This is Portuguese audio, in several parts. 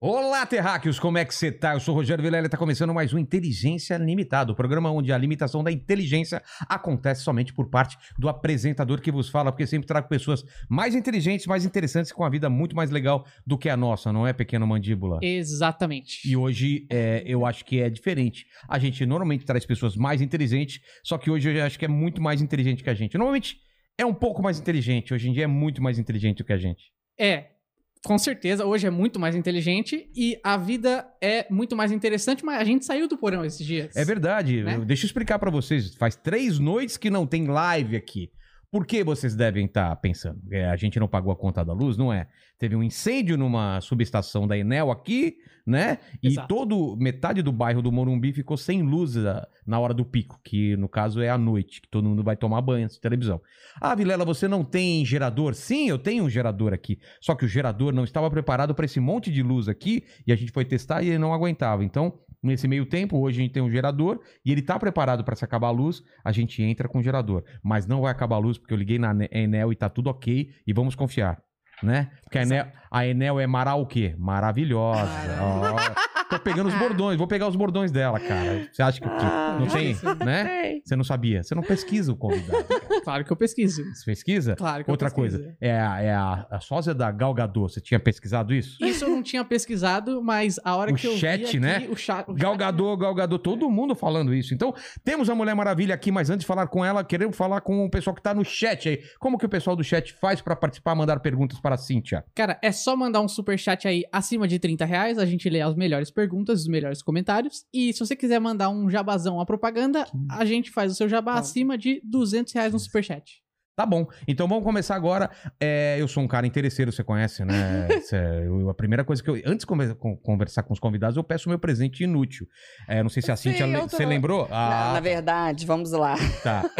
Olá, terráqueos, como é que você tá? Eu sou o Rogério Vilela e está começando mais um Inteligência Limitada, o programa onde a limitação da inteligência acontece somente por parte do apresentador que vos fala, porque sempre trago pessoas mais inteligentes, mais interessantes, com a vida muito mais legal do que a nossa, não é, pequeno mandíbula? Exatamente. E hoje é, eu acho que é diferente. A gente normalmente traz pessoas mais inteligentes, só que hoje eu acho que é muito mais inteligente que a gente. Normalmente é um pouco mais inteligente, hoje em dia é muito mais inteligente do que a gente. É, com certeza, hoje é muito mais inteligente e a vida é muito mais interessante, mas a gente saiu do porão esses dias. É verdade. Né? Deixa eu explicar pra vocês. Faz três noites que não tem live aqui. Por que vocês devem estar pensando? É, a gente não pagou a conta da luz, não é? Teve um incêndio numa subestação da Enel aqui, né? E Exato. todo metade do bairro do Morumbi ficou sem luz ah, na hora do pico, que no caso é à noite, que todo mundo vai tomar banho antes de televisão. Ah, Vilela, você não tem gerador? Sim, eu tenho um gerador aqui. Só que o gerador não estava preparado para esse monte de luz aqui e a gente foi testar e ele não aguentava. Então, nesse meio tempo, hoje a gente tem um gerador e ele está preparado para se acabar a luz, a gente entra com o gerador. Mas não vai acabar a luz porque eu liguei na Ne- Enel e tá tudo ok e vamos confiar. Né? Porque a Enel, a Enel é mara o quê? Maravilhosa. Ó, tô pegando os bordões, vou pegar os bordões dela, cara. Você acha que, que não tem, né? Você não sabia? Você não pesquisa o convidado. cara. Claro que eu pesquiso. Você pesquisa? Claro que eu Outra pesquiso. coisa, é, a, é a, a sósia da Gal Gadot. Você tinha pesquisado isso? Isso eu não tinha pesquisado, mas a hora O que eu vi chat, aqui, né? O chat, o Gal chat- Gadot, Gal Gadot, todo mundo falando isso. Então, temos a Mulher Maravilha aqui, mas antes de falar com ela, queremos falar com o pessoal que tá no chat aí. Como que o pessoal do chat faz pra participar, mandar perguntas para a Cíntia? Cara, é só mandar um superchat aí acima de 30 reais, a gente lê as melhores perguntas, os melhores comentários. E se você quiser mandar um jabazão, uma propaganda, a gente faz o seu jabá acima de 200 reais no superchat. Tá bom. Então vamos começar agora. É, eu sou um cara interesseiro, você conhece, né? Eu- a primeira coisa que eu. Antes de conversar com os convidados, eu peço o meu presente inútil. É, não sei se a Sim, tô- Você lembrou? Na- na verdade, vamos lá. tá.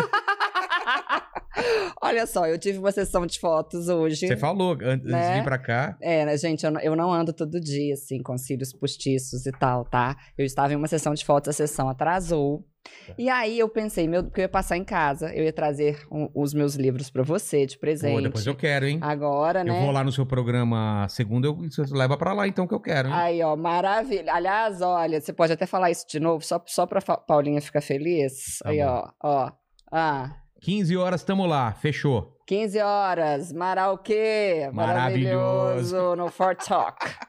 Olha só, eu tive uma sessão de fotos hoje. Você falou an- antes de Né? vir pra cá. É, né, gente, eu não, eu não ando todo dia, assim, com cílios postiços e tal, tá? Eu estava em uma sessão de fotos, a sessão atrasou. Tá. E aí eu pensei, meu, porque eu ia passar em casa, eu ia trazer um- os meus livros pra você de presente. Pô, depois eu quero, hein? Agora, né? Eu vou lá no seu programa segunda, eu, você leva pra lá então que eu quero, hein? Aí, ó, maravilha. Aliás, olha, você pode até falar isso de novo, só, só pra Fa- Paulinha ficar feliz. Tá aí, bom. ó, ó. Ah, 15 horas, tamo lá, fechou. 15 horas, Marauquê, Maravilhoso. maravilhoso no Fort Talk.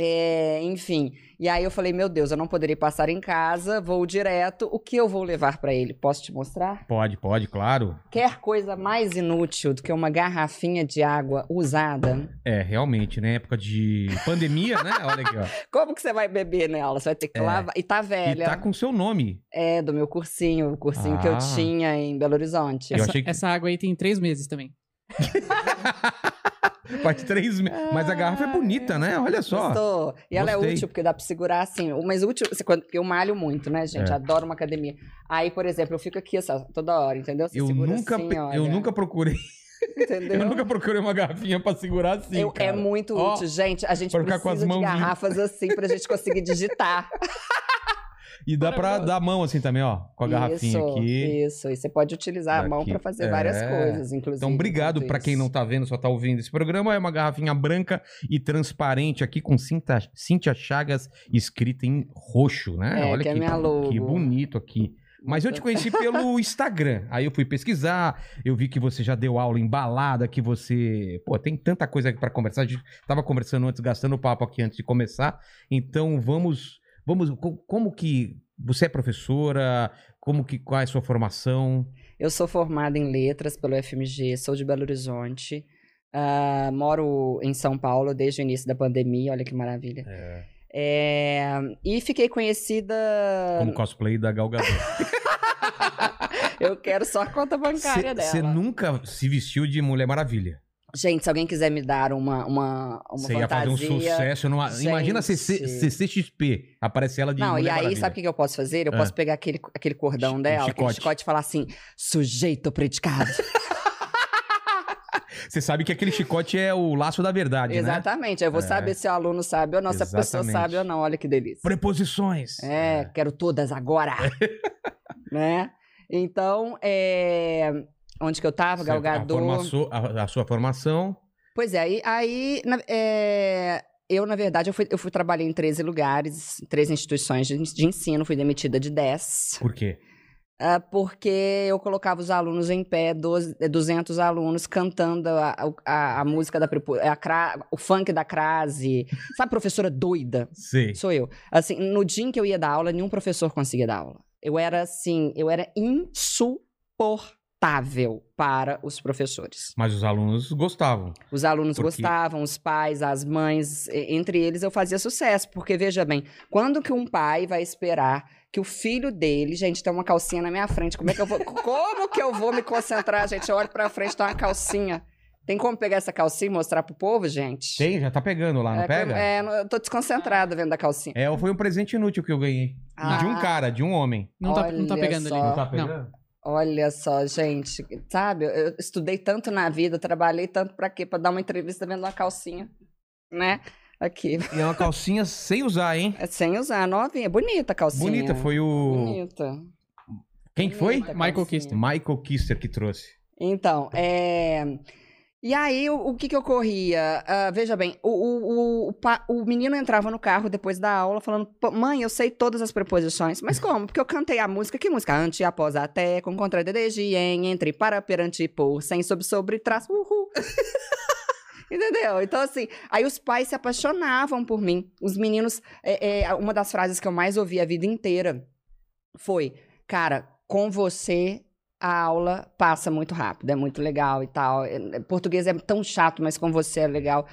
É, enfim, e aí eu falei, meu Deus, eu não poderia passar em casa, vou direto, o que eu vou levar pra ele? Posso te mostrar? Pode, pode, claro. Quer coisa mais inútil do que uma garrafinha de água usada? É, realmente, né? Época de pandemia, né? Olha aqui, ó. Como que você vai beber nela? Você vai ter que É. lavar. E tá E velha. tá com seu nome. É, do meu cursinho, o cursinho que eu Ah. tinha em Belo Horizonte. Eu Essa, achei que- essa água aí tem três meses também. Faz três meses. Mas a garrafa é bonita, né? Olha só. Gostou? E ela é útil, porque dá pra segurar assim. O mais útil, assim, quando- eu malho muito, né, gente? É. Adoro uma academia. Aí, por exemplo, eu fico aqui assim, toda hora, entendeu? Você Eu segura nunca, assim, eu nunca procurei. Entendeu? Eu nunca procurei uma garrafinha pra segurar assim. Eu- é muito útil, gente. A gente precisa de mãozinhas. garrafas assim pra gente conseguir digitar. E dá pra dar a mão assim também, ó. Com a garrafinha isso, aqui. Isso, e você pode utilizar a mão pra fazer várias É. coisas, inclusive. Então, obrigado pra quem não tá vendo, só tá ouvindo esse programa. É uma garrafinha branca e transparente aqui com Cinta, Cíntia Chagas escrita em roxo, né? É, Olha que é que, minha logo. que bonito aqui. Mas eu te conheci pelo Instagram. Aí eu fui pesquisar, eu vi que você já deu aula em balada, que você. Pô, tem tanta coisa aqui pra conversar. A gente tava conversando antes, gastando papo aqui antes de começar. Então vamos. Vamos. co- Como que. Você é professora? Como que. Qual é a sua formação? Eu sou formada em letras pelo FMG, sou de Belo Horizonte. ah, moro em São Paulo desde o início da pandemia, olha que maravilha. É, e fiquei conhecida. Como cosplay da Gal Gadot. Eu quero só a conta bancária dela. Você nunca se vestiu de Mulher Maravilha. Gente, se alguém quiser me dar uma, uma, uma Você ia fazer fantasia... um sucesso. Numa... Imagina Gente. CCXP. Aparece ela de Não, e aí, Maravilha. sabe o que eu posso fazer? Eu Ah. posso pegar aquele, aquele cordão Chi- dela, aquele chicote. chicote e falar assim, sujeito predicado. Você sabe que aquele chicote é o laço da verdade, né? Exatamente. Eu vou É. saber se o aluno sabe ou não, se a pessoa sabe ou não. Olha que delícia. Preposições. É, quero todas agora. né? Então, é... onde que eu tava? Certo. A, Galgador. formaço- a- a sua formação. Pois é, aí, aí na- é, eu, na verdade, eu fui, eu fui trabalhar em 13 lugares, 13 instituições de, de ensino, fui demitida de 10, Por quê? ah, porque eu colocava os alunos em pé, 12, eh, 200 alunos cantando a, a, a música da a o funk da crase. Sabe, professora doida? Sei. Sou eu. Assim, no dia em que eu ia dar aula, nenhum professor conseguia dar aula. Eu era assim, eu era insuportável para os professores. Mas os alunos gostavam. Os alunos Porque- gostavam, os pais, as mães, entre eles eu fazia sucesso, porque veja bem, quando que um pai vai esperar que o filho dele, gente, tem uma calcinha na minha frente, como é que eu vou, como que eu vou me concentrar, gente? Eu olho pra frente, tem uma calcinha. Tem como pegar essa calcinha e mostrar pro povo, gente? Tem, já tá pegando lá, não é, pega? É, eu tô desconcentrada vendo a calcinha. É, foi um presente inútil que eu ganhei. De um Ah. cara, de um homem. Não tá, não tá pegando só. ali. Não tá Não. Olha só, gente, sabe? Eu estudei tanto na vida, trabalhei tanto pra quê? Pra dar uma entrevista vendo uma calcinha, né? Aqui. E é uma calcinha sem usar, hein? É sem usar, novinha. Bonita a calcinha. Bonita, foi o. Bonita. Quem que foi? Bonita Michael calcinha. Kister. Michael Kister que trouxe. Então, é... E aí, o, o que que ocorria? Ah, veja bem, o, o, o, o menino entrava no carro depois da aula falando, "Pô, mãe, eu sei todas as preposições. Mas como? Porque eu cantei a música. Que música? Ante, após, até, com, contra, de, de, de, em, entre, para, perante, por, sem, sob, sobre, trás, uhul. Entendeu? Então, assim, aí os pais se apaixonavam por mim. Os meninos, é, é, uma das frases que eu mais ouvi a vida inteira foi, cara, com você a aula passa muito rápido, é muito legal e tal. É, Português é tão chato, mas com você é legal.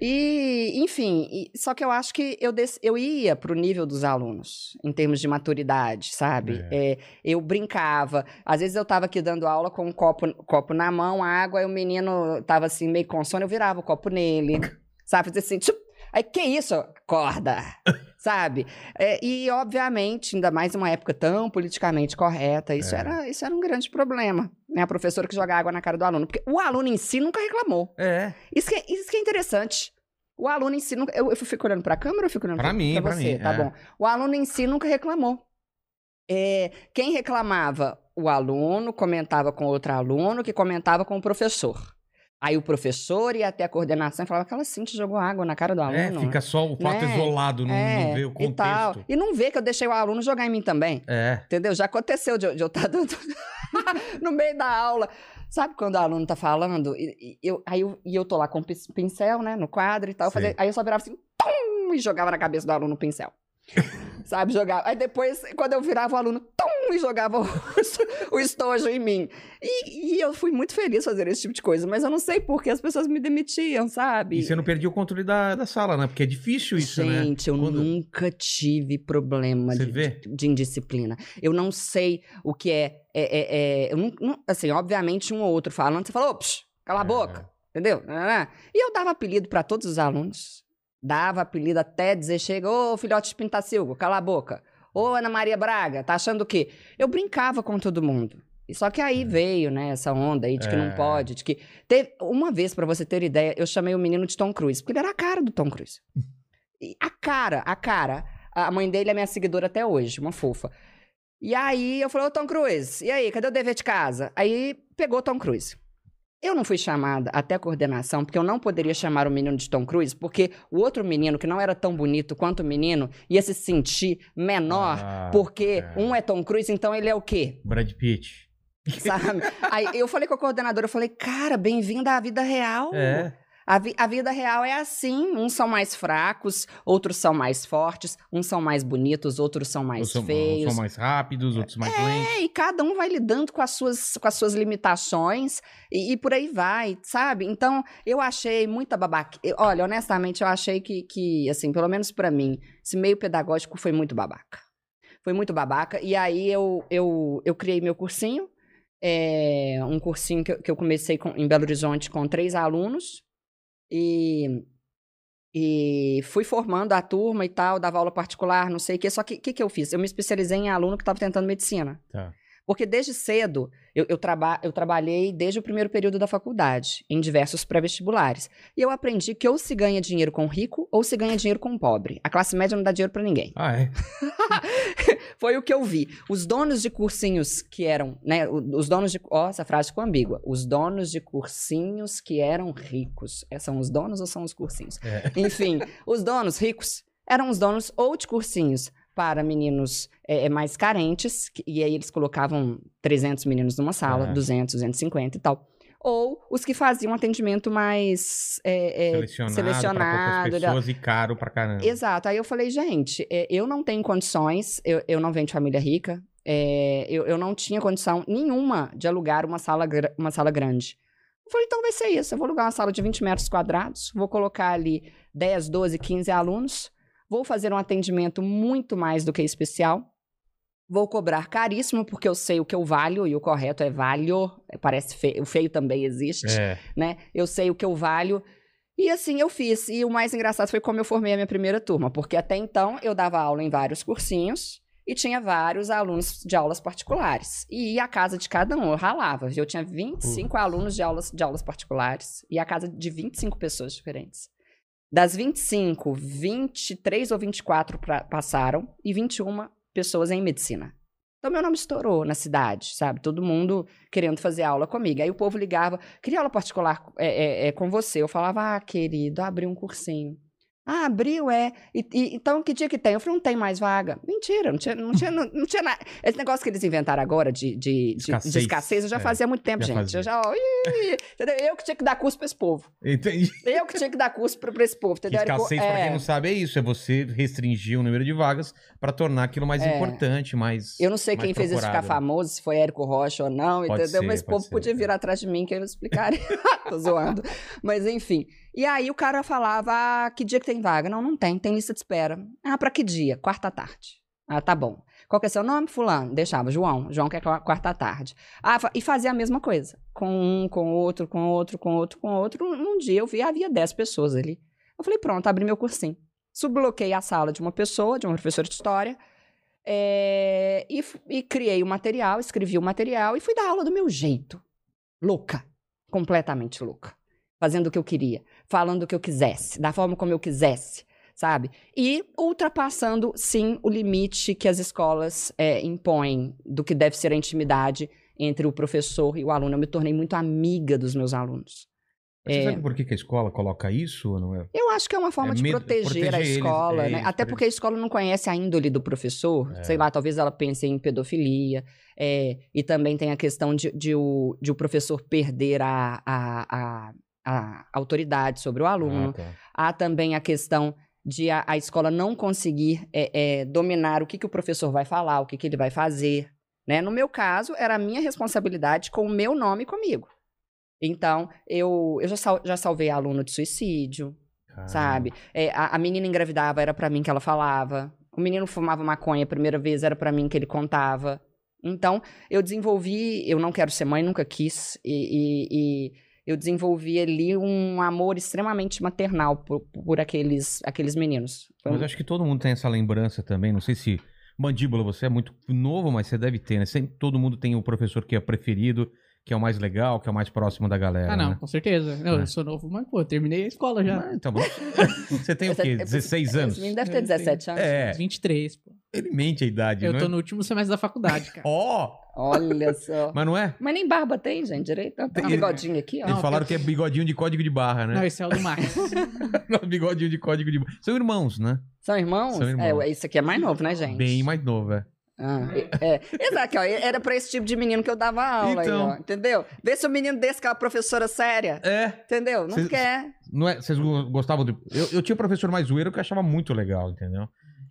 E, enfim, e- só que eu acho que eu, des- eu ia pro nível dos alunos, em termos de maturidade, sabe? É, eu brincava. Às vezes eu tava aqui dando aula com um copo, copo na mão, água, e o menino tava assim, meio com sono, eu virava o copo nele, sabe? Fazia assim, tchup. aí que isso? Acorda, sabe? É, e, obviamente, ainda mais numa época tão politicamente correta, isso, É. era, isso era um grande problema. Né? A professora que joga água na cara do aluno. Porque o aluno em si nunca reclamou. É. Isso que é, isso que é interessante. O aluno em si nunca. Eu, eu fico olhando pra câmera ou fico olhando Pra mim, pra você? mim, Tá é. bom. O aluno em si nunca reclamou. É, quem reclamava? O aluno comentava com outro aluno, que comentava com o professor. Aí o professor ia até a coordenação e falava: aquela Cintia jogou água na cara do aluno. É, fica só o fato Né? isolado, não, É, não vê o E, tal. contexto. e não vê que eu deixei o aluno jogar em mim também. É. Entendeu? Já aconteceu de, eu- de eu estar dando no meio da aula. Sabe quando o aluno tá falando? E, e eu, aí eu, e eu tô lá com o pin- pincel, né? No quadro e tal. eu fazia- aí eu só virava assim, tum, e jogava na cabeça do aluno o pincel. Sabe, jogava. Aí depois, quando eu virava o aluno, tum, e jogava o, o estojo em mim. E, e eu fui muito feliz fazer esse tipo de coisa, mas eu não sei por que as pessoas me demitiam, sabe? E você não perdia o controle da, da sala, né? Porque é difícil isso, né? Gente, eu Quando- nunca tive problema de, de, de indisciplina. Eu não sei o que é. é, é- é- eu não- não- assim, obviamente, um ou outro falando, você falou, "Psh, cala a É. boca. Entendeu? E eu dava apelido pra todos os alunos. Dava apelido até dizer, chega, ô filhote de Pintacilgo, cala a boca. Ô Ana Maria Braga, tá achando o quê? Eu brincava com todo mundo. E Só que aí veio, né, essa onda aí de que É. não pode, de que... Teve... Uma vez, pra você ter ideia, eu chamei o menino de Tom Cruise, porque ele era a cara do Tom Cruise. E a cara, a cara. A mãe dele é minha seguidora até hoje, uma fofa. E aí eu falei, ô Tom Cruise, e aí, cadê o dever de casa? Aí pegou Tom Cruise. Eu não fui chamada até a coordenação, porque eu não poderia chamar o menino de Tom Cruise, porque o outro menino, que não era tão bonito quanto o menino, ia se sentir menor, Ah, porque é. um é Tom Cruise, então ele é o quê? Brad Pitt. Sabe? Aí eu falei com a coordenadora, eu falei, cara, bem-vinda à vida real. É. A, vi- a vida real é assim. Uns são mais fracos, outros são mais fortes, uns são mais bonitos, outros são mais são, uns feios. são mais rápidos, outros mais lentos. É, e cada um vai lidando com as suas, com as suas limitações e, e por aí vai, sabe? Então, eu achei muita babaca. eu- Olha, honestamente, eu achei que, que, assim, pelo menos pra mim, esse meio pedagógico foi muito babaca. Foi muito babaca. E aí eu, eu, eu criei meu cursinho, é, um cursinho que, eu- que eu comecei com- em Belo Horizonte com três alunos. E, e fui formando a turma e tal, dava aula particular, não sei o quê. Só que o que, que eu fiz? Eu me especializei em aluno que estava tentando medicina. Tá. Porque desde cedo, eu, eu, traba eu trabalhei desde o primeiro período da faculdade, em diversos pré-vestibulares. E eu aprendi que ou se ganha dinheiro com rico, ou se ganha dinheiro com pobre. A classe média não dá dinheiro para ninguém. Ah, é? Foi o que eu vi. Os donos de cursinhos que eram, né? Os donos de. Ó, essa frase ficou ambígua. Os donos de cursinhos que eram ricos. É, são os donos ou são os cursinhos? É. Enfim, os donos ricos eram os donos ou de cursinhos para meninos é, é mais carentes, e aí eles colocavam 300 meninos numa sala, É. 200, 250 e tal. Ou os que faziam atendimento mais é, é, Selecionado, selecionado. pessoas e caro pra caramba. Exato. Aí eu falei, gente, é, eu não tenho condições, eu, eu não venho de família rica, é, eu, eu não tinha condição nenhuma de alugar uma sala, uma sala grande. Eu falei, então vai ser isso. Eu vou alugar uma sala de 20 metros quadrados, vou colocar ali 10, 12, 15 alunos, vou fazer um atendimento muito mais do que especial, vou cobrar caríssimo, porque eu sei o que eu valho, e o correto é valho, parece feio, o feio também existe É. né? Eu sei o que eu valho. E assim eu fiz. E o mais engraçado foi como eu formei a minha primeira turma, porque até então eu dava aula em vários cursinhos e tinha vários alunos de aulas particulares. E ia à casa de cada um, eu ralava. Eu tinha 25 alunos de aulas, de aulas particulares e a casa de 25 pessoas diferentes. Das 25, 23 ou 24 pra- passaram e 21 pessoas em medicina. Então, meu nome estourou na cidade, sabe? Todo mundo querendo fazer aula comigo. Aí o povo ligava, queria aula particular é, é, é, com você. Eu falava, ah, querido, abri um cursinho. Ah, abriu, é. E, e- então, que dia que tem? Eu falei, não tem mais vaga. Mentira, não tinha, não tinha, não, não tinha nada. Esse negócio que eles inventaram agora de, de, de- de Escassez. escassez, eu já É, fazia muito tempo, já gente. fazia. Eu já, ó? Eu que tinha que dar curso pra esse povo. Entendi. Eu que tinha que dar curso pra, pra esse povo, entendeu? Escassez, pra quem é. não sabe, é isso. É você restringir o número de vagas pra tornar aquilo mais É. importante, mais Eu não sei quem fez isso ficar procurado. famoso, se foi Érico Rocha ou não, Pode entendeu? ser, Mas o povo ser, podia é. vir atrás de mim que eu explicaria. Tô zoando. Mas enfim. E aí o cara falava: ah, que dia que tem vaga? Não, não tem, tem lista de espera. Ah, pra que dia? Quarta tarde. Ah, tá bom. Qual que é seu nome? Fulano. Deixava, João. João quer qua- quarta tarde. Ah, e fazia a mesma coisa. Com um, com outro, com outro, com outro, com outro. Um, um dia eu vi, havia 10 pessoas ali. Eu falei, pronto, abri meu cursinho. Subloquei a sala de uma pessoa, de uma professora de história. É, e, e criei o material, escrevi o material e fui dar aula do meu jeito. Louca. Completamente louca. Fazendo o que eu queria. Falando o que eu quisesse. Da forma como eu quisesse. Sabe? E ultrapassando, sim, o limite que as escolas é, impõem do que deve ser a intimidade entre o professor e o aluno. Eu me tornei muito amiga dos meus alunos. Mas Você É. sabe por que, que a escola coloca isso ou não é? Eu acho que é uma forma É de medo- proteger, proteger a eles, escola, é né? isso, Até por porque a escola não conhece a índole do professor. É. Sei lá, talvez ela pense em pedofilia. é, e também tem a questão de, de o, de o professor perder a, a, a, a autoridade sobre o aluno. Ah, tá. Há também a questão de a, a escola não conseguir é, é, dominar o que, que o professor vai falar, o que, que ele vai fazer. Né? No meu caso, era a minha responsabilidade com o meu nome comigo. Então, eu, eu já, sal- já salvei aluno de suicídio, Caramba. sabe? É, a, a menina engravidava, era pra mim que ela falava. O menino fumava maconha a primeira vez, era pra mim que ele contava. Então, eu desenvolvi, eu não quero ser mãe, nunca quis, e, e- e eu desenvolvi ali um amor extremamente maternal por, por aqueles, aqueles meninos. Foi Mas um- acho que todo mundo tem essa lembrança também. Não sei se. Mandíbula, você é muito novo, mas você deve ter, né? Sempre, todo mundo tem o professor que é preferido, que é o mais legal, que é o mais próximo da galera. Ah, não, né? com certeza. Eu É. sou novo, mas, pô, eu terminei a escola já. Ah, então, bom. Você tem o quê? esse- 16 anos? Esse menino deve ter Eu tenho- 17 anos. É, 23, pô. ele mente a idade, Eu não tô é? no último semestre da faculdade, cara. Ó! Olha só. Mas não é? Mas nem barba tem, gente, direito. Tem um bigodinho aqui, ó. Eles Não, falaram que é bigodinho de código de barra, Não, né? esse é o do Max. Não, bigodinho de código de barra. São irmãos, né? São irmãos? São irmãos. É, isso aqui é mais novo, né, gente? Bem mais novo, é. Ah, é, é. Exato, ó, era pra esse tipo de menino que eu dava aula, aí, Então. ó, entendeu? Vê se o menino desse que é uma professora séria, É. entendeu? Não Cês- quer. Não é, vocês go- gostavam de. Eu, eu tinha um professor mais zoeiro que eu achava muito legal, entendeu?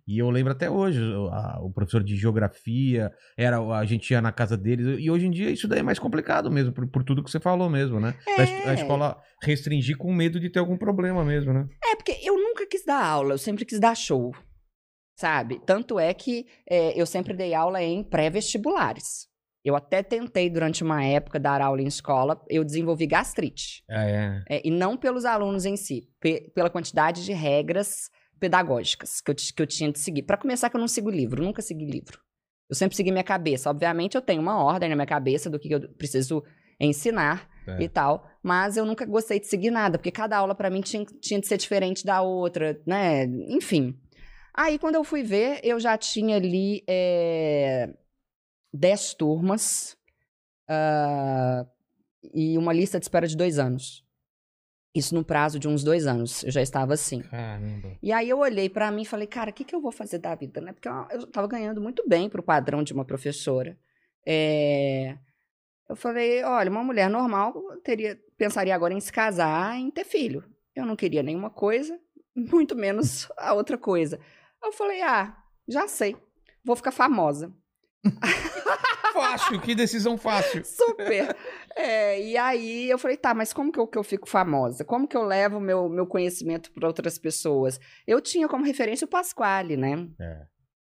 E eu lembro até hoje, o, a- o professor de geografia, era a gente ia na casa deles, e hoje em dia isso daí é mais complicado mesmo, por, por tudo que você falou mesmo, né? É. A escola restringir com medo de ter algum problema mesmo, né? É, porque eu nunca quis dar aula, eu sempre quis dar show, sabe? Tanto é que é, eu sempre dei aula em pré-vestibulares. Eu até tentei, durante uma época, dar aula em escola, eu desenvolvi gastrite. É, É, e não pelos alunos em si, pe- pela quantidade de regras pedagógicas que eu, que eu tinha de seguir. Para começar, que eu não sigo livro, nunca segui livro. Eu sempre segui minha cabeça. Obviamente, eu tenho uma ordem na minha cabeça do que eu preciso ensinar É. e tal, mas eu nunca gostei de seguir nada, porque cada aula pra mim tinha, tinha de ser diferente da outra, né? Enfim. Aí, quando eu fui ver, eu já tinha ali é, 10 turmas ah, e uma lista de espera de dois anos. Isso no prazo de uns dois anos. Eu já estava assim. Caramba. E aí eu olhei pra mim e falei, cara, o que, que eu vou fazer da vida, né? Porque eu, eu tava ganhando muito bem pro padrão de uma professora. É, Eu falei, olha, uma mulher normal teria, pensaria agora em se casar, em ter filho. Eu não queria nenhuma coisa, muito menos a outra coisa. Eu falei, ah, já sei, vou ficar famosa. Fácil, que decisão fácil. Super. É, e aí eu falei, tá, mas como que eu, que eu fico famosa? Como que eu levo meu, meu conhecimento para outras pessoas? Eu tinha como referência o Pasquale, né?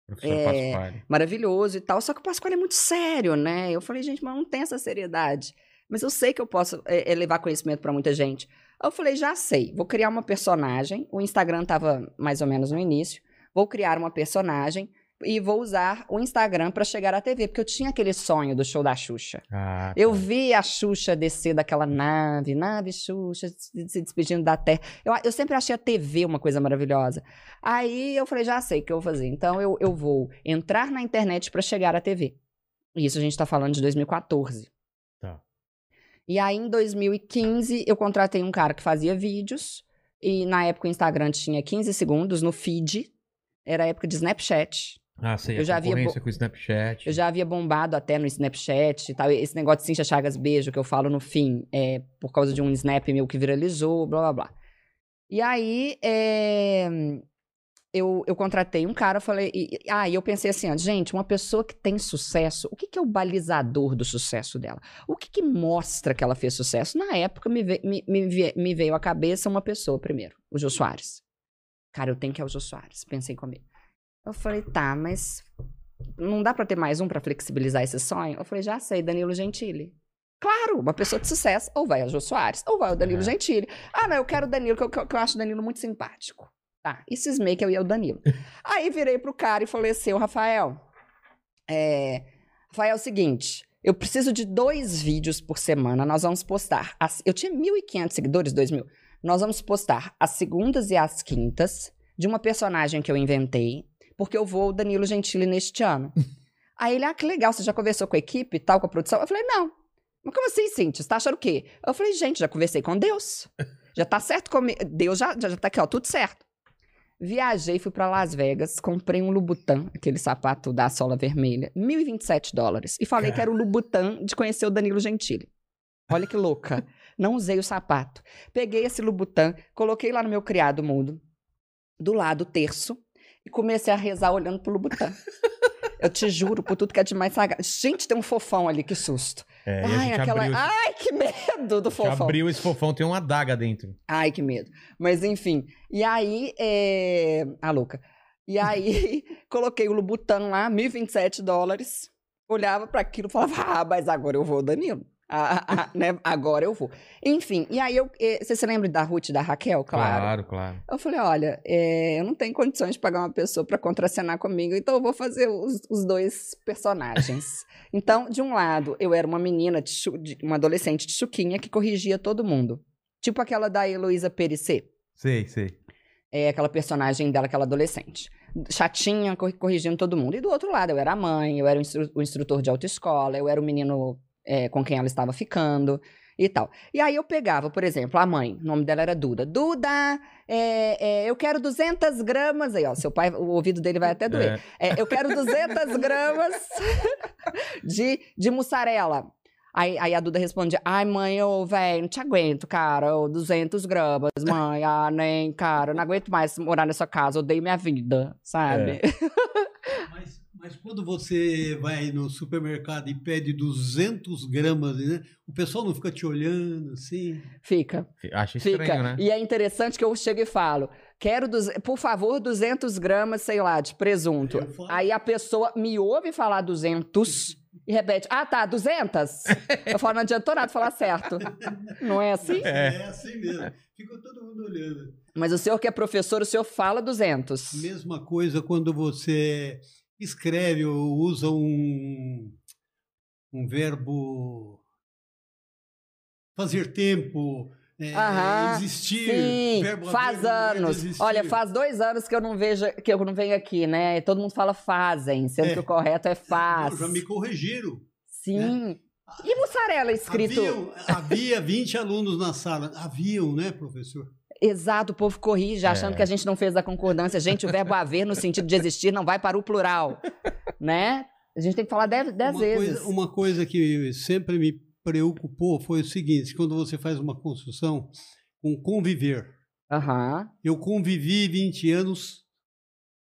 Professor É. Pasquale. Maravilhoso e tal, só que o Pasquale é muito sério, né? Eu falei, gente, mas não tem essa seriedade. Mas eu sei que eu posso é, é, levar conhecimento para muita gente. Eu falei, já sei, vou criar uma personagem. O Instagram tava mais ou menos no início. Vou criar uma personagem e vou usar o Instagram para chegar à TV, porque eu tinha aquele sonho do show da Xuxa. Ah, Eu tá. vi a Xuxa descer daquela nave, nave Xuxa, se despedindo da Terra. Eu, eu sempre achei a TV uma coisa maravilhosa. Aí eu falei, já sei o que eu vou fazer. Então eu, eu vou entrar na internet para chegar à TV. Isso a gente tá falando de 2014. Tá. E aí em 2015 eu contratei um cara que fazia vídeos. E na época o Instagram tinha 15 segundos no feed. Era a época de Snapchat. Ah, sei. Eu já havia com o Snapchat. Eu já havia bombado até no Snapchat e tal. Esse negócio de Cintia Chagas Beijo que eu falo no fim, é por causa de um Snap meu que viralizou, blá blá blá. E aí, é, eu, eu contratei um cara, eu falei. E, ah, e eu pensei assim, ó, gente, uma pessoa que tem sucesso, o que, que é o balizador do sucesso dela? O que, que mostra que ela fez sucesso? Na época, me, ve- me, me, me veio à cabeça uma pessoa primeiro, o Jô Soares. Cara, eu tenho que ir ao Jô Soares, pensei comigo. Eu falei, tá, mas não dá pra ter mais um pra flexibilizar esse sonho? Eu falei, já sei, Danilo Gentili. Claro, uma pessoa de sucesso, ou vai ao Jô Soares, ou vai ao Danilo É. Gentili. Ah, não, eu quero o Danilo, que eu, que eu- acho o Danilo muito simpático. Tá, e cismei que eu ia ao Danilo. Aí virei pro cara e falei assim, Rafael, é, Rafael, é o seguinte, eu preciso de dois vídeos por semana, nós vamos postar. as- eu tinha 1.500 seguidores, 2.000. Nós vamos postar as segundas e as quintas de uma personagem que eu inventei, porque eu vou Danilo Gentili neste ano. Aí ele, ah, que legal, você já conversou com a equipe e tal, com a produção? Eu falei, não. Mas como assim, Cintia? Você tá achando o quê? Eu falei, gente, já conversei com Deus. Já tá certo comigo. Deus já, já, já tá aqui, ó, tudo certo. Viajei, fui pra Las Vegas, comprei um Louboutin, aquele sapato da sola vermelha, 1.027 dólares. E falei que era o Louboutin de conhecer o Danilo Gentili. Olha que louca. Não usei o sapato. Peguei esse Louboutin, coloquei lá no meu criado mudo, do lado terço, e comecei a rezar olhando pro Louboutin. Eu te juro, por tudo que é demais sagrado. Gente, tem um fofão ali, que susto. É, Ai, aquela. abriu, Ai, que medo do fofão. abriu esse fofão, tem uma adaga dentro. Ai, que medo. Mas enfim. E aí, é... a louca. E aí, coloquei o Lubutan lá, 1.027 dólares. Olhava para aquilo e falava, ah, mas agora eu vou, Danilo. Ah, ah, né? Agora eu vou. Enfim, e aí eu. eh, Você se lembra da Ruth e da Raquel? Claro. Claro, claro. Eu falei, olha, é, eu não tenho condições de pagar uma pessoa para contracenar comigo, então eu vou fazer os, os dois personagens. então, de um lado, eu era uma menina, de de- uma adolescente de chuquinha que corrigia todo mundo. Tipo aquela da Heloísa Perissé. Sei, sei. É aquela personagem dela, aquela adolescente. Chatinha, cor- corrigindo todo mundo. E do outro lado, eu era a mãe, eu era o, instru- o instrutor de autoescola, eu era o menino é, com quem ela estava ficando e tal. E aí eu pegava, por exemplo, a mãe, o nome dela era Duda. Duda, é, é, eu quero 200 gramas. Aí, ó, seu pai, o ouvido dele vai até doer. É. É, eu quero 200 gramas de, de mussarela. Aí, aí a Duda responde, ai mãe, ô, velho, não te aguento, cara, ô, 200 gramas, mãe, ah, nem, cara, eu não aguento mais morar nessa casa, odeio minha vida, sabe? Mas, quando você vai no supermercado e pede 200 gramas, né, o pessoal não fica te olhando assim? Fica, Acho estranho, fica. né? E é interessante que eu chego e falo, quero, por favor, 200 gramas, sei lá, de presunto. Aí a pessoa me ouve falar 200 e repete, ah, tá, 200? Eu falo, não adiantou nada falar certo. Não é assim? É, assim mesmo. Fica todo mundo olhando. Mas o senhor que é professor, o senhor fala 200. Mesma coisa quando você escreve ou usa um, um verbo fazer tempo, é, Aham, existir. Sim, verbo faz verbo anos. Olha, faz dois anos que eu não vejo, que eu não venho aqui, né? Todo mundo fala fazem, sendo É. que o correto é faz. Já me corrigiram. Sim. E mussarela escrito? Haviam, havia 20 alunos na sala. Haviam, né, professor? Exato, o povo corrige, achando É. que a gente não fez a concordância. Gente, o verbo haver no sentido de existir não vai para o plural, né? A gente tem que falar dez, dez uma vezes. Coisa, uma coisa que sempre me preocupou foi o seguinte: quando você faz uma construção com conviver. Aham. Eu convivi 20 anos.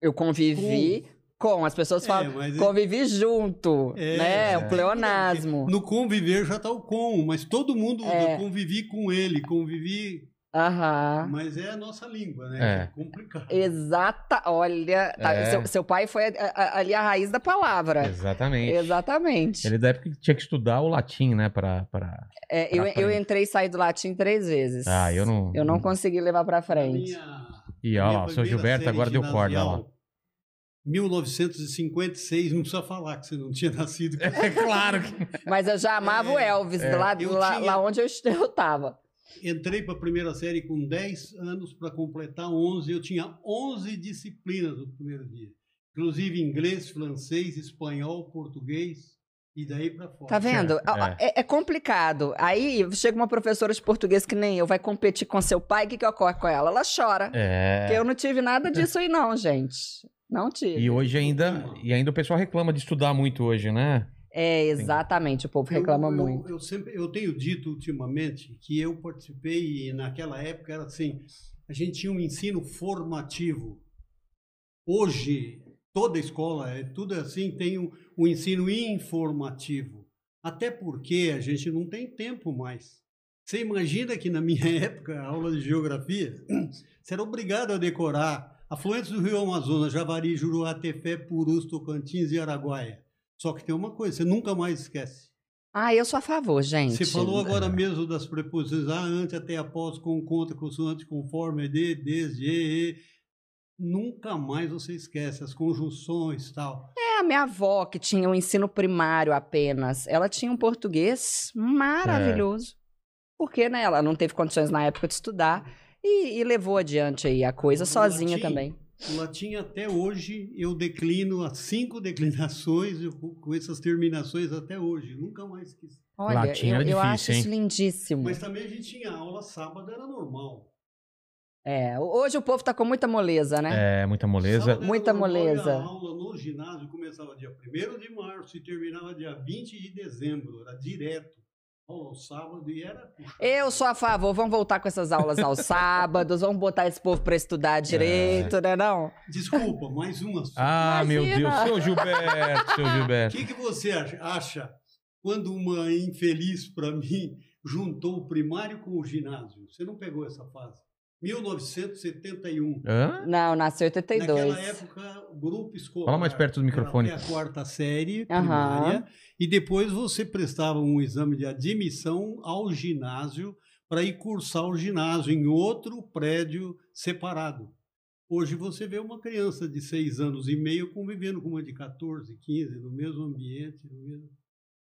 Eu convivi com, as pessoas É, falam, é- convivi junto, É, né? é. O pleonasmo. No conviver já está o com, mas todo mundo É. eu convivi com ele, convivi. Aham. Mas é a nossa língua, né? É. É complicado. Exata, olha, tá, É. seu, seu pai foi a- a- ali a raiz da palavra. Exatamente. Exatamente. Ele da época que tinha que estudar o latim, né? Pra, pra... É, eu, pra eu frente. entrei e saí do latim três vezes. Ah, eu não. Eu não consegui levar pra A frente. minha- E ó, o seu Gilberto agora deu corda, ó lá. ginasial, 1956, não precisa falar que você não tinha nascido. É claro que. Mas eu já amava o É, Elvis, é. lá, Eu lá, tinha- lá onde eu, est- eu tava. Entrei para a primeira série com 10 anos para completar 11. Eu tinha 11 disciplinas no primeiro dia. Inclusive inglês, francês, espanhol, português e daí para fora. Tá vendo? É. É. é complicado. Aí chega uma professora de português que nem eu, vai competir com seu pai, o que, que ocorre com ela? Ela chora. É. Porque eu não tive nada disso aí, não, gente. Não tive. E hoje ainda. E ainda o pessoal reclama de estudar muito hoje, né? É, exatamente, o povo reclama eu, eu- muito. Eu, sempre, eu tenho dito ultimamente que eu participei e naquela época era assim, a gente tinha um ensino formativo. Hoje, toda escola, é tudo assim, tem um, um ensino informativo. Até porque a gente não tem tempo mais. Você imagina que na minha época, a aula de geografia, você era obrigado a decorar afluentes do Rio Amazonas, Javari, Juruá, Tefé, Purus, Tocantins e Araguaia. Só que tem uma coisa, você nunca mais esquece. Ah, eu sou a favor, gente. Você falou agora mesmo das preposições ah, ante, até, após, com, contra, consoante, conforme, de, desde, e, e. Nunca mais você esquece as conjunções e tal. É, a minha avó, que tinha o ensino primário apenas, ela tinha um português maravilhoso. Porque, né, ela não teve condições na época de estudar e, e levou adiante aí a coisa O sozinha latim- também. O latim até hoje eu declino as cinco declinações eu- com essas terminações até hoje. Nunca mais esqueci. Olha, Latim eu, era eu difícil, acho isso hein? lindíssimo. Mas também a gente tinha aula sábado, era normal. É, hoje o povo tá com muita moleza, né? É, muita moleza. Muita normal moleza. A aula no ginásio começava dia 1 de março e terminava dia 20 de dezembro. Era direto. Sábado e era. Eu sou a favor, vamos voltar com essas aulas aos sábados, vamos botar esse povo pra estudar direito, né não? Desculpa, mais uma. só. Ah, meu Imagina. Deus, seu Gilberto, seu O Gilberto. que, que você acha, acha quando uma infeliz para mim juntou o primário com o ginásio? Você não pegou essa fase? 1971. Hã? Não, nasceu em 82. Naquela época, o grupo escolar. Fala mais perto do microfone. Até a quarta série primária. E depois você prestava um exame de admissão ao ginásio para ir cursar o ginásio em outro prédio separado. Hoje você vê uma criança de seis anos e meio convivendo com uma de 14, 15, no mesmo ambiente. No mesmo...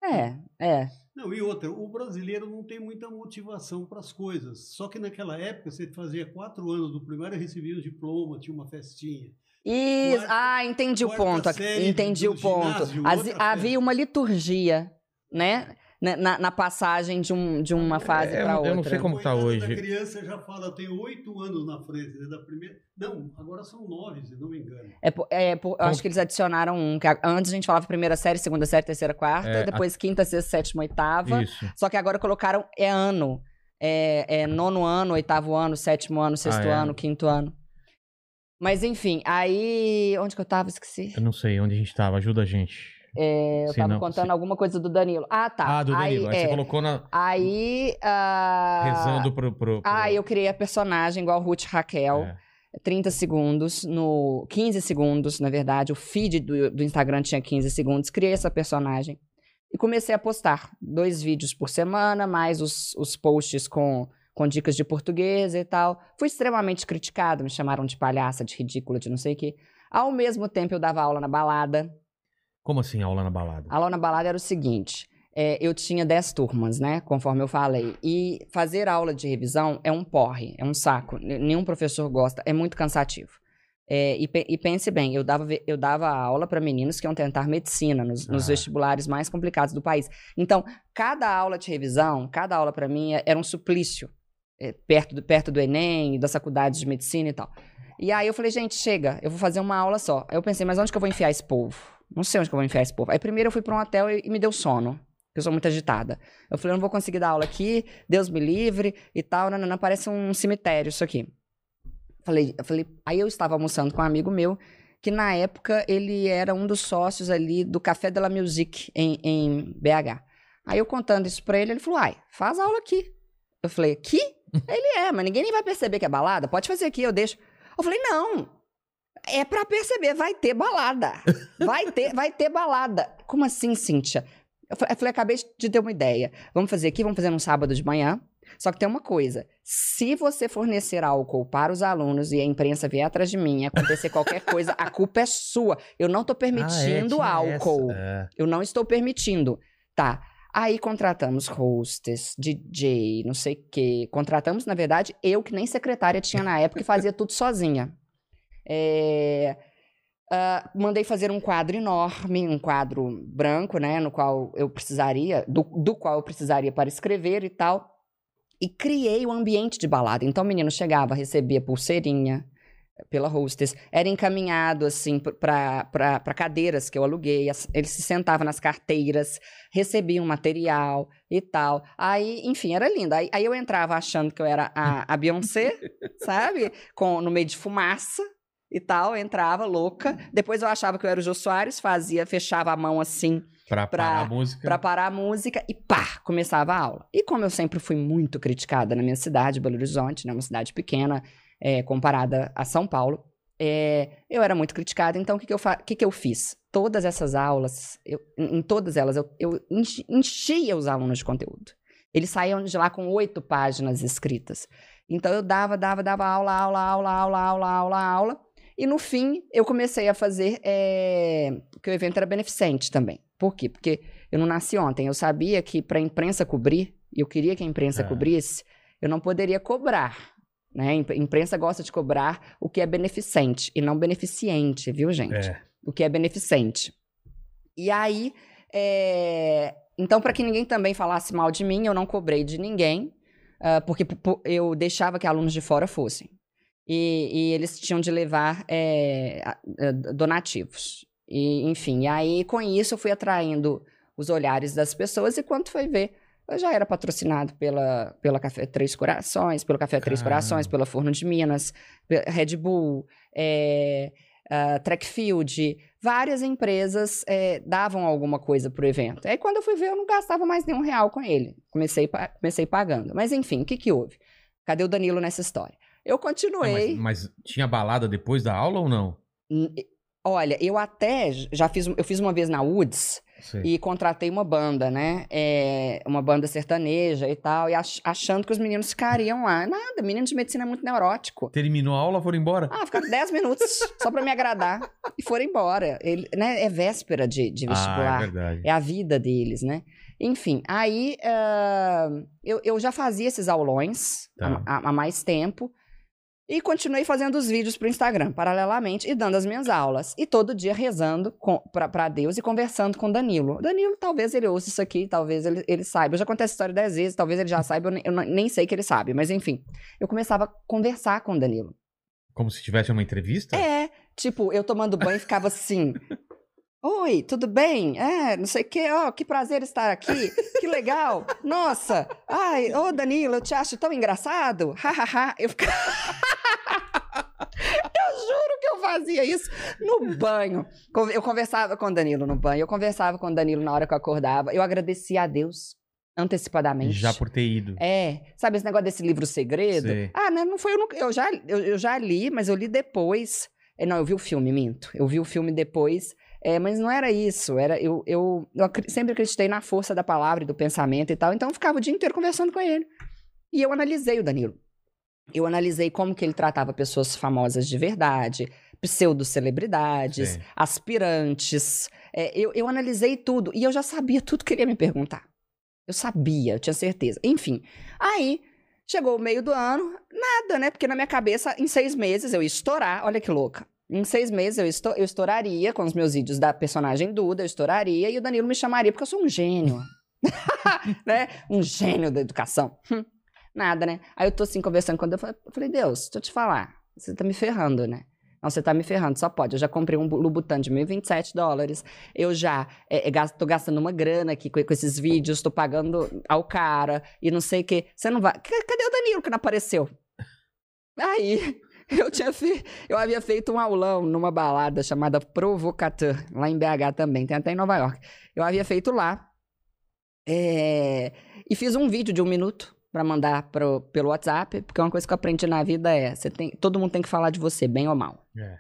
É, é. Não, e outra, o brasileiro não tem muita motivação para as coisas. Só que naquela época, você fazia quatro anos do primário e recebia um diploma, tinha uma festinha. Isso, Quarta- ah, entendi o ponto. Entendi o ponto. ginásio, As- havia festa. uma liturgia, né? Na, na- na passagem de, um, de uma fase É, para eu outra. não sei como tá Coitada hoje. da criança já fala, tem oito anos na frente, né, da primeira. Não, agora são nove, se não me engano. É, por- é por- eu acho que eles adicionaram um. Que a- antes a gente falava primeira série, segunda série, terceira, quarta, É, depois quinta, sexta, sétima, oitava. Isso. Só que agora colocaram é ano. É, é nono ano, oitavo ano, sétimo ano, sexto é. ano, quinto ano. Mas enfim, aí. Onde que eu tava? Esqueci. Eu não sei onde a gente tava, ajuda a gente. É, eu Se tava não- contando se- alguma coisa do Danilo. Ah, tá. Ah, do Danilo. Aí, Aí, é, você colocou na. aí ah, Rezando pro. pro, pro... Ah, eu criei a personagem igual Ruth Raquel. É. 30 segundos, no 15 segundos, na verdade. O feed do, do Instagram tinha 15 segundos. Criei essa personagem. E comecei a postar dois vídeos por semana, mais os, os posts com, com dicas de português e tal. Fui extremamente criticado, me chamaram de palhaça, de ridícula, de não sei o quê. Ao mesmo tempo, eu dava aula na balada. Como assim, aula na balada? A aula na balada era o seguinte: é, eu tinha 10 turmas, né? Conforme eu falei. E fazer aula de revisão é um porre, é um saco. Nenhum professor gosta, é muito cansativo. É, e, pe- e pense bem, eu dava, eu dava aula para meninos que iam tentar medicina nos, nos Ah. vestibulares mais complicados do país. Então, cada aula de revisão, cada aula para mim é- era um suplício, é, perto, do, perto do Enem, das faculdades de medicina e tal. E aí eu falei, gente, chega, eu vou fazer uma aula só. Aí eu pensei, mas onde que eu vou enfiar esse povo? Não sei onde que eu vou enfiar esse povo. Aí primeiro eu fui para um hotel e, e me deu sono. Eu sou muito agitada. Eu falei, eu não vou conseguir dar aula aqui, Deus me livre e tal. Não, não, não, parece um cemitério isso aqui. Falei, eu falei, aí eu estava almoçando com um amigo meu, que na época ele era um dos sócios ali do Café de la Musique em, em BH. Aí eu contando isso pra ele, ele falou, ai, faz aula aqui. Eu falei, aqui? ele é, mas ninguém nem vai perceber que é balada, pode fazer aqui, eu deixo. Eu falei, não, é pra perceber, vai ter balada. Vai ter, vai ter balada. Como assim, Cíntia? Eu fa- eu falei, acabei de ter uma ideia. Vamos fazer aqui, vamos fazer num sábado de manhã. Só que tem uma coisa: se você fornecer álcool para os alunos e a imprensa vier atrás de mim e acontecer qualquer coisa, a culpa é sua. Eu não tô permitindo Ah, é, álcool. É. Eu não estou permitindo. Tá. Aí contratamos hostess, DJ, não sei o quê. Contratamos, na verdade, eu que nem secretária tinha na época e fazia tudo sozinha. É, ah, mandei fazer um quadro enorme, um quadro branco, né? No qual eu precisaria, do, do qual eu precisaria para escrever e tal. E criei o ambiente de balada. Então o menino chegava, recebia pulseirinha pela hostess, era encaminhado assim para cadeiras que eu aluguei, ele se sentava nas carteiras, recebia um material e tal. Aí, enfim, era lindo. Aí, aí eu entrava achando que eu era a, a Beyoncé, sabe? Com, no meio de fumaça e tal, entrava louca. Depois eu achava que eu era o Jô Soares, fazia, fechava a mão assim Pra, Pra- parar a música. Pra parar a música e pá, começava a aula. E como eu sempre fui muito criticada na minha cidade, Belo Horizonte, né, uma cidade pequena, é, comparada a São Paulo, é, eu era muito criticada. Então, o que, que, eu, que, que eu fiz? Todas essas aulas, eu- em todas elas, eu, eu enchi- enchia os alunos de conteúdo. Eles saíam de lá com oito páginas escritas. Então, eu dava, dava, dava aula, aula, aula, aula, aula, aula, aula. E no fim, eu comecei a fazer. É... Porque o evento era beneficente também. Por quê? Porque eu não nasci ontem. Eu sabia que para a imprensa cobrir, e eu queria que a imprensa É. cobrisse, eu não poderia cobrar. Né? A imp- imprensa gosta de cobrar o que é beneficente e não beneficiente, viu, gente? É. O que é beneficente. E aí, é, então, para que ninguém também falasse mal de mim, eu não cobrei de ninguém, ah, porque eu deixava que alunos de fora fossem. E, e eles tinham de levar é, donativos. E, enfim, e aí com isso eu fui atraindo os olhares das pessoas e quando foi ver, eu já era patrocinado pela, pela Café Três Corações, pelo Café Três Caramba. Corações, pela Forno de Minas, Red Bull, é, Trackfield, várias empresas é, davam alguma coisa pro evento. Aí quando eu fui ver, eu não gastava mais nenhum real com ele. Comecei, comecei pagando. Mas enfim, o que que houve? Cadê o Danilo nessa história? Eu Ah, continuei. mas, mas tinha balada depois da aula ou não? Olha, eu até já fiz, eu fiz uma vez na Woods Sei. e contratei uma banda, né? É, uma banda sertaneja e tal, e ach- achando que os meninos ficariam lá. Nada, menino de medicina é muito neurótico. Terminou a aula, foram embora? Ah, ficaram 10 minutos só pra me agradar e foram embora. Ele, né, é véspera de, de ah, vestibular. é verdade. É a vida deles, né? Enfim, aí ah, eu, eu já fazia esses aulões Tá. há- há mais tempo e continuei fazendo os vídeos pro Instagram, paralelamente, e dando as minhas aulas. E todo dia rezando pra Deus e conversando com Danilo. Danilo, talvez ele ouça isso aqui, talvez ele, ele saiba. Eu já contei essa história dez vezes, talvez ele já saiba, eu, nem- eu nem sei que ele sabe. Mas enfim, eu começava a conversar com o Danilo. Como se tivesse uma entrevista? É, tipo, eu tomando banho ficava assim. Oi, tudo bem? É, não sei o quê. Ó, que prazer estar aqui. Que legal. Nossa. Ai, ô Danilo, eu te acho tão engraçado. Hahaha. eu ficava. eu juro que eu fazia isso no banho. Eu conversava com o Danilo no banho. Eu conversava com o Danilo na hora que eu acordava. Eu agradecia a Deus antecipadamente. Já por ter ido. É, sabe esse negócio desse livro Segredo? Sei. Ah, né, não foi, eu, eu, já, eu, eu já li, mas eu li depois. É, não, eu vi o filme, minto. Eu vi o filme depois, é, mas não era isso. Era eu, eu, eu sempre acreditei na força da palavra e do pensamento e tal, então eu ficava o dia inteiro conversando com ele. E eu analisei o Danilo. Eu analisei como que ele tratava pessoas famosas de verdade, pseudo-celebridades, aspirantes. É, eu, eu analisei tudo e eu já sabia tudo que ele ia me perguntar. Eu sabia, eu tinha certeza. Enfim, aí chegou o meio do ano, nada, né? Porque na minha cabeça, em seis meses eu ia estourar. Olha que louca. Em seis meses eu, esto- eu estouraria com os meus vídeos da personagem Duda, eu estouraria e o Danilo me chamaria, porque eu sou um gênio. né? Um gênio da educação. Hum, Nada, né? Aí eu tô assim conversando com Deus, eu falei, Deus, deixa eu te falar, você tá me ferrando, né? Não, você tá me ferrando, só pode. Eu já comprei um Lubutan de 1.027 dólares. Eu já é, é, tô gastando uma grana aqui com, com esses vídeos, tô pagando ao cara e não sei o quê. Você não vai. Cadê o Danilo que não apareceu? Aí, eu tinha fe... eu havia feito um aulão numa balada chamada Provocateur, lá em BH também, tem até em Nova York. Eu havia feito lá. é, E fiz um vídeo de um minuto pra mandar pro, pelo WhatsApp, porque uma coisa que eu aprendi na vida é, você tem, todo mundo tem que falar de você, bem ou mal. É.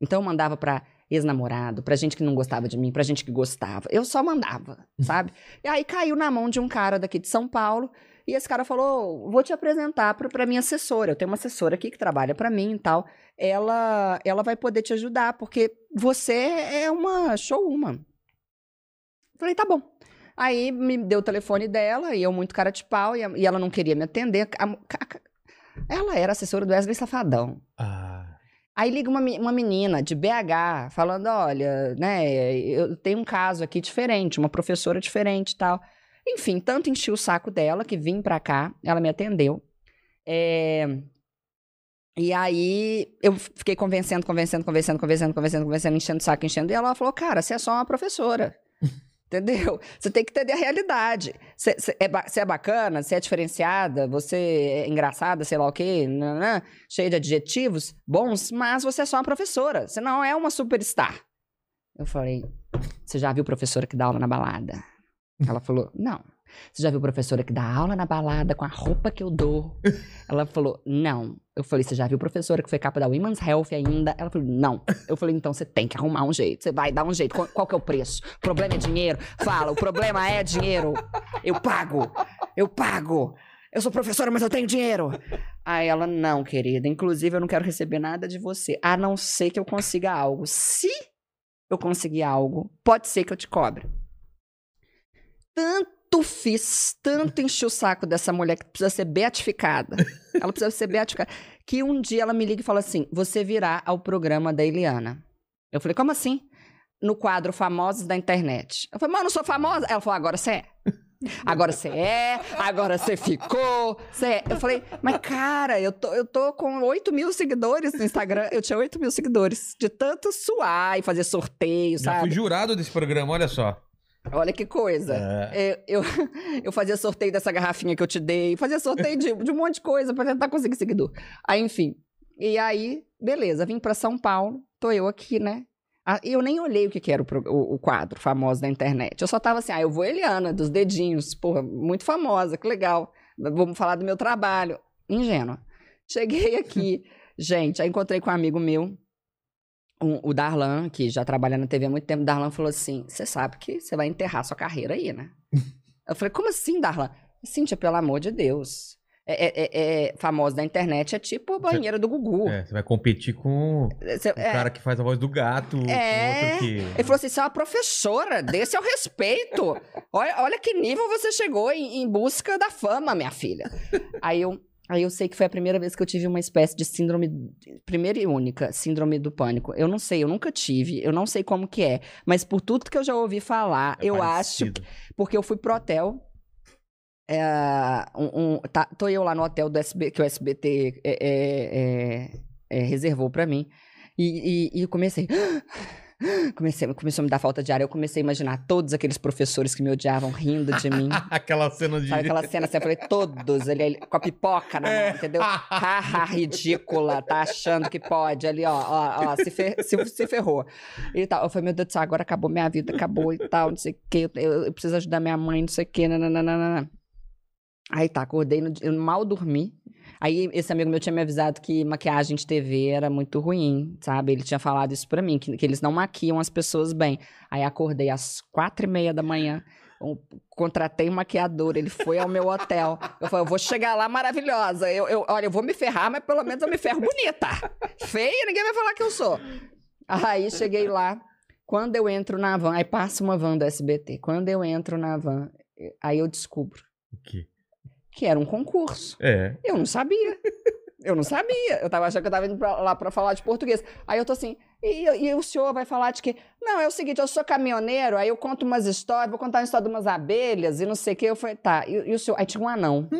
Então eu mandava pra ex-namorado, pra gente que não gostava de mim, pra gente que gostava. Eu só mandava, sabe? E aí caiu na mão de um cara daqui de São Paulo, e esse cara falou: "Vou te apresentar pra, pra minha assessora. Eu tenho uma assessora aqui que trabalha pra mim e tal. Ela ela vai poder te ajudar, porque você é uma showwoman." Falei: "Tá bom." Aí me deu o telefone dela, e eu muito cara de pau, e, a- e ela não queria me atender. A- a- ela era assessora do Wesley Safadão. Ah, Aí liga uma, uma menina de BH falando: olha, né, eu tenho um caso aqui diferente, uma professora diferente e tal. Enfim, tanto enchi o saco dela que vim pra cá, ela me atendeu. É, E aí eu fiquei convencendo, convencendo, convencendo, convencendo, convencendo, convencendo, enchendo o saco, enchendo. E ela falou: cara, você é só uma professora. Entendeu? Você tem que entender a realidade. Você é, é bacana, você é diferenciada, você é engraçada, sei lá o quê, cheia de adjetivos bons, mas você é só uma professora. Você não é uma superstar. Eu falei, você já viu professora que dá aula na balada? Ela falou, não. Você já viu professora que dá aula na balada com a roupa que eu dou? Ela falou, não. Eu falei, você já viu professora que foi capa da Women's Health ainda? Ela falou, não. Eu falei, então você tem que arrumar um jeito. Você vai dar um jeito. Qual, qual que é o preço? O problema é dinheiro? Fala, o problema é dinheiro. Eu pago. Eu pago. Eu sou professora, mas eu tenho dinheiro. Aí ela, não, querida. Inclusive, eu não quero receber nada de você. A não ser que eu consiga algo. Se eu conseguir algo, pode ser que eu te cobre. Tanto fiz, tanto enchi o saco dessa mulher que precisa ser beatificada. Ela precisa ser beatificada. Que um dia ela me liga e fala assim: você virá ao programa da Eliana. Eu falei, como assim? No quadro Famosos da Internet. Eu falei, mas eu não sou famosa. Ela falou, agora você é. Agora você é, agora você ficou. Você é. Eu falei, mas cara, eu tô, eu tô com 8 mil seguidores no Instagram. Eu tinha 8 mil seguidores. De tanto suar e fazer sorteio, já fui sabe? jurado desse programa, olha só. Olha que coisa. É. Eu, eu, eu fazia sorteio dessa garrafinha que eu te dei, fazia sorteio de, de um monte de coisa pra tentar conseguir seguidor. Aí, enfim. E aí, beleza, vim pra São Paulo, tô eu aqui, né? Ah, Eu nem olhei o que, que era o, o- o quadro famoso da internet. Eu só tava assim, ah, eu vou Eliana, dos dedinhos, porra, muito famosa, que legal. Vamos falar do meu trabalho. Ingênua. Cheguei aqui, gente, aí encontrei com um amigo meu, um- o Darlan, que já trabalha na TV há muito tempo. Darlan falou assim: Você sabe que você vai enterrar sua carreira aí, né? Eu falei: Como assim, Darlan? Cíntia, pelo amor de Deus. É, é, é, é famoso da internet, é tipo a banheira do Gugu. É, você vai competir com o Cê- é, cara que faz a voz do gato, É. que... Ele falou assim: você é uma professora, desse é o respeito. Olha, olha que nível você chegou em, em busca da fama, minha filha. Aí eu, aí eu sei que foi a primeira vez que eu tive uma espécie de síndrome, primeira e única, síndrome do pânico. Eu não sei, eu nunca tive, eu não sei como que é. Mas por tudo que eu já ouvi falar, É eu parecido. acho. Porque eu fui pro hotel. é, um, um- tá- tô eu lá no hotel do SB, que o SBT é, é, é, é, reservou pra mim. E, e, e comecei. Comecei, começou a me dar falta de ar. Eu comecei a imaginar todos aqueles professores que me odiavam rindo de mim. Aquela cena de... Sabe aquela cena assim? Eu falei, todos ali, ali, com a pipoca na mão, entendeu? Haha, ridícula, tá achando que pode ali, ó, ó, ó, se, fer- se, se ferrou. E tal. Eu falei, meu Deus do céu, agora acabou minha vida, acabou e tal, não sei o quê, eu, eu preciso ajudar minha mãe, não sei o quê, nananana. Aí tá, acordei, no, eu mal dormi. Aí esse amigo meu tinha me avisado que maquiagem de TV era muito ruim, sabe? Ele tinha falado isso pra mim, que, que eles não maquiam as pessoas bem. Aí acordei às quatro e meia da manhã, um- contratei um maquiador, ele foi ao meu hotel. Eu falei, eu vou chegar lá maravilhosa. Eu, eu- olha, eu vou me ferrar, mas pelo menos eu me ferro bonita. Feia, ninguém vai falar que eu sou. Aí cheguei lá. Quando eu entro na van, aí passa uma van do SBT. Quando eu entro na van, aí eu descubro O quê? Que era um concurso. É. Eu não sabia. Eu não sabia. Eu tava achando que eu tava indo pra- lá pra falar de português. Aí eu tô assim, e, e o senhor vai falar de quê? Não, é o seguinte, eu sou caminhoneiro, aí eu conto umas histórias, vou contar uma história de umas abelhas e não sei o quê. Eu falei, tá, e, e o senhor? Aí tinha um anão.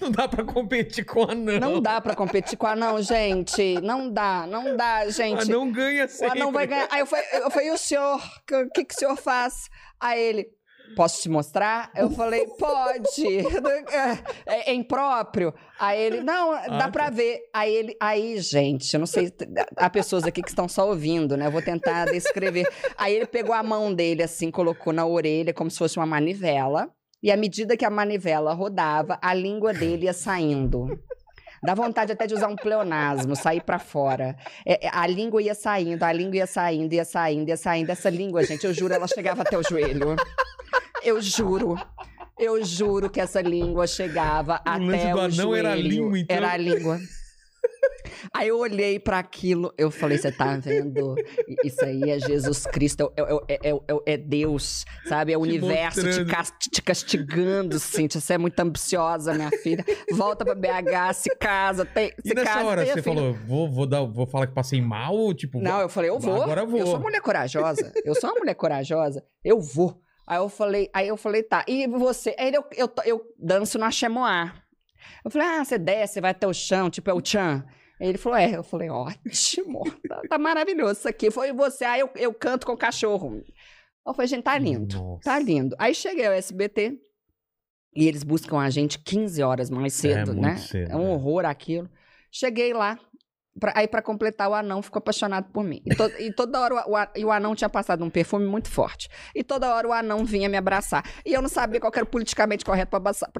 Não dá pra competir com anão. Não dá pra competir com anão, gente. Não dá, não dá, gente. Anão ganha O sempre. anão vai ganhar. Aí eu falei, eu falei, e o senhor? O que, que o senhor faz? Aí ele, posso te mostrar? Eu falei, pode. É, é impróprio. Aí ele, não, dá Ah, pra ver. Aí ele, aí, gente, eu não sei, há pessoas aqui que estão só ouvindo, né? Eu vou tentar descrever. Aí ele pegou a mão dele assim, colocou na orelha como se fosse uma manivela. E à medida que a manivela rodava, a língua dele ia saindo. Dá vontade até de usar um pleonasmo, sair pra fora. É, é, a língua ia saindo, a língua ia saindo, ia saindo, ia saindo. Essa língua, gente, eu juro, ela chegava até o joelho. Eu juro. Eu juro que essa língua chegava O até o anão joelho. era a língua, então? Era a língua. Aí eu olhei pra aquilo, eu falei, você tá vendo? Isso aí é Jesus Cristo, é, é- é- é- é Deus, sabe? É o Te universo te, mostrando. cas- te castigando, Cíntia. Você é muito ambiciosa, minha filha. Volta pra BH, se casa, tem, E se nessa casa, hora você filha. falou, vou, vou, dar, vou falar que passei mal tipo. Não, eu falei, eu vou. Agora eu vou. Eu sou uma mulher corajosa. Eu sou uma mulher corajosa. Eu vou. Aí eu falei, aí eu falei, tá. E você? Aí eu, eu, eu danço no Axemoá. Eu falei, ah, você desce, vai até o chão, tipo é o Tchan. Aí ele falou, é. Eu falei, ótimo, tá, tá maravilhoso isso aqui. Foi você. Aí eu, eu canto com o cachorro. Eu falei, gente, tá lindo. Nossa. Tá lindo. Aí cheguei ao SBT e eles buscam a gente 15 horas mais cedo, É, muito né? cedo, é um é. horror aquilo. Cheguei lá. Pra- aí, pra completar, o anão ficou apaixonado por mim. E, to- e toda hora o, o e o anão tinha passado um perfume muito forte. E toda hora o anão vinha me abraçar. E eu não sabia qual que era o politicamente correto pra, abraçar-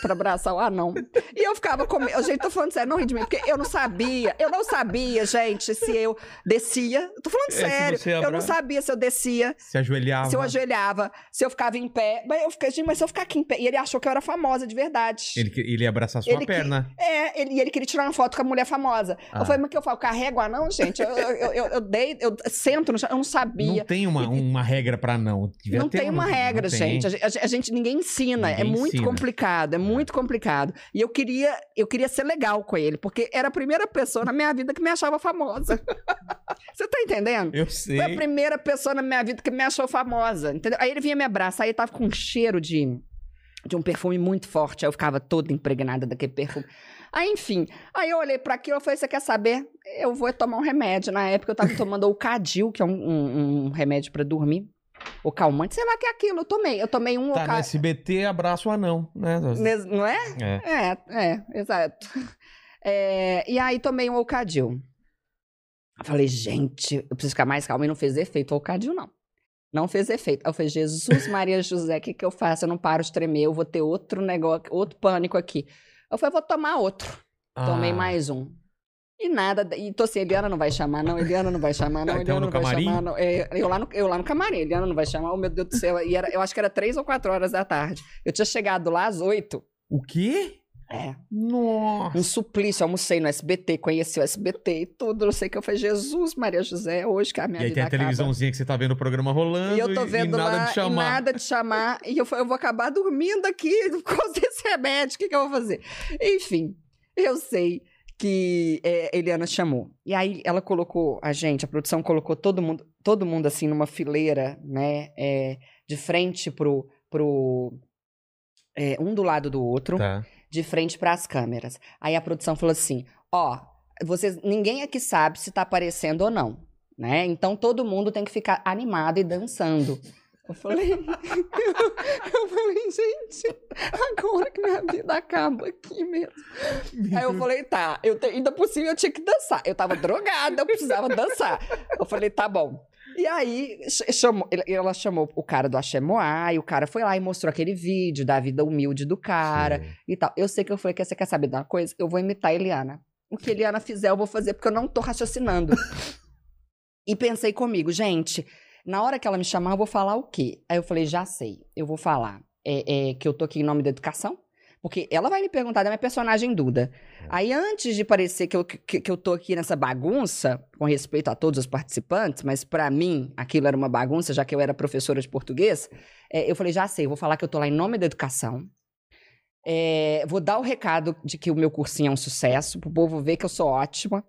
pra, abraçar- o anão. E eu ficava com medo. Gente, tô falando sério, não ri de mim, porque eu não sabia. Eu não sabia, gente, se eu descia. Tô falando É, sério. você Eu não sabia se eu descia Se ajoelhava. se eu ajoelhava, se eu ficava em pé. Mas eu fiquei, gente, mas se eu ficar aqui em pé. E ele achou que eu era famosa de verdade. Ele, que- ele ia abraçar sua Ele que- perna. É, ele, e ele queria tirar uma foto com a mulher famosa. Ah. Eu falei, mas que eu falo? Carrego anão, gente? Eu, eu, eu, eu, dei, eu sento no chão, eu não sabia. Não tem uma, uma regra pra não. Devia Não tem uma regra, gente. A, a gente ninguém ensina. é Ninguém muito ensina. complicado. É muito complicado. E eu queria, eu queria ser legal com ele, porque era a primeira pessoa na minha vida que me achava famosa. Você tá entendendo? Eu sei. Foi a primeira pessoa na minha vida que me achou famosa, entendeu? Aí ele vinha me abraçar, aí ele tava com um cheiro de, de um perfume muito forte, aí eu ficava toda impregnada daquele perfume. Aí, enfim, aí eu olhei pra aquilo e falei, você quer saber? Eu vou tomar um remédio. Na época eu tava tomando o Cadil, que é um, um- um remédio pra dormir. O calmante, sei lá que é aquilo, eu tomei. Eu tomei um... Tá Oca- no SBT, abraço o anão, né? Não é? É. É, é, exato. É, e aí tomei um Ocadil. Eu falei, gente, eu preciso ficar mais calma. E não fez efeito o Ocadil, não. Não fez efeito. Eu falei, Jesus, Maria José, o que, que eu faço? Eu não paro de tremer, eu vou ter outro negócio, outro pânico aqui. Eu falei, vou tomar outro. Tomei Ah, mais um. E nada, e tô assim, Eliana não vai chamar, não, Eliana não vai chamar, não, Ah, Eliana não vai camarim? chamar, não. É, eu, lá no, eu lá no camarim, Eliana não vai chamar, oh meu Deus do céu. E era, eu acho que era três ou quatro horas da tarde. Eu tinha chegado lá às oito. O quê? É. Nossa. Um suplício, almocei no SBT, conheci o SBT e tudo. Eu sei que eu falei, Jesus, Maria José, é hoje que a minha E aí vida tem a acaba. televisãozinha que você tá vendo o programa rolando E eu tô vendo nada lá, de e chamar. nada de chamar. E eu falei, eu vou acabar dormindo aqui por causa desse remédio, o que, que eu vou fazer? Enfim, eu sei que é, Eliana chamou. E aí ela colocou a gente, a produção colocou todo mundo, todo mundo assim numa fileira, né? é, de frente pro. pro é, um do lado do outro Tá. De frente para as câmeras. Aí a produção falou assim: ó, vocês, ninguém aqui sabe se tá aparecendo ou não, né? Então todo mundo tem que ficar animado e dançando. Eu falei, eu falei, gente, agora que minha vida acaba aqui mesmo. Aí eu falei, tá, eu te, ainda cima eu tinha que dançar. Eu tava drogada, eu precisava dançar. Eu falei, tá bom. E aí, ch- chamou, ela chamou o cara do Axemoá, e o cara foi lá e mostrou aquele vídeo da vida humilde do cara Sei. e tal. Eu sei que eu falei que você quer saber de uma coisa? Eu vou imitar a Eliana. O que a Eliana fizer, eu vou fazer, porque eu não tô raciocinando. e pensei comigo, gente, Na hora que ela me chamar, eu vou falar o quê? Aí eu falei, já sei. Eu vou falar é, é, que eu tô aqui em nome da educação. Porque ela vai me perguntar da minha personagem Duda. Aí, antes de parecer que eu, que, que eu tô aqui nessa bagunça, com respeito a todos os participantes, mas pra mim aquilo era uma bagunça, já que eu era professora de português, é, eu falei, já sei, vou falar que eu tô lá em nome da educação. É, vou dar o recado de que o meu cursinho é um sucesso, pro povo ver que eu sou ótima.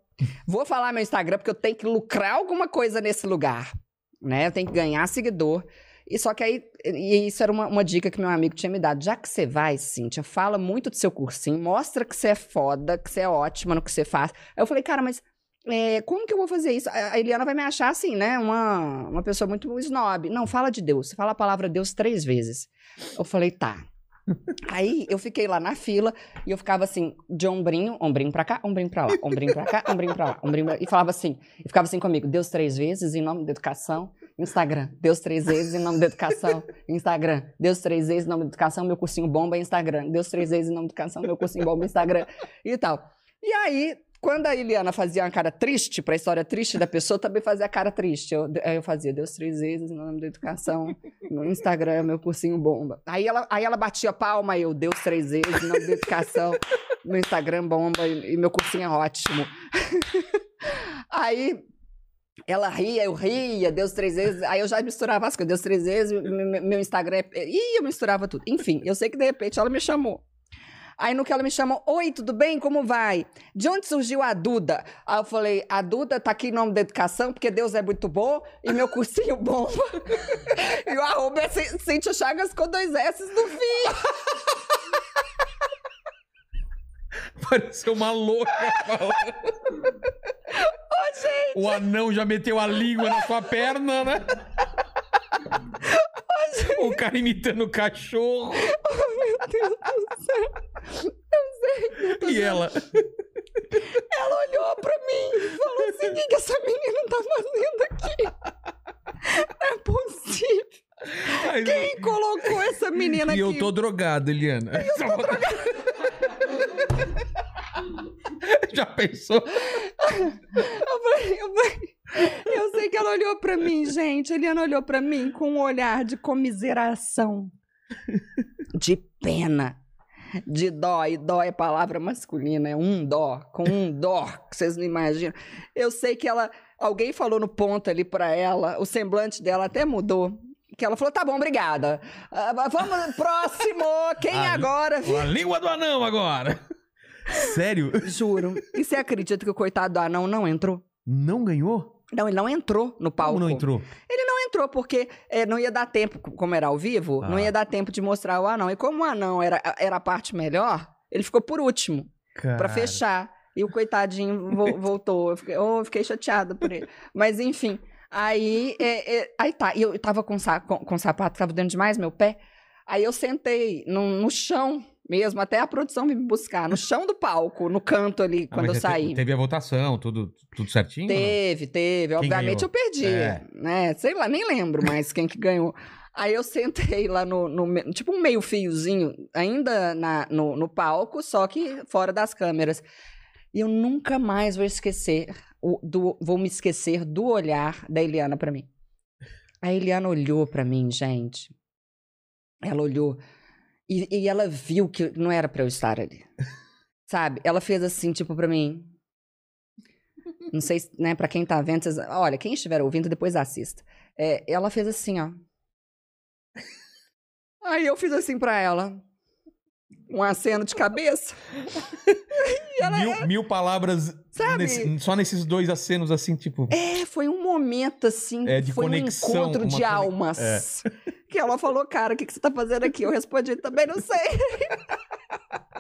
Vou falar meu Instagram, porque eu tenho que lucrar alguma coisa nesse lugar. Né? Eu tenho que ganhar seguidor. E só que aí, e isso era uma, uma dica que meu amigo tinha me dado. Já que você vai, Cíntia, fala muito do seu cursinho, mostra que você é foda, que você é ótima no que você faz. Aí eu falei, cara, mas é, como que eu vou fazer isso? A Eliana vai me achar assim, né? Uma, uma pessoa muito snob. Não, fala de Deus. Fala a palavra Deus três vezes. Eu falei, tá. Aí eu fiquei lá na fila e eu ficava assim, de ombrinho, ombrinho pra cá, ombrinho pra lá, ombrinho pra cá, ombrinho pra lá, ombrinho pra... E falava assim, e ficava assim comigo, Deus três vezes, em nome da educação, Instagram, Deus três vezes, em nome da educação, Instagram, Deus três vezes, em nome da educação, meu cursinho bomba, Instagram, Deus três vezes, em nome da educação, meu cursinho bomba, Instagram, e tal. E aí, quando a Eliana fazia uma cara triste, para a história triste da pessoa, também fazia a cara triste. Eu, eu fazia Deus três vezes no nome da educação, no Instagram, meu cursinho bomba. Aí ela, aí ela batia palma, eu, Deus três vezes no nome da educação, no Instagram bomba, e, e meu cursinho é ótimo. aí ela ria, eu ria, Deus três vezes. Aí eu já misturava as coisas, Deus três vezes, meu Instagram. É... Ih, eu misturava tudo. Enfim, eu sei que de repente ela me chamou. Aí no que ela me chamou, oi, tudo bem? Como vai? De onde surgiu a Duda? Aí eu falei, a Duda tá aqui em nome da educação, porque Deus é muito bom e meu cursinho bomba. e o arroba é Cintia Chagas com dois S no fim. Pareceu uma louca falando. Ô, gente. O anão já meteu a língua na sua perna, né? O cara imitando o cachorro. Oh, meu Deus do céu. Eu sei. E ela? Ela olhou pra mim e falou assim: o que, que essa menina tá fazendo aqui? Não é possível. Quem colocou essa menina E aqui? eu tô drogado, Eliana. Já pensou? Eu falei, eu falei- eu sei que ela olhou pra mim, gente. A Eliana olhou pra mim com um olhar de comiseração, de pena, de dó. E dó é palavra masculina, é um dó, com um dó, que vocês não imaginam. Eu sei que ela, alguém falou no ponto ali pra ela, o semblante dela até mudou. Que ela falou, tá bom, obrigada. Ah, vamos, próximo, quem Ah, agora? A língua do anão agora. Sério? Juro. E você acredita que o coitado do anão não entrou? Não ganhou? Não, ele não entrou no palco. Como não entrou? Ele não entrou porque é, não ia dar tempo, como era ao vivo, Ah. não ia dar tempo de mostrar o anão. E como o anão era, era a parte melhor, ele ficou por último, pra Cara. fechar. E o coitadinho vo- voltou. Eu fiquei, oh, eu fiquei chateada por ele. Mas enfim, aí, é, é, aí tá. Eu tava com, com, com sapato, tava dentro demais meu pé. Aí eu sentei no, no chão mesmo, até a produção me buscar, no chão do palco, no canto ali, Ah, quando eu te- saí. Teve a votação, tudo, tudo certinho? Teve, teve. Obviamente ganhou? eu perdi. É. Né? Sei lá, nem lembro mais quem que ganhou. Aí eu sentei lá no, no tipo um meio fiozinho, ainda na, no, no palco, só que fora das câmeras. E eu nunca mais vou esquecer, o, do, vou me esquecer do olhar da Eliana pra mim. A Eliana olhou pra mim, gente. Ela olhou e, e ela viu que não era pra eu estar ali. Sabe? Ela fez assim, tipo, pra mim. Não sei, se, né, pra quem tá vendo, vocês- olha, quem estiver ouvindo, depois assista. É, ela fez assim, ó. Aí eu fiz assim pra ela. Um aceno de cabeça. Ela, Mil, mil palavras Sabe? nesse- só nesses dois acenos, assim, tipo. É, foi um momento assim, É, de foi conexão, um encontro de conex- almas. Que ela falou, cara, o que, que você tá fazendo aqui? Eu respondi, também não sei.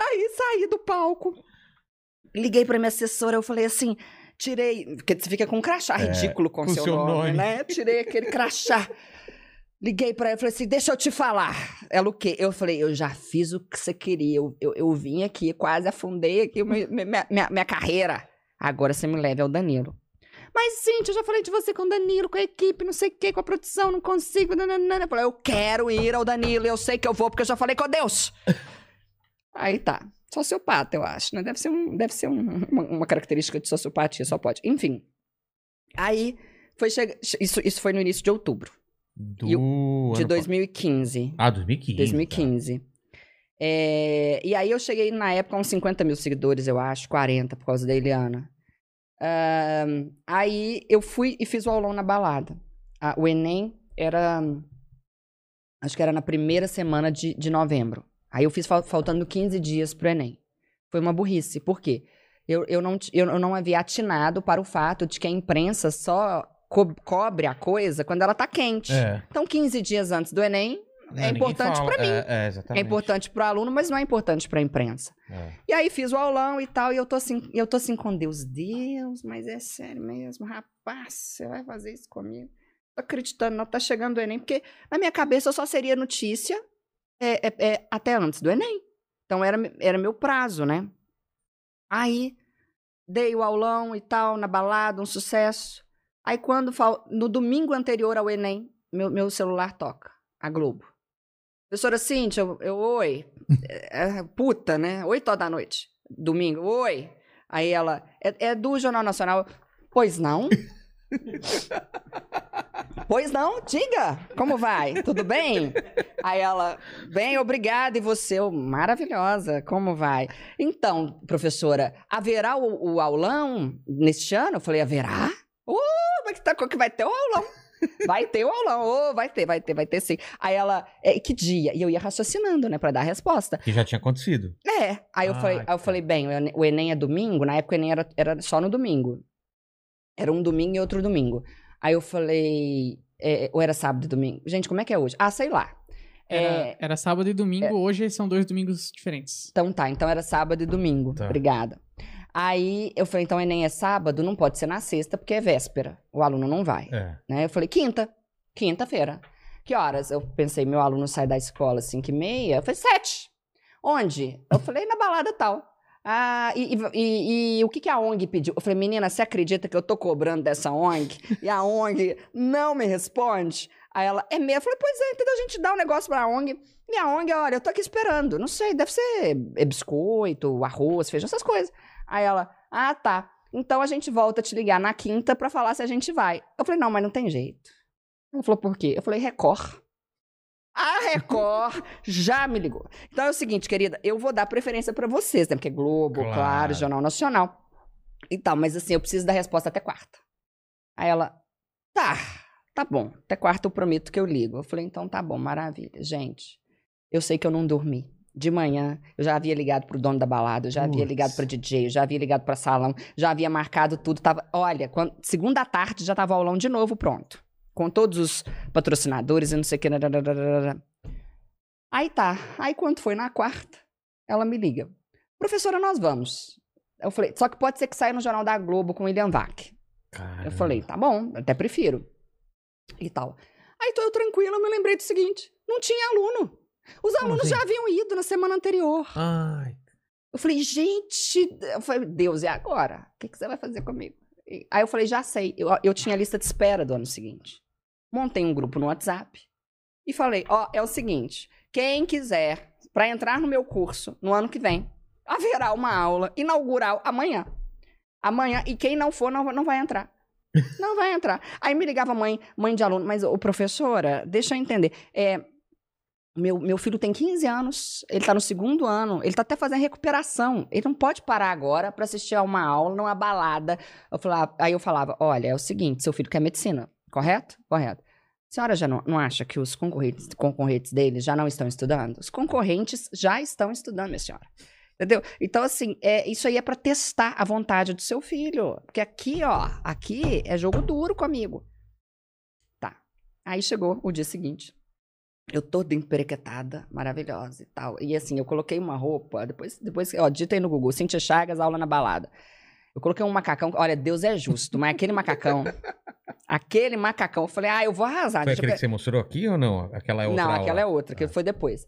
Aí saí do palco, liguei pra minha assessora, eu falei assim, tirei, porque você fica com um crachá ridículo com, É, com seu, seu nome, nome. né? Tirei aquele crachá. Liguei pra ela e falei assim: deixa eu te falar. Ela o quê? Eu falei: eu já fiz o que você queria. Eu, eu, eu vim aqui, quase afundei aqui minha, minha, minha, minha carreira. Agora você me leva ao Danilo. Mas, Cintia, eu já falei de você com o Danilo, com a equipe, não sei o quê, com a produção, não consigo. Nananana. Eu falei: eu quero ir ao Danilo, eu sei que eu vou, porque eu já falei com Deus. Aí tá. Sociopata, eu acho, né? Deve ser, um, deve ser um- uma, uma característica de sociopatia, só pode. Enfim. Aí Foi chega... isso, isso foi no início de outubro Do de ano 2015. pa- Ah, 2015. 2015. É, e aí eu cheguei na época a uns 50 mil seguidores, eu acho, 40, por causa da Eliana. Ahn, aí eu fui e fiz o aulão na balada. Ah, o Enem era. Acho que era na primeira semana de, de novembro. Aí eu fiz fal- faltando 15 dias pro Enem. Foi uma burrice. Por quê? Eu, eu, não, eu não havia atinado para o fato de que a imprensa só co- cobre a coisa quando ela tá quente. É. Então, 15 dias antes do Enem, é ninguém importante pra mim. É, é, é importante pro aluno, mas não é importante pra imprensa. É. E aí fiz o aulão e tal, e eu tô assim, eu tô assim com Deus. Deus, mas é sério mesmo, rapaz, você vai fazer isso comigo? Tô acreditando, não tá chegando o Enem, porque na minha cabeça eu só seria notícia é, é, é, até antes do Enem. Então era, era meu prazo, né? Aí dei o aulão e tal, na balada, um sucesso. Aí quando, no domingo anterior ao Enem, meu, meu celular toca, a Globo. Professora Cíntia, eu, eu oi. É, é, puta, né? Oito horas da noite. Domingo, oi. Aí ela, é, é do Jornal Nacional. Pois não? pois não, diga, como vai? Tudo bem? Aí ela, bem, obrigada. E você, eu, maravilhosa, como vai? Então, professora, haverá o, o aulão neste ano? Eu falei, haverá? Que, tá, que vai ter o aulão. Vai ter o aulão, ô, vai ter, vai ter, vai ter sim. Aí ela, é, que dia? E eu ia raciocinando, né, pra dar a resposta. Que já tinha acontecido. É. Aí eu, Ah, falei, aí eu tá. falei, bem, o Enem- é domingo, na época o Enem era, era só no domingo. Era um domingo e outro domingo. Aí eu falei, é, ou era sábado e domingo? Gente, como é que é hoje? Ah, sei lá. Era, É, era sábado e domingo, hoje são dois domingos diferentes. então tá, então era sábado e domingo. Tá. Obrigada. Aí eu falei, então Enem é sábado, não pode ser na sexta, porque é véspera. O aluno não vai. É. né? Eu falei, quinta, quinta-feira. Que horas? Eu pensei, meu aluno sai da escola às 5 e meia. Eu falei, sete. Onde? Eu falei, na balada tal. Ah, e, e- e- e o que, que a ONG pediu? Eu falei, menina, você acredita que eu tô cobrando dessa ONG? E a ONG não me responde? Aí ela, é mesmo? Eu falei, pois é, então a gente dá um negócio pra ONG. E a ONG, olha, eu tô aqui esperando. Não sei, deve ser biscoito, arroz, feijão, essas coisas. Aí ela, ah, tá. Então a gente volta a te ligar na quinta pra falar se a gente vai. Eu falei, não, mas não tem jeito. Ela falou, por quê? Eu falei, Record. A Record já me ligou. Então é o seguinte, querida, eu vou dar preferência pra vocês, né? Porque Globo, Claro. claro, Jornal Nacional e tal. Mas assim, eu preciso da resposta até quarta. Aí ela, tá, tá bom. Até quarta eu prometo que eu ligo. Eu falei, então tá bom, maravilha. Gente, eu sei que eu não dormi. De manhã, eu já havia ligado pro dono da balada, eu já havia ligado pra DJ, eu já havia ligado pra salão, já havia marcado tudo. Tava, olha, quando, segunda tarde já tava o aulão de novo pronto. Com todos os patrocinadores e não sei o que. Aí tá. Aí quando foi na quarta, ela me liga. Professora, nós vamos. Eu falei, só que pode ser que saia no Jornal da Globo com o William Vac. Eu falei, tá bom, até prefiro. E tal. Aí tô eu tranquila, eu me lembrei do seguinte: não tinha aluno. Os Como alunos assim? já haviam ido na semana anterior. Ai. Eu falei, gente, eu falei, Deus, e agora? O que, que você vai fazer comigo? E- Aí eu falei, já sei. Eu, eu tinha lista de espera do ano seguinte. Montei um grupo no WhatsApp e falei, ó, é o seguinte: quem quiser para entrar no meu curso no ano que vem, haverá uma aula inaugural amanhã. Amanhã, e quem não for, não, não vai entrar. Não vai entrar. Aí me ligava mãe, mãe de aluno, mas, ô, professora, deixa eu entender. É, meu, meu filho tem 15 anos, ele tá no segundo ano, ele tá até fazendo recuperação. Ele não pode parar agora para assistir a uma aula, numa balada. Eu falava, aí eu falava: olha, é o seguinte, seu filho quer medicina, correto? Correto. A senhora já não, não acha que os concorrentes, concorrentes dele já não estão estudando? Os concorrentes já estão estudando, minha senhora. Entendeu? Então, assim, é, isso aí é para testar a vontade do seu filho. Porque aqui, ó, aqui é jogo duro comigo. Tá. Aí chegou o dia seguinte. Eu toda emperequetada, maravilhosa e tal. E assim, eu coloquei uma roupa, depois, depois ó, digitei no Google, Cintia Chagas, aula na balada. Eu coloquei um macacão, olha, Deus é justo, mas aquele macacão, aquele macacão, eu falei, ah, eu vou arrasar. Foi eu aquele pe- que você mostrou aqui ou não? Aquela é outra não, aula? aquela é outra, que Ah. foi depois.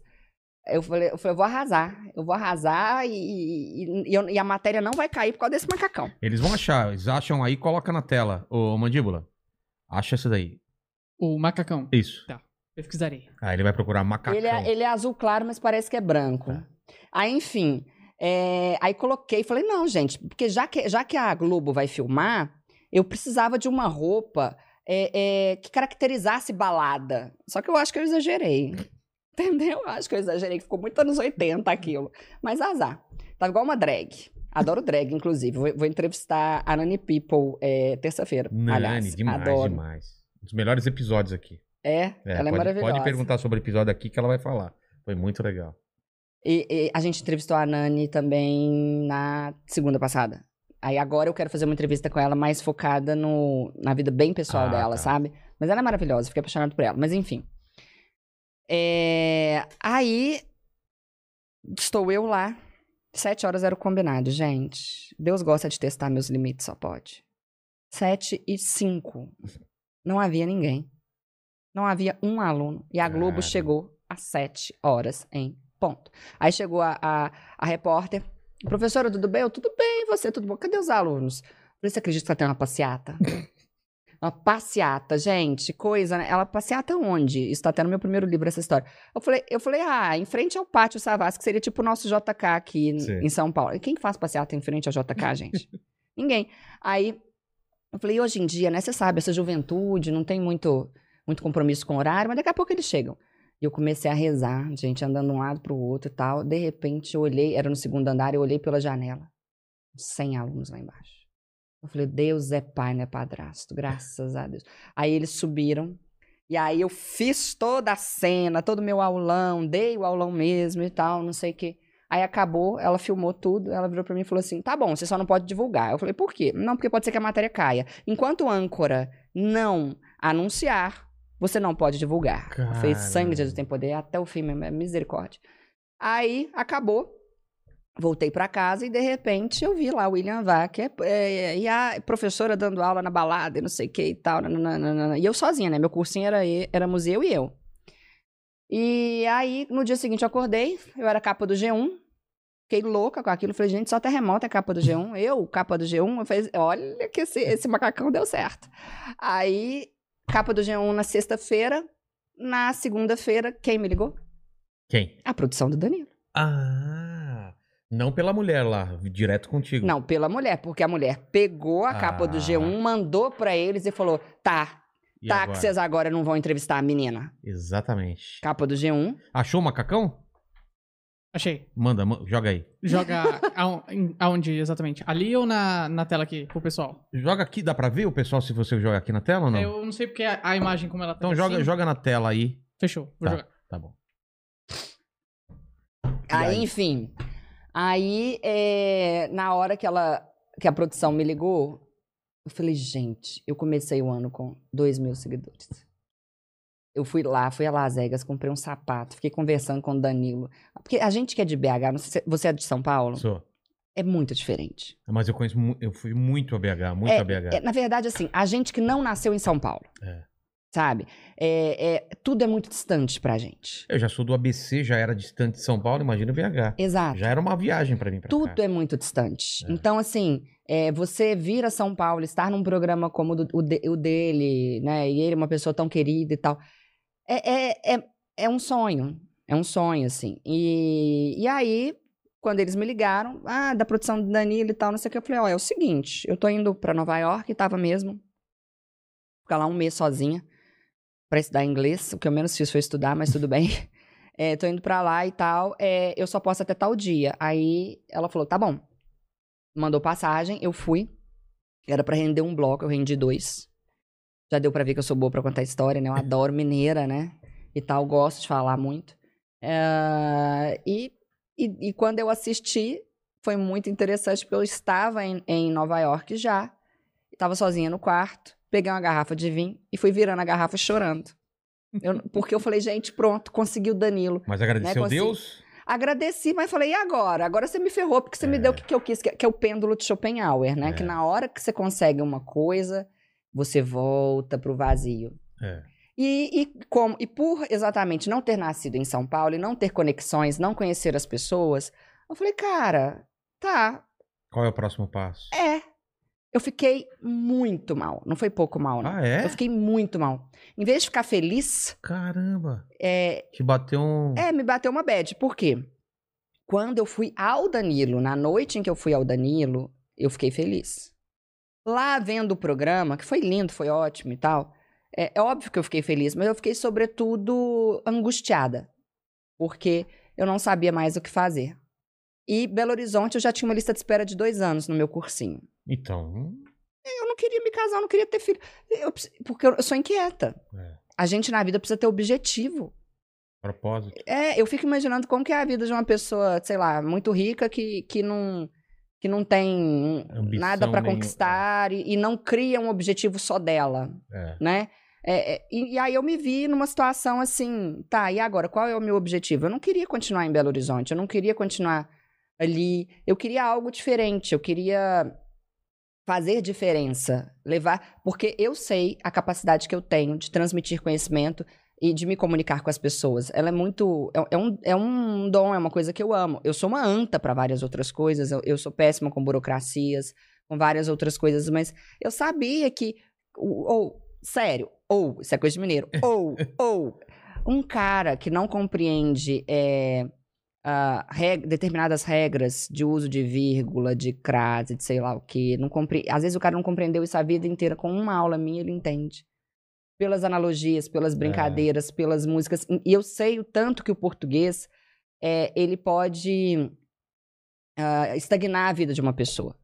Eu falei, eu falei, eu vou arrasar, eu vou arrasar e, e, e eu- e a matéria não vai cair por causa desse macacão. Eles vão achar, eles acham aí, coloca na tela. Ô, mandíbula, acha essa daí. O macacão. Isso. Pesquisarei. Aí ele vai procurar macacão. Ele é, ele é azul claro, mas parece que é branco. Tá. Aí, enfim, é, aí coloquei, falei, não, gente, porque já que, já que a Globo vai filmar, eu precisava de uma roupa é, é, que caracterizasse balada. Só que eu acho que eu exagerei. Entendeu? Eu acho que eu exagerei, que ficou muito anos 80 aquilo. Mas azar. Tava igual uma drag. Adoro drag, inclusive. Vou, vou entrevistar a Nani People é, terça-feira. Nani, aliás. demais, Adoro. demais. Um dos melhores episódios aqui. É, É, ela é pode, maravilhosa. Pode perguntar sobre o episódio aqui que ela vai falar. Foi muito legal. E, e a gente entrevistou a Nani também na segunda passada. Aí agora eu quero fazer uma entrevista com ela mais focada no, na vida bem pessoal Ah, dela, tá. sabe? Mas ela é maravilhosa, fiquei apaixonado por ela. Mas enfim. É, Aí estou eu lá. Sete horas era o combinado, gente. Deus gosta de testar meus limites, só pode. Sete e cinco. Não havia ninguém. Não havia um aluno. E a Globo chegou às sete horas em ponto. Aí chegou a, a, a repórter. Professora, tudo bem? Eu, tudo bem, você, tudo bom? Cadê os alunos? Você acredita que ela tem uma passeata? uma passeata, gente, coisa, né? Ela passeata onde? Isso tá até no meu primeiro livro, essa história. Eu falei, eu falei, ah, em frente ao Pátio Savassi, que seria tipo o nosso JK aqui em- Sim. em São Paulo. E quem que faz passeata em frente ao JK, gente? Ninguém. Aí, eu falei, hoje em dia, né, você sabe, essa juventude não tem muito, muito compromisso com o horário, mas daqui a pouco eles chegam. E eu comecei a rezar, gente, andando de um lado pro outro e tal. De repente, eu olhei, era no segundo andar, eu olhei pela janela. 100 alunos lá embaixo. Eu falei, Deus é pai, não é padrasto, graças a Deus. Aí eles subiram, e aí eu fiz toda a cena, todo o meu aulão, dei o aulão mesmo e tal, não sei o quê. Aí acabou, ela filmou tudo, ela virou pra mim e falou assim: tá bom, você só não pode divulgar. Eu falei, por quê? Não, porque pode ser que a matéria caia. Enquanto âncora não anunciar, você não pode divulgar. Eu falei, sangue de Jesus tem poder até o fim, mesmo, é misericórdia. Aí acabou. Voltei pra casa e de repente eu vi lá o William Vac é, e a professora dando aula na balada e não sei o que e tal. nananana. E eu sozinha, né? Meu cursinho era, era museu e eu. E aí, no dia seguinte, eu acordei, eu era capa do G1, fiquei louca com aquilo. Falei, gente, só terremoto é capa do G1. Eu, capa do G1, eu falei, olha que esse, esse macacão deu certo. Aí, capa do G1 na sexta-feira. Na segunda-feira, quem me ligou? Quem? A produção do Danilo. Ah, não pela mulher lá, direto contigo. Não, pela mulher, porque a mulher pegou a capa do Ah. G1, mandou pra eles e falou: tá, E tá, agora? agora não vão entrevistar a menina. Exatamente. Capa do G1. Achou o macacão? Achei. Manda, ma- joga aí. Joga aon- em- aonde exatamente? Ali ou na, na tela aqui, pro pessoal? Joga aqui, dá pra ver o pessoal se você joga aqui na tela ou não? Eu não sei porque a, a imagem como ela tá. Então joga, assim. joga na tela aí. Fechou, vou Tá. jogar. Tá bom. Aí, aí? enfim. Aí, é, na hora que ela que a produção me ligou, eu falei, gente, eu comecei o ano com 2 mil seguidores. Eu fui lá, fui a Las Vegas, comprei um sapato, fiquei conversando com o Danilo. Porque a gente que é de BH, não sei se você é de São Paulo, Sou. é muito diferente. Mas eu conheço, eu fui muito a BH, muito é, a BH. é, na verdade, assim, a gente que não nasceu em São Paulo, É. sabe? É, é, tudo é muito distante pra gente. Eu já sou do ABC, já era distante de São Paulo, imagina o BH. Exato. Já era uma viagem pra mim pra Tudo cá. é muito distante. É. Então, assim, você vir a São Paulo, estar num programa como o, do- o de- o dele, né? E ele é uma pessoa tão querida e tal. É, é, é, é um sonho. É um sonho, assim. E, e aí, quando eles me ligaram, ah, da produção do Danilo e tal, não sei o que, eu falei, ó, é o seguinte, eu tô indo pra Nova York, tava mesmo. Ficar lá um mês sozinha pra estudar inglês. O que eu menos fiz foi estudar, mas tudo bem. É, tô indo pra lá e tal. É, eu só posso até tal dia. Aí ela falou: tá bom. Mandou passagem, eu fui. Era pra render um bloco, eu rendi dois. Já deu pra ver que eu sou boa pra contar história, né? Eu adoro mineira, né? E tal, gosto de falar muito. É, e, e, e quando eu assisti, foi muito interessante, porque eu estava em, em Nova York já. Estava sozinha no quarto, peguei uma garrafa de vinho e fui virando a garrafa chorando. Eu- porque eu falei, gente, pronto, consegui o Danilo. Mas agradeceu Né, consigo- Deus? Agradeci, mas falei, e agora? Agora você me ferrou, porque você me É. deu o que, que eu quis, que, que é o pêndulo de Schopenhauer, né? É. Que na hora que você consegue uma coisa, você volta pro vazio. É. E, e, como, e por exatamente não ter nascido em São Paulo e não ter conexões, não conhecer as pessoas, eu falei, cara, tá, Qual é o próximo passo? é. Eu fiquei muito mal. Não foi pouco mal, não. Ah, é? Eu fiquei muito mal. Em vez de ficar feliz, Caramba. é, Te bateu um. É, me bateu uma bad. Por quê? Quando eu fui ao Danilo, na noite em que eu fui ao Danilo, eu fiquei feliz. Lá vendo o programa, que foi lindo, foi ótimo e tal, é, é óbvio que eu fiquei feliz, mas eu fiquei, sobretudo, angustiada. Porque eu não sabia mais o que fazer. E Belo Horizonte eu já tinha uma lista de espera de dois anos no meu cursinho. Então. Eu não queria me casar, eu não queria ter filho. Eu porque eu, eu sou inquieta. É. A gente na vida precisa ter objetivo. Propósito. É, eu fico imaginando como que é a vida de uma pessoa, sei lá, muito rica que, que não que não tem Ambição nada nenhuma. conquistar e, e não cria um objetivo só dela, É. né? É, é, e, e aí eu me vi numa situação assim, tá, e agora, qual é o meu objetivo? Eu não queria continuar em Belo Horizonte, eu não queria continuar ali, eu queria algo diferente, eu queria fazer diferença, levar, porque eu sei a capacidade que eu tenho de transmitir conhecimento e de me comunicar com as pessoas. Ela é muito. É, é um, é um dom, é uma coisa que eu amo. Eu sou uma anta para várias outras coisas, eu, eu sou péssima com burocracias, com várias outras coisas, mas eu sabia que. o- Ou, sério, ou, isso é coisa de mineiro, ou, ou, um cara que não compreende é, ah, reg- determinadas regras de uso de vírgula, de crase, de sei lá o quê. Não compre... Às vezes o cara não compreendeu isso a vida inteira. Com uma aula minha, ele entende. Pelas analogias, pelas brincadeiras, pelas músicas. E eu sei o tanto que o português é, ele pode ah, estagnar a vida de uma pessoa.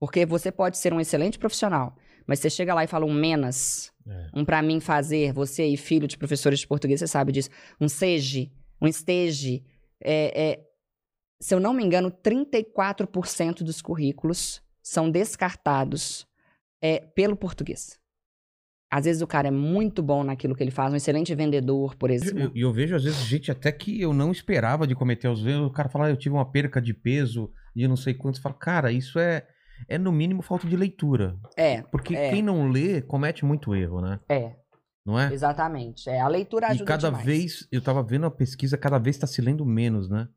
Porque você pode ser um excelente profissional, mas você chega lá e fala um menos, É. um pra mim fazer, você aí, filho de professores de português, você sabe disso, um seja, um esteja, é, é, se eu não me engano, 34% dos currículos são descartados é, pelo português. Às vezes o cara é muito bom naquilo que ele faz, um excelente vendedor, por E exemplo. eu, eu vejo, às vezes, gente até que eu não esperava de cometer os erros. O cara fala, ah, eu tive uma perca de peso de não sei quantos. Fala, cara, isso é, é no mínimo falta de leitura. É, Porque É. quem não lê comete muito erro, né? é, Não é? exatamente. É, a leitura ajuda E cada demais. vez, eu tava vendo a pesquisa, cada vez tá se lendo menos, né?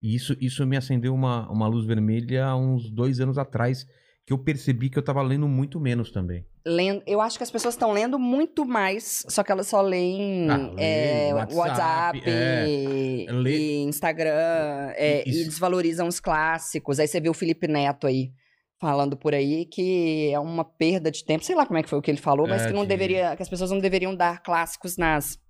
E isso, isso me acendeu uma, uma luz vermelha há uns dois anos atrás, que eu percebi que eu tava lendo muito menos também. Lendo, eu acho que as pessoas estão lendo muito mais, só que elas só leem Ah, é, WhatsApp, WhatsApp, é. e, Lê- e Instagram, é, E- desvalorizam os clássicos. Aí você vê o Felipe Neto aí falando por aí que é uma perda de tempo. Sei lá como é que foi o que ele falou, mas É, que não de- deveria, que as pessoas não deveriam dar clássicos nas,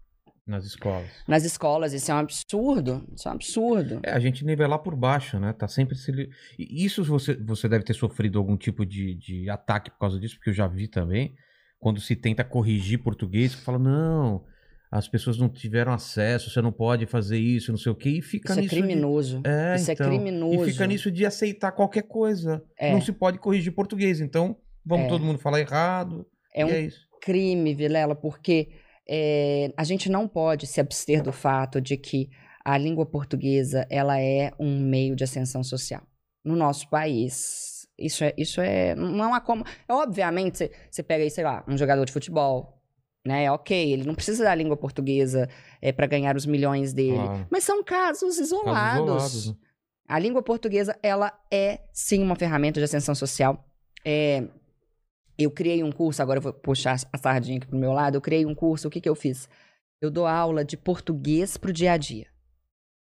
Nas escolas. nas escolas. Isso é um absurdo. Isso é um absurdo. É, a gente nivelar por baixo, né? Tá sempre se. li- Isso você, você deve ter sofrido algum tipo de, de ataque por causa disso, porque eu já vi também. Quando se tenta corrigir português, fala, não, as pessoas não tiveram acesso, você não pode fazer isso, não sei o quê, e fica Isso é nisso. de- criminoso. É, Isso então. é criminoso. E fica nisso de aceitar qualquer coisa. É. Não se pode corrigir português. Então, vamos É. todo mundo falar errado. É um é crime, Vilela, porque é, a gente não pode se abster do fato de que a língua portuguesa ela é um meio de ascensão social no nosso país. Isso é, isso é, não é uma como, é, obviamente você- pega aí, sei lá, um jogador de futebol, né? Ok, ele não precisa da língua portuguesa é, para ganhar os milhões dele, Claro. mas são casos isolados. Casos isolados, né? A língua portuguesa, ela é sim uma ferramenta de ascensão social. É, eu criei um curso, agora eu vou puxar a sardinha aqui pro meu lado. Eu criei um curso, o que, que eu fiz? Eu dou aula de português pro dia a dia.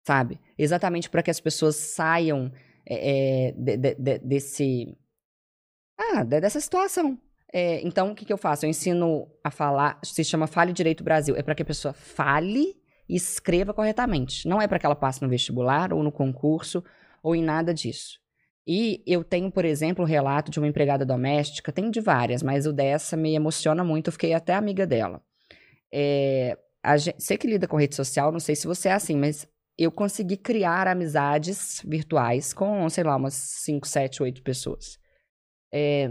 Sabe? Exatamente para que as pessoas saiam é, é, de- de- de- desse. Ah, de- dessa situação. É, então, o que, que eu faço? Eu ensino a falar, se chama Fale Direito Brasil. É para que a pessoa fale e escreva corretamente. Não é para que ela passe no vestibular ou no concurso ou em nada disso. E eu tenho, por exemplo, o relato de uma empregada doméstica, tem de várias, mas o dessa me emociona muito, eu fiquei até amiga dela. É, a gente, você que lida com rede social, não sei se você é assim, mas eu consegui criar amizades virtuais com, sei lá, umas 5, 7, 8 pessoas. É,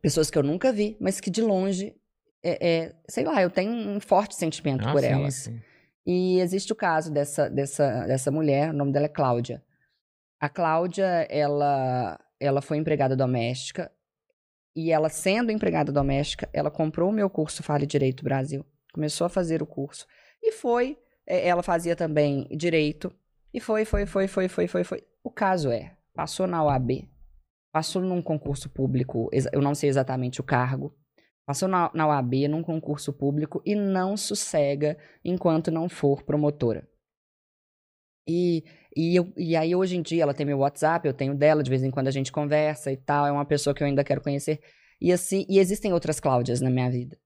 pessoas que eu nunca vi, mas que de longe, é, é, sei lá, eu tenho um forte sentimento Ah, por sim, elas. sim. E existe o caso dessa, dessa, dessa mulher, o nome dela é Cláudia. A Cláudia, ela, ela foi empregada doméstica e ela, sendo empregada doméstica, ela comprou o meu curso Fale Direito Brasil, começou a fazer o curso e foi, eh, ela fazia também direito e foi, foi, foi, foi, foi, foi, foi. O caso é, passou na OAB, passou num concurso público, eu não sei exatamente o cargo, passou na, na OAB num concurso público e não sossega enquanto não for promotora. E E, eu, e aí, hoje em dia, ela tem meu WhatsApp, eu tenho dela, de vez em quando a gente conversa e tal. É uma pessoa que eu ainda quero conhecer. E assim, e existem outras Cláudias na minha vida,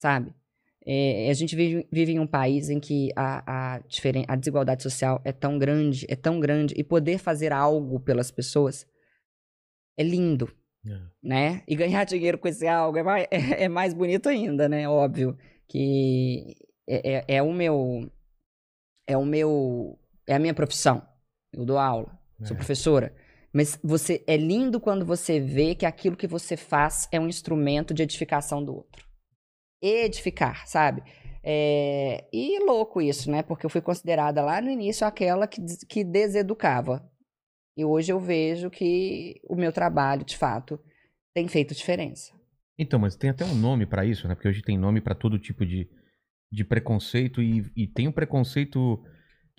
sabe? É, a gente vive, vive em um país em que a, a, a desigualdade social é tão grande, é tão grande, e poder fazer algo pelas pessoas é lindo, É. né? E ganhar dinheiro com esse algo é mais, é, é mais bonito ainda, né? Óbvio que é, é, é o meu, é o meu, é a minha profissão. Eu dou aula, sou É. professora. Mas você é lindo quando você vê que aquilo que você faz é um instrumento de edificação do outro. Edificar, sabe? É, E louco isso, né? Porque eu fui considerada lá no início aquela que, que deseducava. E hoje eu vejo que o meu trabalho, de fato, tem feito diferença. Então, mas tem até um nome pra isso, né? Porque hoje tem nome pra todo tipo de, de preconceito e, e tem o preconceito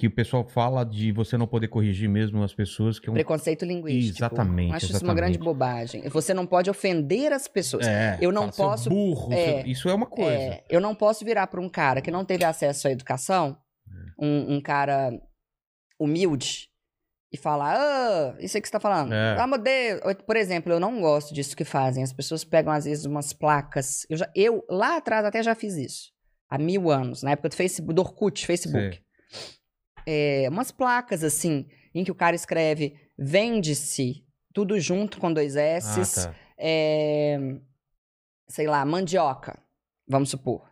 que o pessoal fala de você não poder corrigir mesmo as pessoas, que é um... Preconceito linguístico. Exatamente, Acho isso uma grande bobagem. Você não pode ofender as pessoas. É, eu não "Seu posso- burro, é, seu-" isso é uma coisa. É, eu não posso virar para um cara que não teve acesso à educação, É. um, um cara humilde, e falar, ah, isso aí que você tá falando. É. Ah, Por exemplo, eu não gosto disso que fazem. As pessoas pegam, às vezes, umas placas. Eu, já, eu lá atrás, até já fiz isso. Há mil anos, na época do Facebook, do Orkut, Facebook. É, umas placas, assim, em que o cara escreve vende-se, tudo junto com dois S's Ah, tá. é, sei lá, mandioca, vamos supor.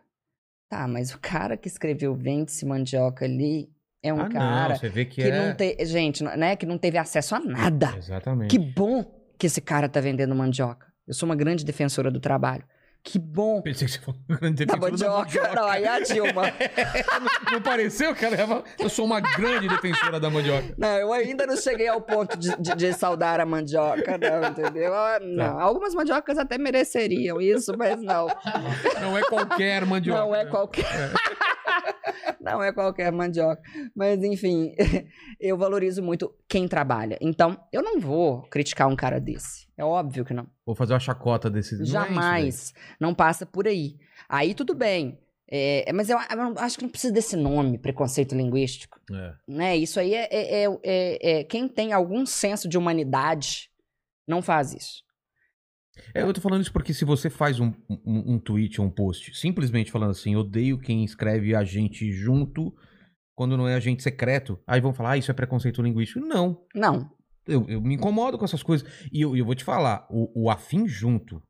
Tá, mas o cara que escreveu vende-se mandioca ali é um ah, cara não, que, que é... não tem, gente, né, que não teve acesso a nada. Exatamente. Que bom que esse cara tá vendendo mandioca. Eu sou uma grande defensora do trabalho. Que bom. Pensei que você falou grande Da defensora da mandioca. Não, aí é a Dilma. não, não pareceu, cara? Eu sou uma grande defensora da mandioca. Não, eu ainda não cheguei ao ponto de, de- de saudar a mandioca, não, entendeu? Ah, Não, Tá. algumas mandiocas até mereceriam isso, mas não. Não é qualquer mandioca. Não é qualquer. Não é qualquer mandioca. Mas, enfim, eu valorizo muito quem trabalha. Então, eu não vou criticar um cara desse. É óbvio que não. Vou fazer uma chacota desse. não é daí. Jamais. Não, passa por aí. Aí tudo bem. É, mas eu, eu não- acho que não precisa desse nome, preconceito linguístico. É. Né? Isso aí é, é- é- é- é- Quem tem algum senso de humanidade não faz isso. É, eu tô falando isso porque se você faz um, um, um tweet ou um post simplesmente falando assim, odeio quem escreve agente junto quando não é agente secreto, aí vão falar, ah, isso é preconceito linguístico. Não. Não. Eu, eu me incomodo com essas coisas. E eu, eu vou te falar, o, o afim junto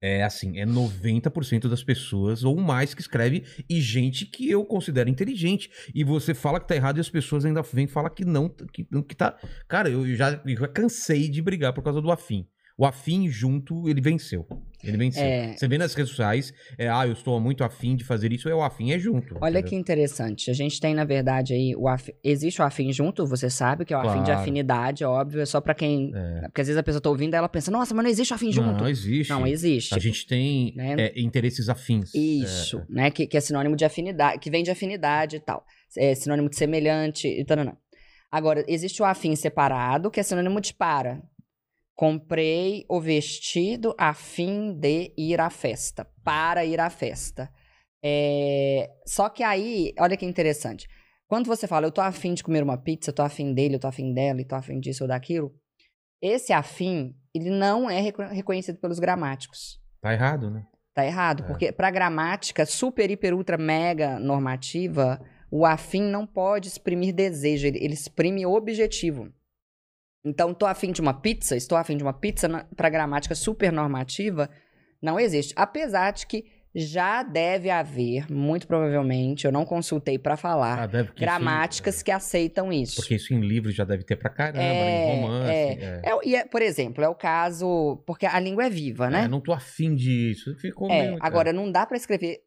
é assim, é 90% das pessoas ou mais que escreve e gente que eu considero inteligente. E você fala que tá errado e as pessoas ainda vêm falar que não, que, que tá. Cara, eu já, eu já cansei de brigar por causa do afim. O afim junto, ele venceu. Ele venceu. É. Você vê nas redes sociais, é, ah, eu estou muito afim de fazer isso, é o afim é junto. Olha entendeu? que interessante. A gente tem, na verdade, aí o af... existe o afim junto, você sabe que é o afim de Claro. afinidade, óbvio, é só pra quem. É. Porque às vezes a pessoa tá ouvindo ela pensa, nossa, mas não existe o afim junto. Não, não existe. Não, existe. A gente tem Né? é, interesses afins. Isso, É, né? Que, que é sinônimo de afinidade, que vem de afinidade e tal. É sinônimo de semelhante e tal. Agora, existe o afim separado, que é sinônimo de para. Comprei o vestido a fim de ir à festa. Para ir à festa. É, Só que aí, olha que interessante. Quando você fala, eu tô afim de comer uma pizza, eu tô afim dele, eu tô afim dela, eu tô afim disso ou daquilo, esse afim, ele não é reco- reconhecido pelos gramáticos. Tá errado, né? Tá errado, É. porque para gramática super, hiper, ultra, mega normativa, o afim não pode exprimir desejo, ele, ele exprime objetivo. Então, tô afim de uma pizza, estou afim de uma pizza, para gramática super normativa, não existe. Apesar de que já deve haver, muito provavelmente, eu não consultei para falar, Ah, gramáticas Isso, que aceitam isso. porque isso em livros já deve ter pra caramba, É, em romance. é. É, É é, por exemplo, é o caso. Porque a língua é viva, né? É, não tô afim disso. Ficou É, meio... agora não dá pra escrever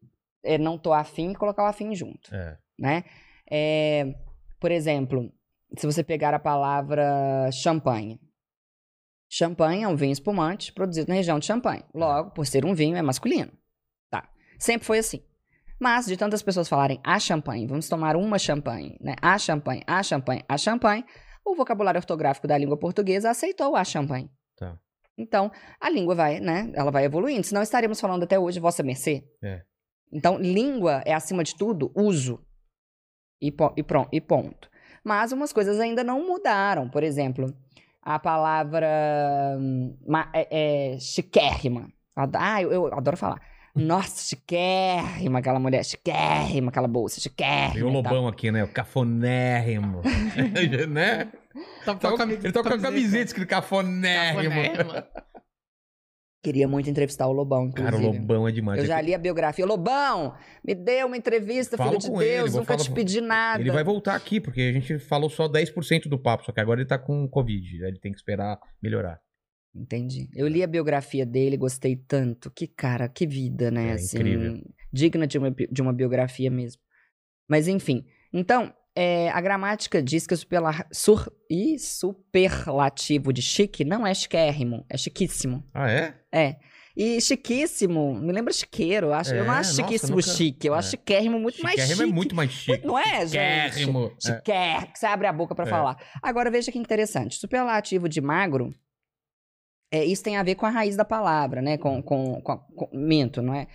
é, não tô afim e colocar o afim junto, É. né? É, por exemplo, se você pegar a palavra champanhe. Champanhe é um vinho espumante produzido na região de Champagne. Logo, por ser um vinho, é masculino. Tá. Sempre foi assim. Mas, de tantas pessoas falarem a champanhe, vamos tomar uma champanhe, né? A champanhe, a champanhe, a champanhe, o vocabulário ortográfico da língua portuguesa aceitou a champanhe. Tá. Então, a língua vai, né? Ela vai evoluindo. Senão estaríamos falando até hoje vossa mercê. É. Então, língua é, acima de tudo, uso. E, po- e, pron- e ponto. Mas umas coisas ainda não mudaram. Por exemplo, a palavra hum, ma- é, é chiquérrima. Ah, eu, eu adoro falar. Nossa, chiquérrima aquela mulher, chiquérrima aquela bolsa, chiquérrima. Tem o tal. Lobão aqui, né? O cafonérrimo. né? Tá Tá ele tá com a camiseta escrito cafonérrimo. Queria muito entrevistar o Lobão, inclusive. Cara, o Lobão é demais. Eu já li a biografia. Lobão, me dê uma entrevista, Fala filho de com ele, Deus, vou nunca te pedi nada. Ele vai voltar aqui, porque a gente falou só 10% do papo, só que agora ele tá com Covid. Ele tem que esperar melhorar. Entendi. Eu li a biografia dele, gostei tanto. Que cara, que vida, né? É assim, incrível. Digna de uma, de uma biografia mesmo. Mas enfim. Então, é, a gramática diz que o superla- sur- ih, superlativo de chique não é chiquérrimo, é chiquíssimo. Ah, é? É. E chiquíssimo, me lembra chiqueiro. Eu, acho, eu não É, acho nossa, chiquíssimo nunca- chique. Eu acho é. chiquérrimo muito mais Chiquérrimo chique. é muito mais chique. Não é, gente? Chiquérrimo. É. Chiquer, que você abre a boca pra É. falar. Agora, veja que interessante. Superlativo de magro, é, isso tem a ver com a raiz da palavra, né? Com, com, com, com- minto, não é?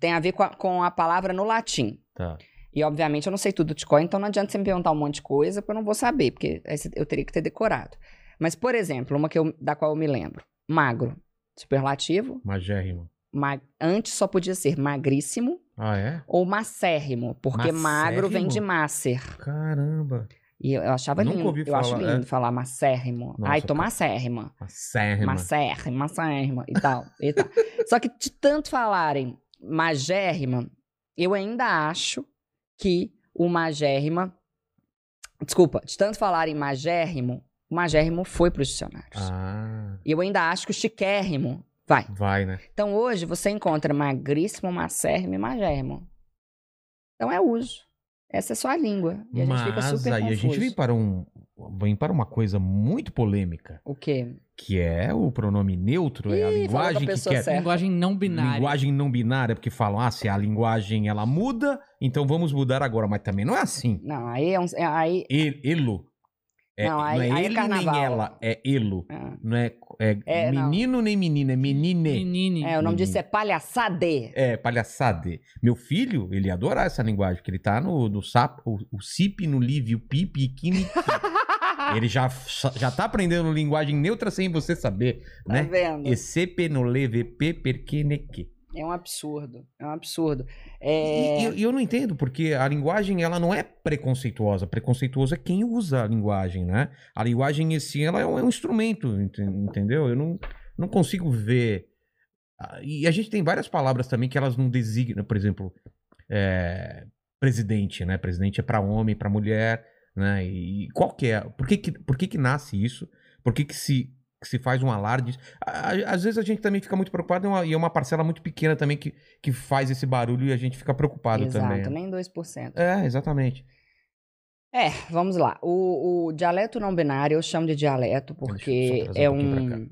Tem a ver com a, com a palavra no latim. Tá. E, obviamente, eu não sei tudo de cor, então não adianta você me perguntar um monte de coisa, porque eu não vou saber, porque eu teria que ter decorado. Mas, por exemplo, uma que eu, da qual eu me lembro. Magro. Superlativo. Magérrimo. ma- antes só podia ser magríssimo Ah, é? ou macérrimo, porque magro vem de macer. Caramba. E eu, eu achava Nunca lindo. ouvi eu acho falar, lindo é. falar macérrimo. Nossa, Ai, tô macérrima. Macérrima. Macérrima, macérrima e tal, e tal. Só que de tanto falarem magérrima, eu ainda acho que o magérrima... Desculpa, de tanto falarem magérrimo, o magérrimo foi pros dicionários. Ah, E eu ainda acho que o chiquérrimo vai. vai, né? Então hoje você encontra magríssimo, macérrimo e magérrimo. Então é uso. Essa é só a língua. E a gente fica Mas super aí a confuso. gente vem para um vem para uma coisa muito polêmica, O quê? que é o pronome neutro, é a Ih, falou da linguagem que pessoa quer certa. Linguagem não binária. linguagem não binária, porque falam, ah, se a linguagem ela muda, então vamos mudar agora, mas também não é assim. Não, aí é um. é- aí, E- elo. É, Não, não, aí- é aí é ele carnaval. nem ela, é elo. é. Não é, é, É, não. menino nem menina, é menine. Menine. É, o nome Menino. disso é palhaçade. É, palhaçade. Meu filho, ele ia adorar essa linguagem, porque ele tá no, no SAP, o, o CIP, no LIV, o PIP, Kini. ele já, já tá aprendendo linguagem neutra sem você saber, Tá né? vendo? ECP no LVP perqueneque. É um absurdo. É um absurdo. E, É... e eu- e eu não entendo, porque a linguagem, ela não é preconceituosa. Preconceituoso é quem usa a linguagem, né? A linguagem em si, ela é um, é um instrumento, ente- entendeu? Eu não, não consigo ver... Ah, E a gente tem várias palavras também que elas não designam, por exemplo, é, presidente, né? Presidente é para homem, para mulher, né? E qual que é? Por que que, por que, que nasce isso? Por que que se, que se faz um alarde? Às vezes a gente também fica muito preocupado e é uma- e é uma parcela muito pequena também que, que faz esse barulho e a gente fica preocupado Exato, também. né? nem 2%. É, exatamente. É, vamos lá. O, o dialeto não binário eu chamo de dialeto porque é um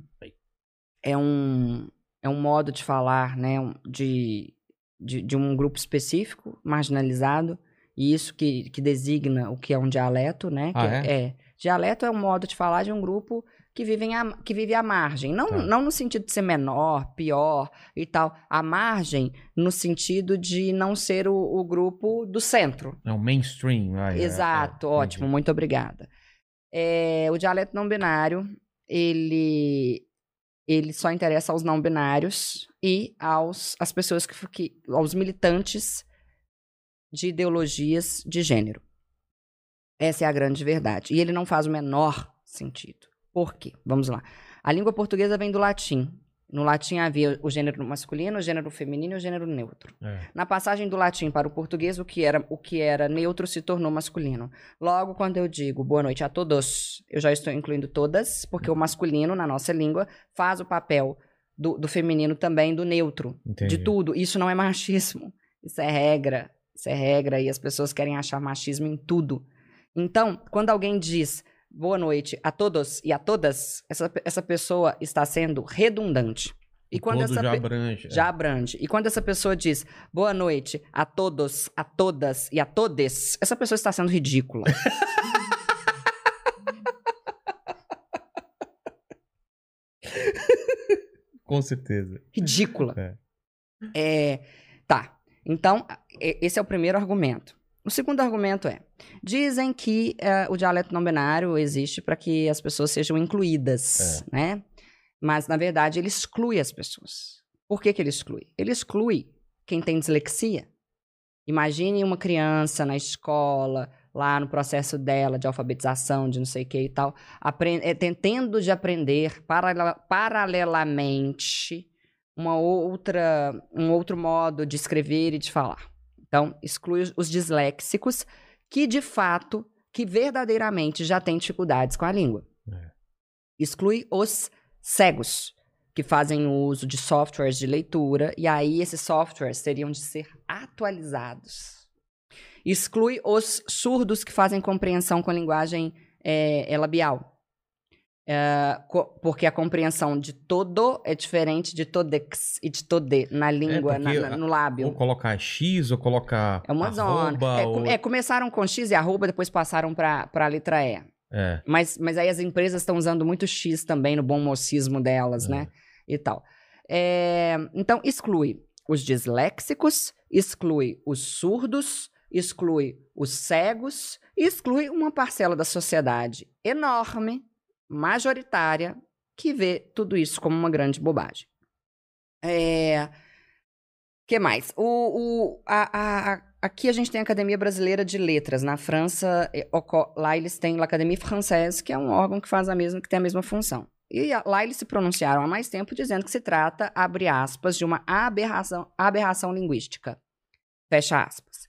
é um é um modo de falar, né, de, de, de um grupo específico, marginalizado, e isso que, que designa o que é um dialeto, né? Ah, que é? Dialeto é um modo de falar de um grupo que, vivem a, que vive à margem. Não, Tá. não no sentido de ser menor, pior e tal. À margem no sentido de não ser o, o grupo do centro. É o mainstream. ah, é, Exato, é, ótimo, entendi. muito obrigada. É, o dialeto não binário, ele, ele só interessa aos não binários e aos as pessoas que, que aos militantes de ideologias de gênero. Essa é a grande verdade. E ele não faz o menor sentido. Por quê? Vamos lá. A língua portuguesa vem do latim. No latim havia o gênero masculino, o gênero feminino e o gênero neutro. É. Na passagem do latim para o português, o que era, o que era neutro se tornou masculino. Logo, quando eu digo boa noite a todos, eu já estou incluindo todas, porque o masculino, na nossa língua, faz o papel do, do feminino também, do neutro, Entendi. de tudo. Isso não é machismo. Isso é regra. Isso é regra e as pessoas querem achar machismo em tudo. Então, quando alguém diz boa noite a todos e a todas, essa, essa pessoa está sendo redundante. E O quando essa já abrange. é. já abrange. E quando essa pessoa diz boa noite a todos, a todas e a todes, essa pessoa está sendo ridícula. Com certeza. ridícula. É. É, tá. Então, esse é o primeiro argumento. O segundo argumento é: dizem que eh, o dialeto não binário existe para que as pessoas sejam incluídas, né? Mas, na verdade, ele exclui as pessoas. Por que, que ele exclui? Ele exclui quem tem dislexia. Imagine uma criança na escola, lá no processo dela de alfabetização, de não sei o que e tal, apren- eh, de aprender paralela- paralelamente uma outra, um outro modo de escrever e de falar. Então, exclui os- os disléxicos que, de fato, que verdadeiramente já têm dificuldades com a língua. É. Exclui os cegos, que fazem uso de softwares de leitura, e aí esses softwares teriam de ser atualizados. Exclui os surdos que fazem compreensão com a linguagem é, é labial. É, porque a compreensão de todo é diferente de todex e de tode na língua, na- porque na- a- no lábio. Ou colocar X, ou colocar É uma zona. arroba, É, ou... é, começaram com X e arroba, depois passaram para a letra E. É. Mas, mas aí as empresas estão usando muito X também no bom mocismo delas, né? E tal. É, então, exclui os disléxicos, exclui os surdos, exclui os cegos, exclui uma parcela da sociedade enorme, majoritária, que vê tudo isso como uma grande bobagem. É, que mais? O, o- a- a- aqui a gente tem a Academia Brasileira de Letras. Na França, eh, lá eles têm a Académie Française, que é um órgão que faz a mesma, que tem a mesma função. E lá eles se pronunciaram há mais tempo dizendo que se trata, abre aspas, de uma aberração, aberração linguística. Fecha aspas.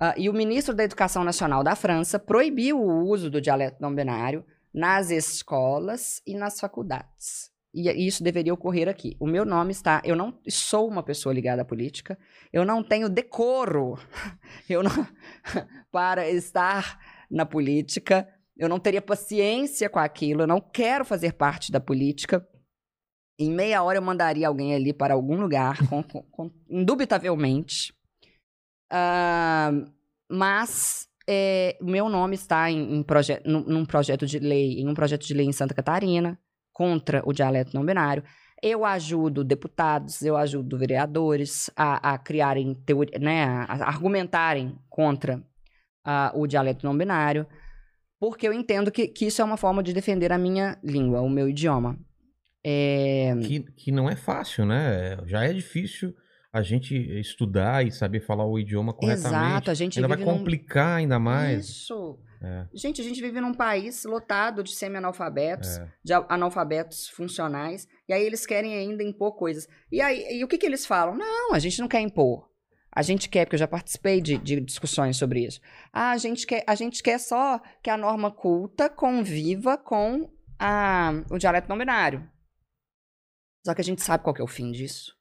Ah, e o ministro da Educação Nacional da França proibiu o uso do dialeto não binário nas escolas e nas faculdades. E isso deveria ocorrer aqui. O meu nome está. Eu não sou uma pessoa ligada à política. Eu não tenho decoro eu não, para estar na política. Eu não teria paciência com aquilo. Eu não quero fazer parte da política. Em meia hora eu mandaria alguém ali para algum lugar, com- com- com- indubitavelmente. Ah, mas é, meu nome está em, em proje num, num projeto de lei, em um projeto de lei em Santa Catarina contra o dialeto não binário. Eu ajudo deputados, eu ajudo vereadores a, a criarem teoria, né, a, argumentarem contra o dialeto não binário, porque eu entendo que, que isso é uma forma de defender a minha língua, o meu idioma. É, Que, que não é fácil, né? Já é difícil a gente estudar e saber falar o idioma corretamente. exato, a gente Ainda vai vive num- complicar ainda mais. Isso. É. Gente, a gente vive num país lotado de semi-analfabetos, É. de analfabetos funcionais, e aí eles querem ainda impor coisas. E aí, e o que, que eles falam? Não, a gente não quer impor. A gente quer, porque eu já participei de, de discussões sobre isso. Ah, a gente quer, a gente quer só que a norma culta conviva com a, o dialeto não binário. Só que a gente sabe qual é o fim disso.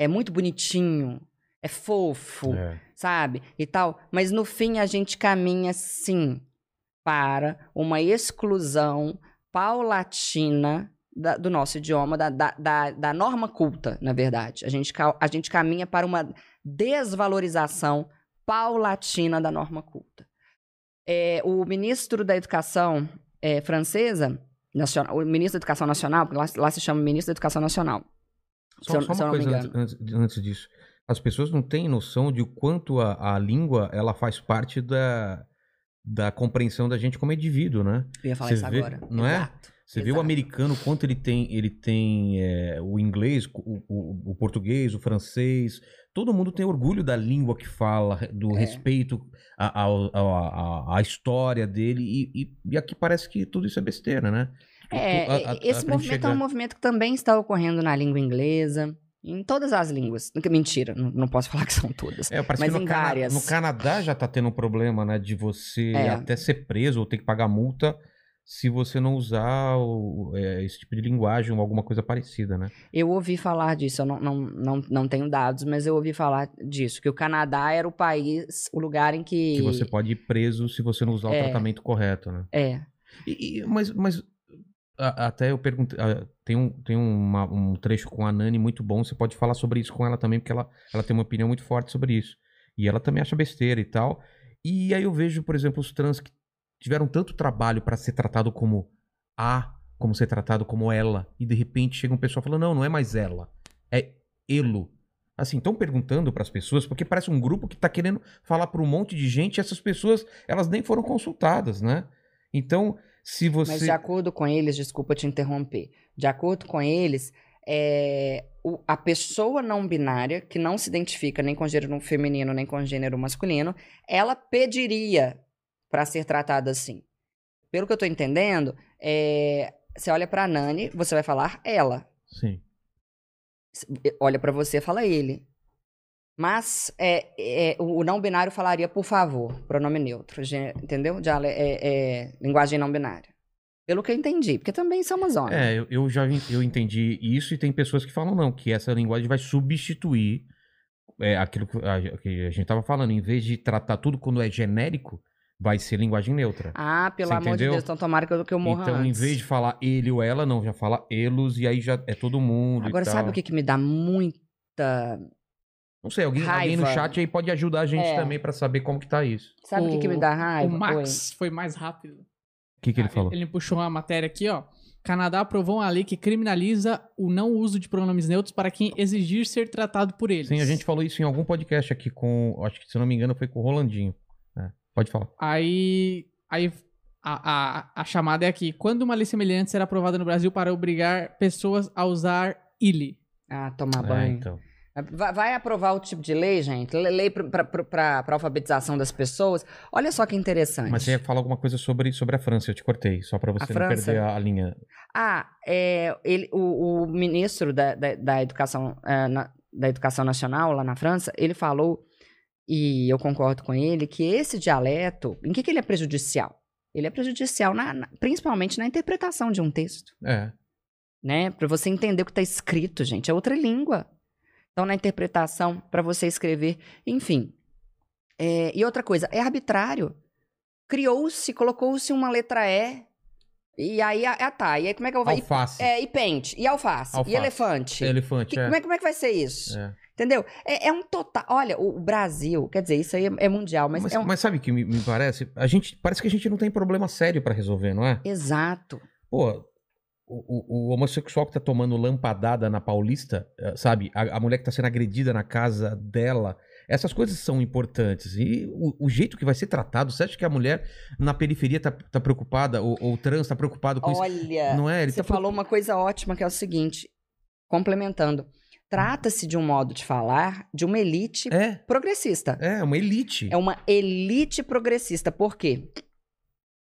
É muito bonitinho, é fofo É. sabe? E tal. Mas no fim a gente caminha sim para uma exclusão paulatina da- do nosso idioma, da, da, da, da norma culta, na verdade. A gente, a gente caminha para uma desvalorização paulatina da norma culta. É, o ministro da Educação é, francesa, nacional, o ministro da Educação Nacional, porque lá, lá se chama ministro da Educação Nacional. Só, só uma coisa antes, antes- antes disso. As pessoas não têm noção de o quanto a, a língua ela faz parte da, da compreensão da gente como indivíduo, né? Eu ia falar Você isso vê- agora. não é? Exato. Você vê o americano, quanto ele tem, ele tem é, o inglês, o, o- o português, o francês. Todo mundo tem orgulho da língua que fala, do É. respeito à, à história dele. E, e- e aqui parece que tudo isso é besteira, né? É, a- a- esse gente movimento é um chegar- movimento que também está ocorrendo na língua inglesa, em todas as línguas. Mentira, não, não posso falar que são todas. É, Mas em Cana- várias. no Canadá já tá tendo um problema, né? De você É. até ser preso ou ter que pagar multa se você não usar o- é, esse tipo de linguagem ou alguma coisa parecida, né? Eu ouvi falar disso, eu não, não, não, não tenho dados, mas eu ouvi falar disso, que o Canadá era o país, o lugar em que... Que você pode ir preso se você não usar É. o tratamento correto, né? É, E- e- mas, mas a- até eu perguntei. tem um, tem uma- um trecho com a Nani muito bom. Você pode falar sobre isso com ela também, porque ela, ela tem uma opinião muito forte sobre isso. E ela também acha besteira e tal. E aí eu vejo, por exemplo, os trans que tiveram tanto trabalho para ser tratado como a, como ser tratado como ela. E de repente chega um pessoal falando: não, não é mais ela. É elo. Assim, estão perguntando para as pessoas, porque parece um grupo que está querendo falar para um monte de gente e essas pessoas, elas nem foram consultadas, né? Então, se você. Mas de acordo com eles, desculpa te interromper, de acordo com eles, é, o- a pessoa não binária, que não se identifica nem com gênero feminino nem com gênero masculino, ela pediria para ser tratada assim. Pelo que eu tô entendendo, é, você olha pra Nani, você vai falar ela. Sim. Olha pra você, fala ele. Mas é, é, o não binário falaria por favor, pronome neutro, entendeu? Diale- é, é, linguagem não binária. Pelo que eu entendi, porque também somos homens. É, eu, eu já eu entendi isso e tem pessoas que falam não, que essa linguagem vai substituir é, aquilo que a, que a gente tava falando. Em vez de tratar tudo quando é genérico, vai ser linguagem neutra. Ah, pelo Você amor de entendeu? Deus, então tomara que eu, que eu morra então, em antes. vez de falar ele ou ela, não, já fala elos e aí já é todo mundo. Agora, sabe o que, que me dá muita. Não sei, alguém, alguém no chat aí pode ajudar a gente É. também pra saber como que tá isso. Sabe o que, que me dá raiva? O Max foi mais rápido. O que, que ele Ah, falou? Ele puxou uma matéria aqui, ó. Canadá aprovou uma lei que criminaliza o não uso de pronomes neutros para quem exigir ser tratado por eles. Sim, a gente falou isso em algum podcast aqui com. Acho que se eu não me engano foi com o Rolandinho. É, pode falar. Aí, aí a, a, a chamada é aqui. Quando uma lei semelhante será aprovada no Brasil para obrigar pessoas a usar ILE? Ah, tomar É, banho. então. Vai, aprovar o tipo de lei, gente? Le- Lei para alfabetização das pessoas. Olha só que interessante. Mas você ia falar alguma coisa sobre, sobre a França, eu te cortei, só pra você não França? perder a, a linha. Ah, é, ele, o, o ministro da, da, da educação, eh, na- da Educação Nacional lá na França, ele falou, e eu concordo com ele, que esse dialeto, em que, que ele é prejudicial? Ele é prejudicial na- na- principalmente na interpretação de um texto, É. né? Para você entender o que está escrito, gente, é outra língua. Então, na interpretação, para você escrever, enfim. É, e outra coisa, é arbitrário. Criou-se, colocou-se uma letra E, e aí, ah, tá, e aí como é que eu vou... Alface. É, e pente, e alface, Alface. e elefante. Elefante, Que- é. como, é, como é que vai ser isso? É. Entendeu? É, é um total. Olha, o Brasil, quer dizer, isso aí é, é mundial, mas, Mas, é um. mas sabe o que me, me parece? A gente, parece que a gente não tem problema sério pra resolver, não é? Exato. Pô, o, o- o homossexual que tá tomando lampadada na Paulista, eh, sabe? A, a mulher que tá sendo agredida na casa dela. Essas coisas são importantes. E o, o jeito que vai ser tratado, você acha que a mulher na periferia tá, tá preocupada, ou, ou o trans tá preocupado com isso? Olha, Não é? Ele você tá falou uma coisa ótima que é o seguinte, complementando. Trata-se de um modo de falar de uma elite É, progressista. é, uma elite. É uma elite progressista. Por quê?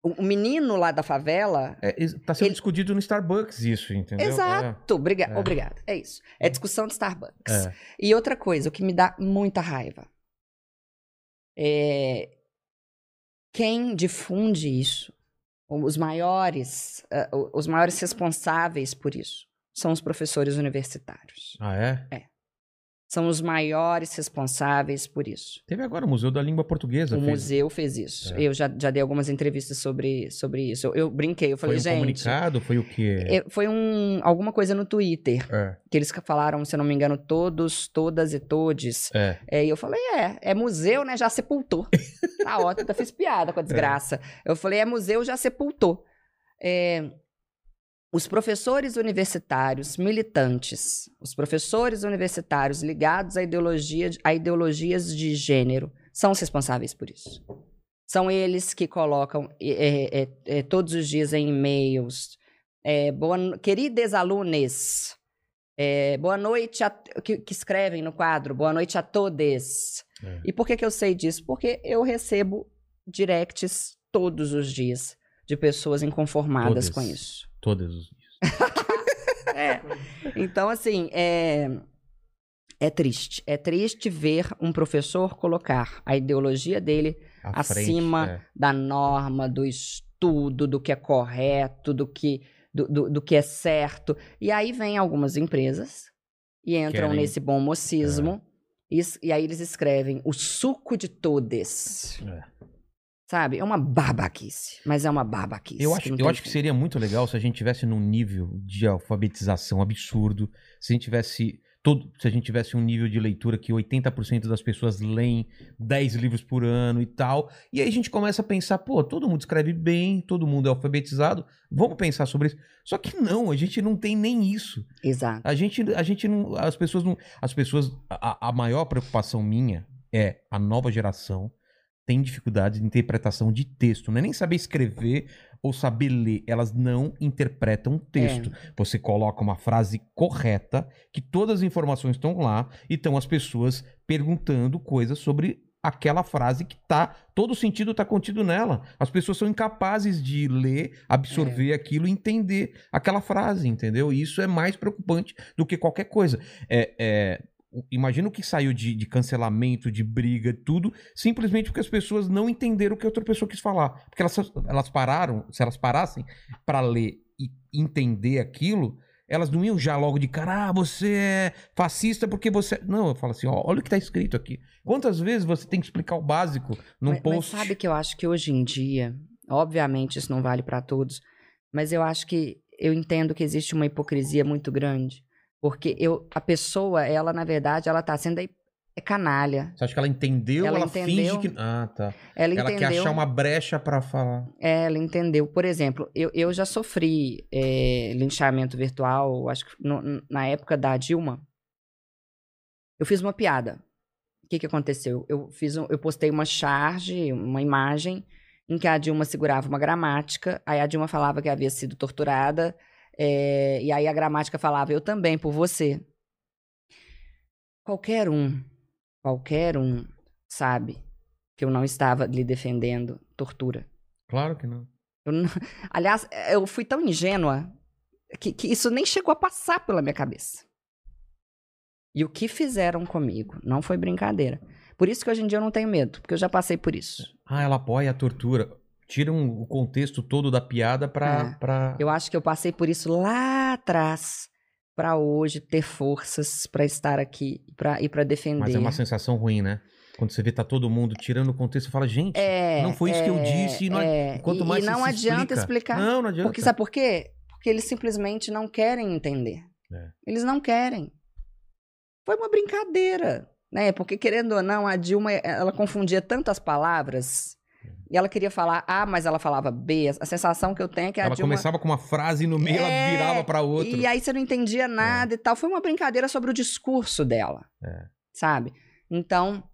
O menino lá da favela. É, tá sendo Ele- discutido no Starbucks isso, entendeu? Exato, obriga É. obrigado. É isso. É discussão de Starbucks. É. E outra coisa, o que me dá muita raiva é quem difunde isso, os maiores, eh, os maiores responsáveis por isso, são os professores universitários. Ah, é? São os maiores responsáveis por isso. Teve agora o Museu da Língua Portuguesa. O fez- museu fez isso. É. Eu já, já dei algumas entrevistas sobre, sobre isso. Eu, eu brinquei, eu Foi falei, um gente. comunicado? Foi o quê? é, Foi um, alguma coisa no Twitter. É. Que eles falaram, se eu não me engano, todos, todas e todes. É. É, e eu falei, é, é museu, né? Já sepultou. Tá ótimo, ainda fiz piada com a desgraça. Eu falei, é museu, já sepultou. É, os professores universitários militantes, os professores universitários ligados à ideologia, a ideologias de gênero, são os responsáveis por isso. São eles que colocam é, é, é, todos os dias em e-mails. É, boa, alunos, é, boa noite, a, que, que escrevem no quadro, boa noite a todos. É. E por que, que eu sei disso? Porque eu recebo directs todos os dias de pessoas inconformadas Todas. com isso. Todos os dias. É. Então, assim, é... é triste. É triste ver um professor colocar a ideologia dele À Acima frente, é. da norma, do estudo, do que é correto, do que, do, do, do que é certo. E aí vem algumas empresas e entram Querem- nesse bom mocismo. E, es- e aí eles escrevem o suco de todes. É. Sabe? É uma babaquice. Mas é uma babaquice. Eu acho, não eu acho que seria muito legal se a gente tivesse num nível de alfabetização absurdo, se a gente tivesse todo, se a gente tivesse um nível de leitura que 80% das pessoas leem 10 livros por ano e tal. E aí a gente começa a pensar, pô, todo mundo escreve bem, todo mundo é alfabetizado, vamos pensar sobre isso. Só que não, a gente não tem nem isso. Exato. A gente, a gente não, as pessoas não, as pessoas, a, a maior preocupação minha é a nova geração tem dificuldade de interpretação de texto, não é nem saber escrever ou saber ler, elas não interpretam texto. Você coloca uma frase correta, que todas as informações estão lá, e estão as pessoas perguntando coisas sobre aquela frase que tá, todo o sentido tá contido nela. As pessoas são incapazes de ler, absorver aquilo e entender aquela frase, entendeu? E isso é mais preocupante do que qualquer coisa. É, é, imagina o que saiu de, de cancelamento, de briga, tudo, simplesmente porque as pessoas não entenderam o que a outra pessoa quis falar. Porque elas, elas pararam, se elas parassem para ler e entender aquilo, elas não iam já logo de cara, ah, você é fascista porque você. Não, eu falo assim, ó, olha o que tá escrito aqui. Quantas vezes você tem que explicar o básico num mas, mas post? sabe que eu acho que hoje em dia, obviamente isso não vale para todos, mas eu acho que eu entendo que existe uma hipocrisia muito grande, porque eu, a pessoa, ela na verdade, ela tá sendo aí- é canalha. Você acha que ela entendeu? Ela Ela, entendeu. finge que. Ah, tá. Ela, Ela entendeu. quer achar uma brecha pra falar. É, ela entendeu. Por exemplo, eu, eu já sofri é, linchamento virtual, acho que no- na época da Dilma. Eu fiz uma piada. O que, que aconteceu? Eu, fiz um- eu postei uma charge, uma imagem, em que a Dilma segurava uma gramática, aí a Dilma falava que havia sido torturada, é, e aí a gramática falava, eu também, por você. Qualquer um, qualquer um sabe que eu não estava lhe defendendo tortura. Claro que não. Não- Aliás, eu fui tão ingênua que, que isso nem chegou a passar pela minha cabeça. E o que fizeram comigo não foi brincadeira. Por isso que hoje em dia eu não tenho medo, porque eu já passei por isso. Ah, ela apoia a tortura. Tiram o contexto todo da piada pra. É. pra... Eu acho que eu passei por isso lá atrás pra hoje ter forças pra estar aqui pra, e pra defender. Mas é uma sensação ruim, né? Quando você vê tá todo mundo tirando o contexto, fala, gente, É, não foi isso que eu é, disse. E não, é. e quanto mais e não adianta explica- explicar. Não, não adianta. Porque sabe por quê? Porque eles simplesmente não querem entender. É. Eles não querem. Foi uma brincadeira, né? Porque querendo ou não, a Dilma, ela confundia tantas palavras. E ela queria falar A, mas ela falava B. A sensação que eu tenho é que a Ela Dilma... começava com uma frase e no meio ela É, virava pra outra. E aí você não entendia nada e tal. Foi uma brincadeira sobre o discurso dela. É. Sabe? Então,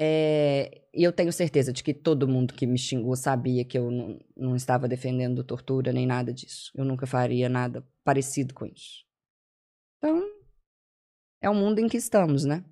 é, e eu tenho certeza de que todo mundo que me xingou sabia que eu não, não estava defendendo tortura nem nada disso. Eu nunca faria nada parecido com isso. Então, é o mundo em que estamos, né?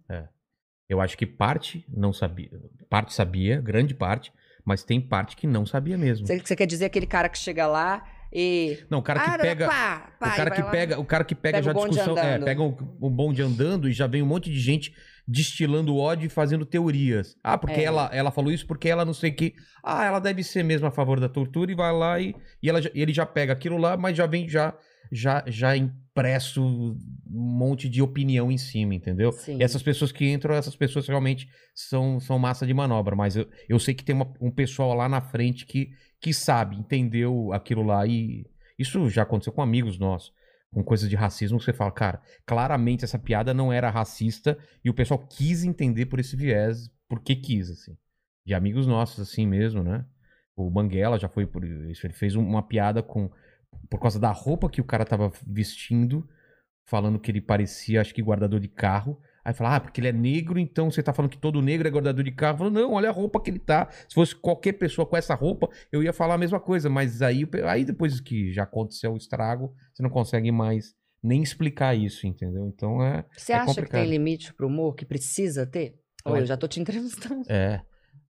Eu acho que parte não sabia. Parte sabia, grande parte, mas tem parte que não sabia mesmo. Você, você quer dizer aquele cara que chega lá e. Não, o cara que Ah, pega. pá, pá, o cara que lá. pega, o cara que pega, Pega já bonde discussão, é, pega o, o bonde andando e já vem um monte de gente destilando ódio e fazendo teorias. Ah, porque É. ela, ela falou isso porque ela não sei o que. Ah, ela deve ser mesmo a favor da tortura e vai lá e, e ela, ele já pega aquilo lá, mas já vem já já já impresso um monte de opinião em cima, entendeu? Sim. E essas pessoas que entram, essas pessoas realmente são, são massa de manobra, mas eu, eu sei que tem uma- um pessoal lá na frente que, que sabe, entendeu aquilo lá e isso já aconteceu com amigos nossos, com coisas de racismo, que você fala, cara, claramente essa piada não era racista e o pessoal quis entender por esse viés, porque quis, assim. De amigos nossos, assim mesmo, né? O Banguela já foi por isso, ele fez uma piada com por causa da roupa que o cara tava vestindo, falando que ele parecia, acho que guardador de carro. Aí fala, ah, porque ele é negro, então você tá falando que todo negro é guardador de carro. Falou, não, olha a roupa que ele tá. Se fosse qualquer pessoa com essa roupa, eu ia falar a mesma coisa. Mas aí, aí depois que já aconteceu o estrago, você não consegue mais nem explicar isso, entendeu? Então é. Você é acha que complicado. tem limite pro humor que precisa ter? Ou Olha. eu já tô te entrevistando. É.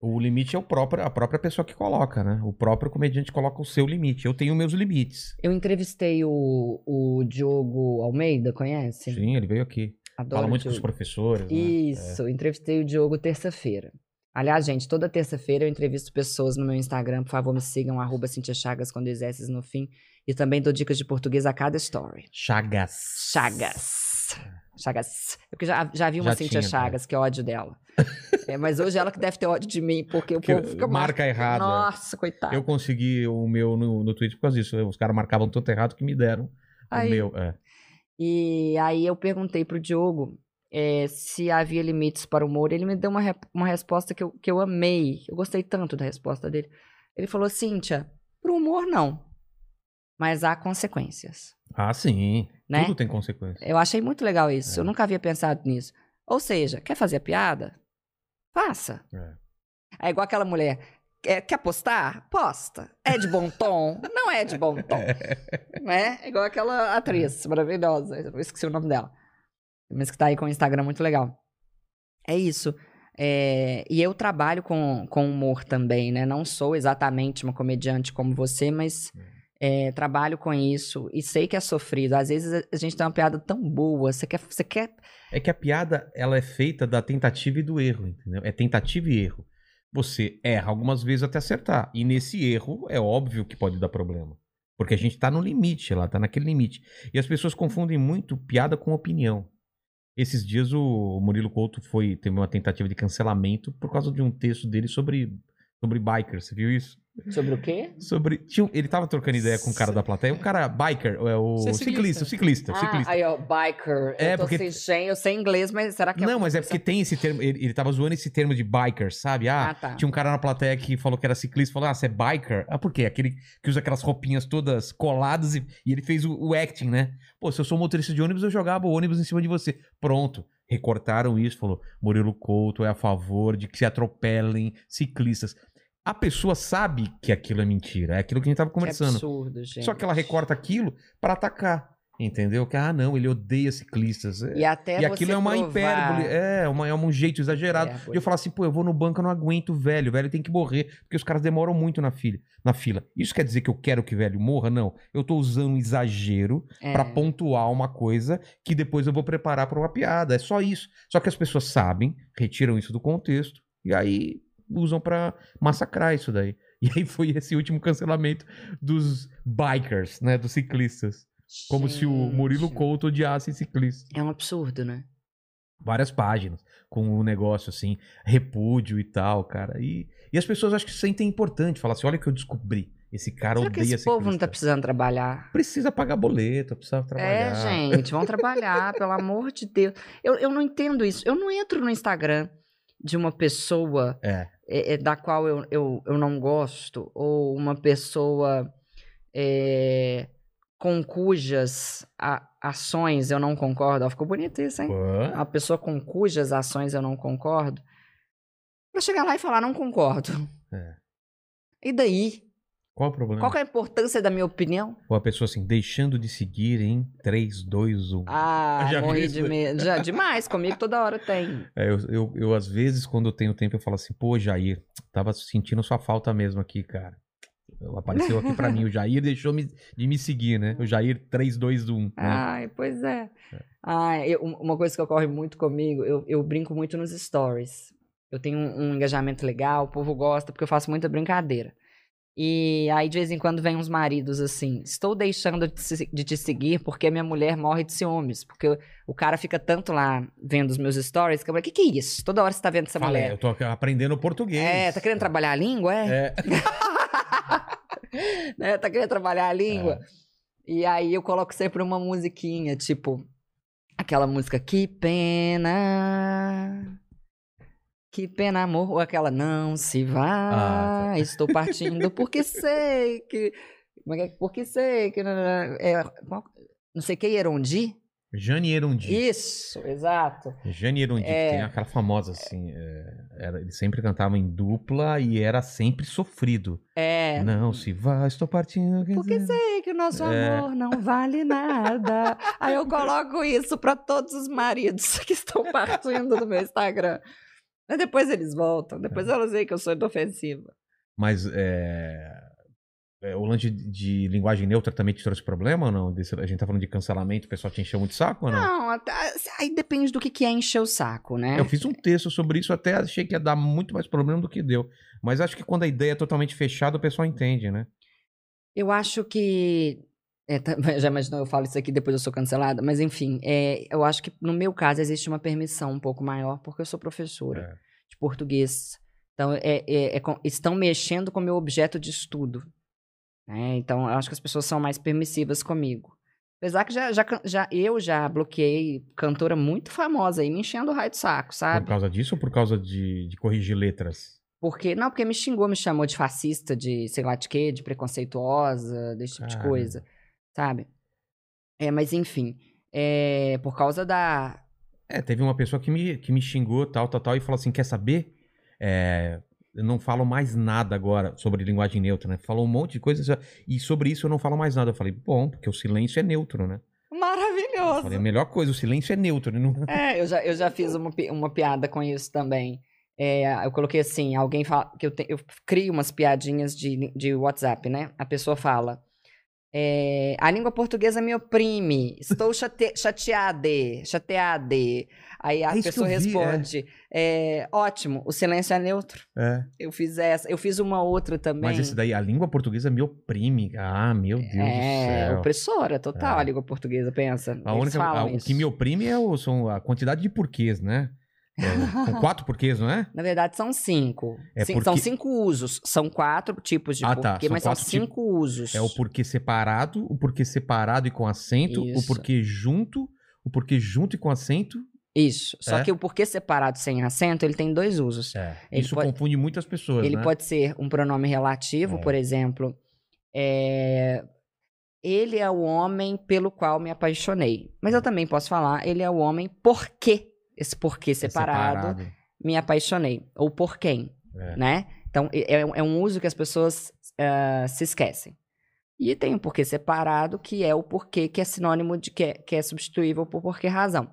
O limite é o próprio, a própria pessoa que coloca, né? O próprio comediante coloca o seu limite. Eu tenho meus limites. Eu entrevistei o, o Diogo Almeida, conhece? Sim, ele veio aqui. Adoro Fala muito com os Diogo. professores. né? Isso, eu entrevistei o Diogo terça-feira. Aliás, gente, toda terça-feira eu entrevisto pessoas no meu Instagram. Por favor, me sigam, arroba Cintia Chagas com dois S no fim. E também dou dicas de português a cada story. Chagas. Chagas. Chagas. Eu já, já vi uma Já Cintia tinha, Chagas, que ódio dela. É, mas hoje ela que deve ter ódio de mim, porque o Que povo fica marca errado, é. Nossa, coitado. Eu consegui o meu no, no Twitter por causa disso. Os caras marcavam tanto errado que me deram Aí. o meu. É. E aí eu perguntei pro Diogo é, se havia limites para o humor. Ele me deu uma, re- uma resposta que eu, que eu amei. Eu gostei tanto da resposta dele. Ele falou: Cíntia, pro humor não. Mas há consequências. Ah, sim. Né? Tudo tem consequência. Eu achei muito legal isso. É. Eu nunca havia pensado nisso. Ou seja, quer fazer a piada? Faça. É. É igual aquela mulher. Quer, quer postar? Posta. É de bom tom? Não é de bom tom. Né? É igual aquela atriz maravilhosa. Eu esqueci o nome dela. Mas que tá aí com o Instagram muito legal. É isso. É, e eu trabalho com, com humor também, né? Não sou exatamente uma comediante como você, mas é, trabalho com isso e sei que é sofrido. Às vezes a gente tem uma piada tão boa, você quer, você quer É que a piada, ela é feita da tentativa e do erro, entendeu? É tentativa e erro. Você erra algumas vezes até acertar. E nesse erro, é óbvio que pode dar problema. Porque a gente tá no limite, ela tá naquele limite. E as pessoas confundem muito piada com opinião. Esses dias o Murilo Couto foi teve uma tentativa de cancelamento por causa de um texto dele sobre, sobre bikers. Você viu isso? Sobre o quê? Sobre. tinha um- ele tava trocando ideia com o cara da plateia. O cara, biker, é o é ciclista, ciclista. o ciclista, Ah, ciclista. aí, ó, biker. É, eu tô porque- sem, eu sei inglês, mas será que Não, alguma mas é porque tem esse termo. Ele, ele tava zoando esse termo de biker, sabe? Ah, Ah, tá. tinha um cara na plateia que falou que era ciclista. Falou, ah, você é biker? Ah, por quê? Aquele que usa aquelas roupinhas todas coladas e, e ele fez o, o acting, né? Pô, se eu sou motorista de ônibus, eu jogava o ônibus em cima de você. Pronto. Recortaram isso, falou: Murilo Couto é a favor de que se atropelem ciclistas. A pessoa sabe que aquilo é mentira. É aquilo que a gente tava Que conversando. absurdo, gente. Só que ela recorta aquilo pra atacar. Entendeu? Que, ah, não, ele odeia ciclistas. É- E até e aquilo é uma provar- hipérbole, é, uma, é um jeito exagerado. É, e eu falo assim, pô, eu vou no banco, eu não aguento o velho, o velho tem que morrer, porque os caras demoram muito na fila, na fila. Isso quer dizer que eu quero que o velho morra? Não. Eu tô usando um exagero É. pra pontuar uma coisa que depois eu vou preparar pra uma piada. É só isso. Só que as pessoas sabem, retiram isso do contexto e aí usam pra massacrar isso daí. E aí foi esse último cancelamento dos bikers, né, dos ciclistas. Como se o Murilo Couto odiasse ciclistas É um absurdo, né? várias páginas com o negócio assim, repúdio e tal, cara. E, e as pessoas acho que sentem importante falar assim: olha o que eu descobri. Esse cara Será que odeia esse povo não tá ciclista. precisando trabalhar? Precisa pagar boleto, precisa trabalhar. É, gente, vão trabalhar, pelo amor de Deus. Eu, eu não entendo isso. Eu não entro no Instagram de uma pessoa É. é, é, da qual eu, eu, eu não gosto, ou uma pessoa é, com cujas a- ações eu não concordo. Ó, ficou bonito isso, hein? Pô, Uma pessoa com cujas ações eu não concordo. Pra chegar lá e falar, não concordo. É. E daí? Qual o problema? Qual é a importância da minha opinião? Ou a pessoa assim, deixando de seguir em 3, 2, 1. Ah, Já morri de medo. Já, demais, comigo toda hora tem. É, eu, eu, eu, às vezes, quando eu tenho tempo, eu falo assim, pô, Jair, tava sentindo sua falta mesmo aqui, cara. Apareceu aqui pra mim, o Jair deixou me- de me seguir, né? O Jair 321. Né? Ai, pois é. Ai, eu- uma coisa que ocorre muito comigo, eu, eu brinco muito nos stories. Eu tenho um, um engajamento legal, o povo gosta, porque eu faço muita brincadeira. E aí, de vez em quando, vem uns maridos assim: estou deixando de, te seguir porque minha mulher morre de ciúmes. Porque o, cara fica tanto lá vendo os meus stories que eu falo: o que, que é isso? Toda hora você tá vendo essa Falei, mulher. eu tô aprendendo português. É, tá querendo trabalhar a língua, é? É. né? Tá querendo trabalhar a língua. É. E aí eu coloco sempre uma musiquinha, tipo, aquela música Que pena. Que pena, amor. Ou aquela Não se vá. Ah, tá. Estou partindo porque sei que. como é que é? Porque sei que. É, não sei quem, Erondi? Jane Erundi. Isso, exato. Jane Erundi, que É. tem aquela famosa assim. é, era, ele sempre cantava em dupla e era sempre sofrido. É. Não se vá, estou partindo. Porque dizer- sei que o nosso É. amor não vale nada. Aí eu coloco isso pra todos os maridos que estão partindo do meu Instagram. Mas depois eles voltam. Depois elas veem que eu sou inofensiva. Mas é, é, o lance de, de linguagem neutra também te trouxe problema ou não? A gente tá falando de cancelamento, o pessoal te encheu muito o saco ou não? Não, até- aí depende do que, que é encher o saco, né? Eu fiz um texto sobre isso, até achei que ia dar muito mais problema do que deu. Mas acho que quando a ideia é totalmente fechada, o pessoal entende, né? Eu acho que. É, tá- já imaginou, eu falo isso aqui depois eu sou cancelada, mas enfim, é, eu acho que no meu caso existe uma permissão um pouco maior, porque eu sou professora É. de português. Então, é, é- é com- estão mexendo com o meu objeto de estudo. né? Então, eu acho que as pessoas são mais permissivas comigo. Apesar que já, já, já, eu já bloqueei cantora muito famosa aí, me enchendo o raio de saco, Por sabe? causa disso ou por causa de, de corrigir letras? Porque, não, porque me xingou, me chamou de fascista, de sei lá de quê, de preconceituosa, desse tipo de Caramba. coisa, sabe? É, mas enfim, é, por causa da... É, teve uma pessoa que me, que me xingou, tal, tal, tal, e falou assim: quer saber? É, eu não falo mais nada agora sobre linguagem neutra, né? Falou um monte de coisa e sobre isso eu não falo mais nada. Eu falei, bom, porque o silêncio é neutro, né? Eu Maravilhoso! falei, a melhor coisa, o silêncio é neutro. né? Não... É, eu já, eu já fiz uma, uma piada com isso também. É, eu coloquei assim, alguém fala, que eu, te- eu crio umas piadinhas de, de WhatsApp, né? A pessoa fala, é, a língua portuguesa me oprime, estou chate, chateada, chateada. Aí a É pessoa vi, é. responde, é, ótimo, o silêncio é neutro. É. Eu fiz essa, eu fiz uma outra também. Mas esse daí, a língua portuguesa me oprime. Ah, meu Deus do é, céu. opressora, total, É. a língua portuguesa, pensa. A única, a- o que me oprime é o, são a quantidade de porquês, né? É, com quatro porquês, não é? Na verdade, são cinco. É porque- São cinco usos. São quatro tipos de Ah, tá. porquê, mas são quatro tipos. cinco usos. É o porquê separado, o porquê separado e com acento, o Isso. porquê junto, o porquê junto e com acento. Isso. Só É? que o porquê separado sem acento, ele tem dois usos. É. Isso pode- confunde muitas pessoas, ele né? pode ser um pronome relativo, É. por exemplo. é, Ele é o homem pelo qual me apaixonei. Mas eu também posso falar, ele é o homem porque esse porquê É separado, me apaixonei. Ou por quem. É. né? Então, é, é um uso que as pessoas ah, se esquecem. E tem um porquê separado, que é o porquê que é sinônimo de que é, que é substituível por porquê razão.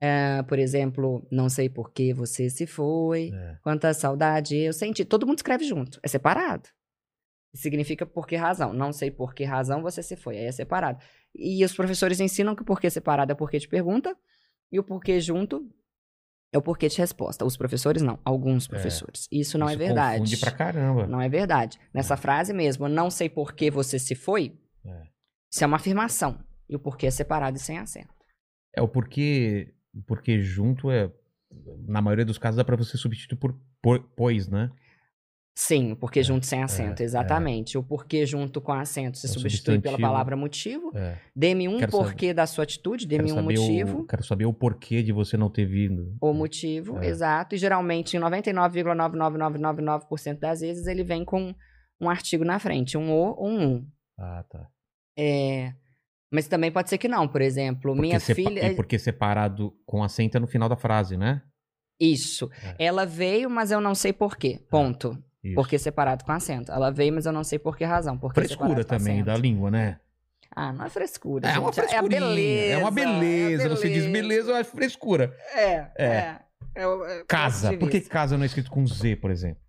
Ah, por exemplo, não sei por que você se foi, É. quanta saudade eu senti. Todo mundo escreve junto, é separado. Significa por que razão. Não sei por que razão você se foi, aí é separado. E os professores ensinam que o porquê separado é o porquê de pergunta, e o porquê junto é o porquê de resposta. Os professores não, alguns professores. Isso não é Isso verdade. Confunde pra caramba. Não é verdade. Nessa frase mesmo, não sei por que você se foi, É. isso é uma afirmação. E o porquê é separado e sem acento. É o porquê, o porquê junto é. Na maioria dos casos dá pra você substituir por, por pois, né? Sim, o porquê junto sem acento, é. exatamente. O porquê junto com acento se É substitui pela palavra motivo. É. Dê-me um Quero porquê da sua atitude, dê-me um saber motivo. O, quero saber o porquê de você não ter vindo. O motivo, É. exato. E geralmente, em 99,99999% das vezes, ele vem com um artigo na frente, um o ou um um. Ah, tá. É, Mas também pode ser que não. Por exemplo, Porque minha filha. E porque separado com acento é no final da frase, né? Isso. É. Ela veio, mas eu não sei por quê. Ponto. Isso. Porque separado com acento. Ela veio, mas eu não sei por que razão. Porque Frescura também da língua, né? Ah, não é frescura. É gente. uma. É a beleza. É uma beleza. é a Você diz beleza, eu acho frescura. É, É. é. é. é Casa. Por que casa não é escrito com Z, por exemplo?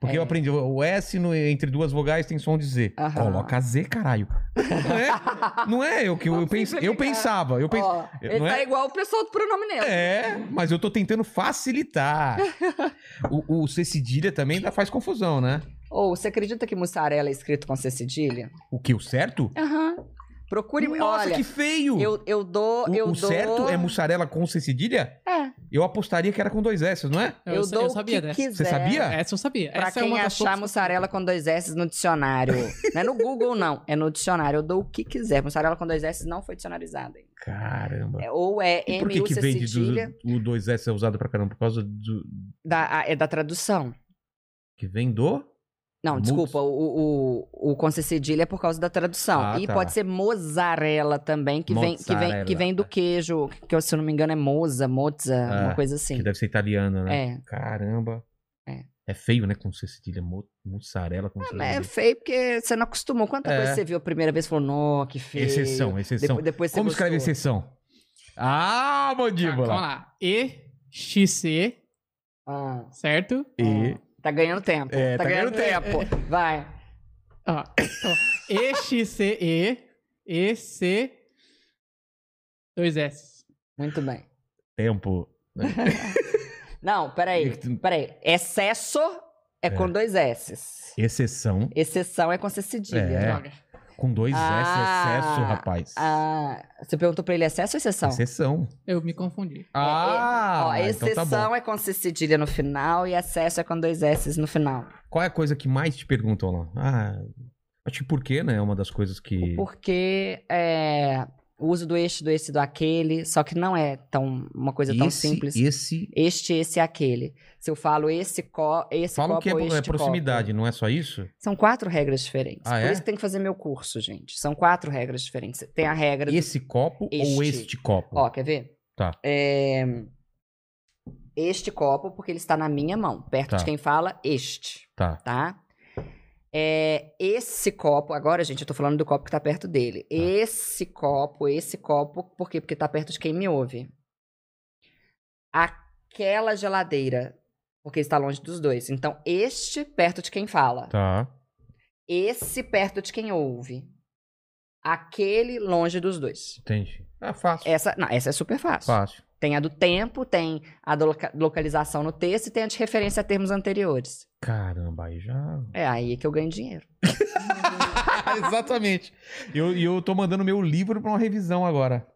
Porque É. eu aprendi, o S no- entre duas vogais tem som de Z. Aham. Coloca Z, caralho. Não é? Não é eu que eu, eu, pens- eu pensava. Eu pens... Ó, ele não tá é? igual o pessoal do pronome neutro. É, mas eu tô tentando facilitar. o, o C cedilha também dá, faz confusão, né? Ou você acredita que mussarela é escrito com C cedilha? O que? O certo? Aham. Procure. Nossa, Olha, que feio! eu, eu dou. o eu o dou... certo é mussarela com C cedilha? É. Eu apostaria que era com dois S, não é? Eu, Eu, dou eu sabia o que dessa. quiser. Você sabia? Essa eu sabia. Pra Essa é quem uma das achar poucas- mussarela com dois S no dicionário. não é no Google, não. É no dicionário. Eu dou o que quiser. Mussarela com dois S não foi dicionarizada. ainda. Caramba. É, ou é E por que, que vende do, o dois S é usado pra caramba? Por causa do. Da, a- é da tradução. Que vem do. Não, desculpa. O, o, o com C cedilha é por causa da tradução. Ah, e tá. pode ser mozzarella também, que vem, que, vem, que Mozzarella. vem do queijo. Que, se eu não me engano, é moza, mozza, Ah, uma coisa assim. Que deve ser italiana, né? É. Caramba. É. É feio, né? Com C cedilha. mo- Mussarela com C Ah, é feio porque você não acostumou. Quanta É. coisa você viu a primeira vez e falou, nó, que feio. Exceção, exceção. Depois, depois você Como escreve exceção? Ah, Tá, mandíbula. vamos lá. E-X-C, Ah, certo? E. tá ganhando tempo. É, tá, tá ganhando, ganhando tempo. Vai. Ó, então, E-X-C-E, E-C, dois S. Muito bem. Tempo. Não, peraí. Peraí. Excesso é, com dois S's. Exceção. Exceção é com C cedilha. É. Droga. Com dois Ah, S, excesso, rapaz. Ah, você perguntou pra ele excesso ou exceção? Exceção. Eu me confundi. Ah, Ó, a então tá exceção bom. é com C cedilha no final e excesso é com dois S's no final. Qual é a coisa que mais te perguntam lá? Ah, acho que por quê, né? É uma das coisas que. Porque é, o uso do este, do esse, do aquele, só que não é tão uma coisa tão esse, simples. Esse. Este, esse e aquele. Se eu falo esse, co esse Falam copo que é, ou é proximidade, copo. não é só isso? São quatro regras diferentes. Ah, Por é? isso que tem que fazer meu curso, gente. São quatro regras diferentes. Tem a regra do Esse copo ou Este. este copo? Ó, quer ver? Tá. É, Este copo, porque ele está na minha mão. Perto Tá. de quem fala, este, Tá. tá? É, esse copo, agora, gente, eu tô falando do copo que tá perto dele. Esse copo, esse copo, por quê? Porque tá perto de quem me ouve. Aquela geladeira, porque está longe dos dois. Então, este perto de quem fala. Tá. Esse perto de quem ouve. Aquele longe dos dois. Entendi. É fácil. Essa, não, essa é super fácil. Fácil. Tem a do tempo, tem a do loca- localização no texto e tem a de referência a termos anteriores. Caramba, aí já. É aí que eu ganho dinheiro. Exatamente. E eu, eu tô mandando meu livro pra uma revisão agora.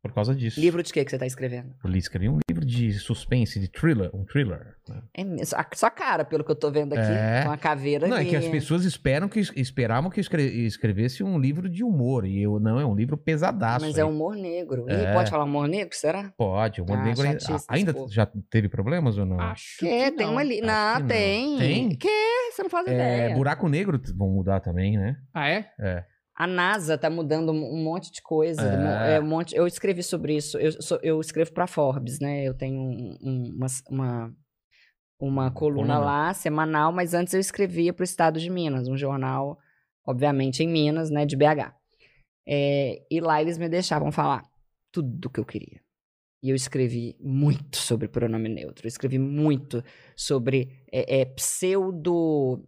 Por causa disso. Livro de que que você tá escrevendo? Eu li- escrevi um livro de suspense, de thriller, um thriller. né? É mesmo, a sua cara, pelo que eu tô vendo aqui, É. com a caveira Não, é que as pessoas esperam que esperavam que eu escre- escrevesse um livro de humor. E eu não, é um livro pesadaço. Mas aí. é humor negro. Ih, É. pode falar humor negro, será? Pode, o humor Ah, negro ainda- desse ainda já teve problemas ou não? Acho Que, que tem não. uma ali. Não, não. tem. Tem? Que? Você não faz É, ideia. buraco negro vão mudar também, né? Ah, é? É. A NASA tá mudando um monte de coisa. É. é, um monte, eu escrevi sobre isso. Eu, eu escrevo pra Forbes, né? Eu tenho um- um- uma, uma, uma coluna, coluna. lá, semanal, mas antes eu escrevia pro Estado de Minas, um jornal, obviamente, em Minas, né? De BH. É, e lá eles me deixavam falar tudo o que eu queria. E eu escrevi muito sobre pronome neutro. Eu escrevi muito sobre é, é, pseudo.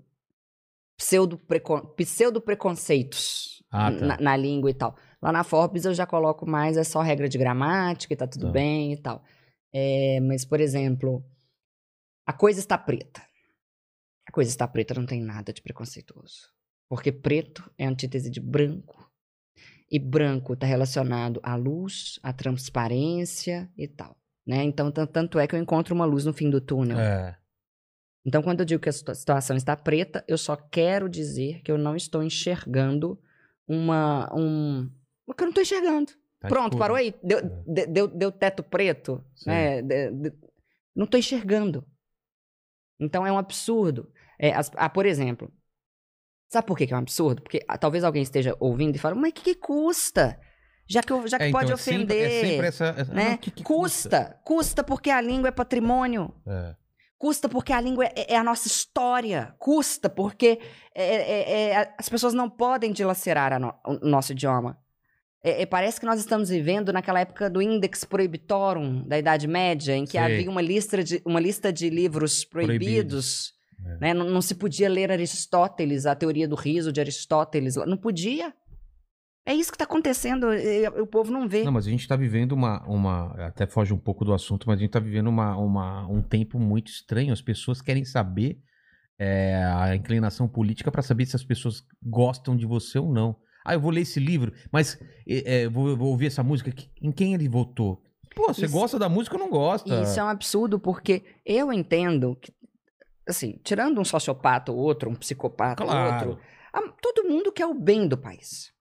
Pseudo, precon, pseudo preconceitos Ah, tá. na, na língua e tal. Lá na Forbes eu já coloco mais, é só regra de gramática e tá tudo Tá. bem e tal. É, mas, por exemplo, a coisa está preta. A coisa está preta não tem nada de preconceituoso. Porque preto é antítese de branco. E branco está relacionado à luz, à transparência e tal. Né? Então, tan- tanto é que eu encontro uma luz no fim do túnel. É. Então, quando eu digo que a situa- situação está preta, eu só quero dizer que eu não estou enxergando uma. Um... que eu não estou enxergando. Tá Pronto, escuro. parou aí? Deu, É. de- deu, deu teto preto? Sim. né? De- de- não estou enxergando. Então é um absurdo. É, as- ah, por exemplo, sabe por que que é um absurdo? Porque ah, talvez alguém esteja ouvindo e fale, mas o que, que custa? Já que, já que É, pode então, é sempre- ofender. É sempre essa. essa- né? não, que- que custa. custa. porque a língua é patrimônio. É. Custa porque a língua é, é a nossa história. Custa porque é, é, é, as pessoas não podem dilacerar a no- o nosso idioma. Parece que nós estamos vivendo naquela época do Index Prohibitorum, da Idade Média, em que Sei. havia uma lista de, uma lista de livros proibidos. É. né? Não, não se podia ler Aristóteles, a teoria do riso de Aristóteles. Não podia. É isso que está acontecendo. e- e O povo não vê. Não, mas a gente tá vivendo uma, uma. Até foge um pouco do assunto, mas a gente tá vivendo uma, uma, um tempo muito estranho. As pessoas querem saber é, a inclinação política pra saber se as pessoas gostam de você ou não. Ah, eu vou ler esse livro, mas é, é, vou, vou ouvir essa música. Em quem ele votou? Pô, você Isso- gosta da música ou não gosta? Isso é um absurdo, porque eu entendo que, assim, tirando um sociopata ou outro, um psicopata ou Claro. outro, a- todo mundo quer o bem do país.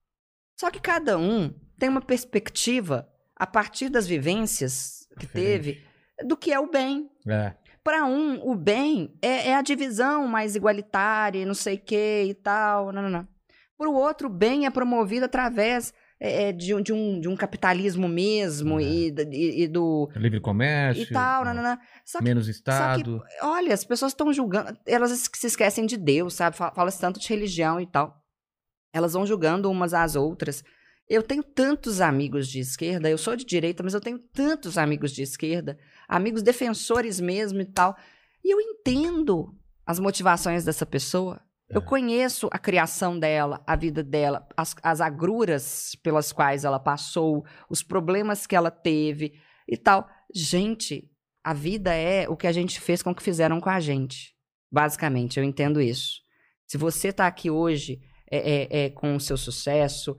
Só que cada um tem uma perspectiva, a partir das vivências que teve, do que é o bem. É. Para um, o bem é, é a divisão mais igualitária, não sei o que e tal. Não, não, não. Para o outro, o bem é promovido através é, é, de, um- de um, de um capitalismo mesmo É. e, e- e do. Livre comércio. E tal, é, não, não, não. Só que Menos Estado. que, olha, as pessoas estão julgando, elas se esquecem de Deus, sabe? Fa- Fala-se tanto de religião e tal. Elas vão julgando umas às outras. Eu tenho tantos amigos de esquerda, eu sou de direita, mas eu tenho tantos amigos de esquerda, amigos defensores mesmo e tal. E eu entendo as motivações dessa pessoa. Eu É. conheço a criação dela, a vida dela, as, as agruras pelas quais ela passou, os problemas que ela teve e tal. Gente, a vida é o que a gente fez com o que fizeram com a gente. Basicamente, eu entendo isso. Se você tá aqui hoje é, é- é com o seu sucesso,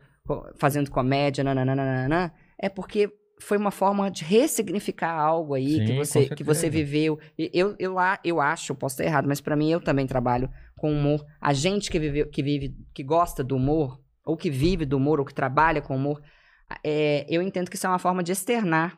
fazendo comédia, nananana, é porque foi uma forma de ressignificar algo aí Sim, que, você, que você viveu. Eu, eu, eu acho, posso estar errado, mas pra mim eu também trabalho com humor. A gente que, vive, que vive, que gosta do humor, ou que vive do humor, ou que trabalha com humor, É, eu entendo que isso é uma forma de externar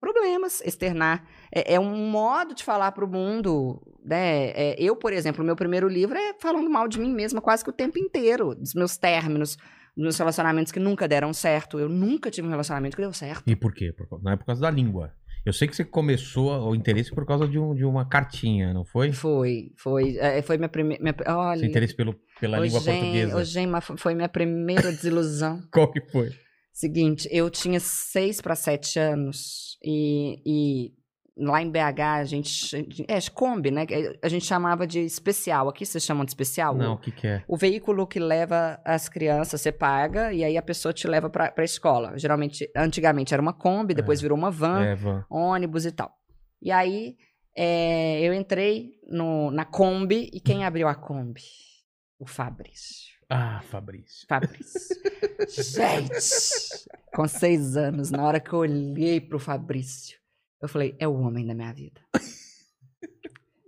problemas, externar. É, é um modo de falar para o mundo. Né? É, eu, por exemplo, o meu primeiro livro é falando mal de mim mesma quase que o tempo inteiro, dos meus términos, dos meus relacionamentos que nunca deram certo. Eu nunca tive um relacionamento que deu certo. E por quê? Não é por causa da língua. Eu sei que você começou o interesse por causa de, um- de uma cartinha, não foi? Foi, foi. é, foi minha primeira. Olha. Seu interesse pelo, pela língua portuguesa. fo- foi minha primeira desilusão. Qual que foi? Seguinte, eu tinha seis para sete anos e, e lá em BH a gente. É, Kombi, né? A gente chamava de especial. Aqui vocês chamam de especial? Não, o que que é? O veículo que leva as crianças, você paga e aí a pessoa te leva para a escola. Geralmente, antigamente era uma Kombi, depois É. virou uma van, É, Van. ônibus e tal. E aí é, eu entrei no, na Kombi e quem abriu a Kombi? O Fabrício. Ah, Fabrício. Fabrício. Gente! Com seis anos, na hora que eu olhei pro Fabrício, eu falei, é o homem da minha vida.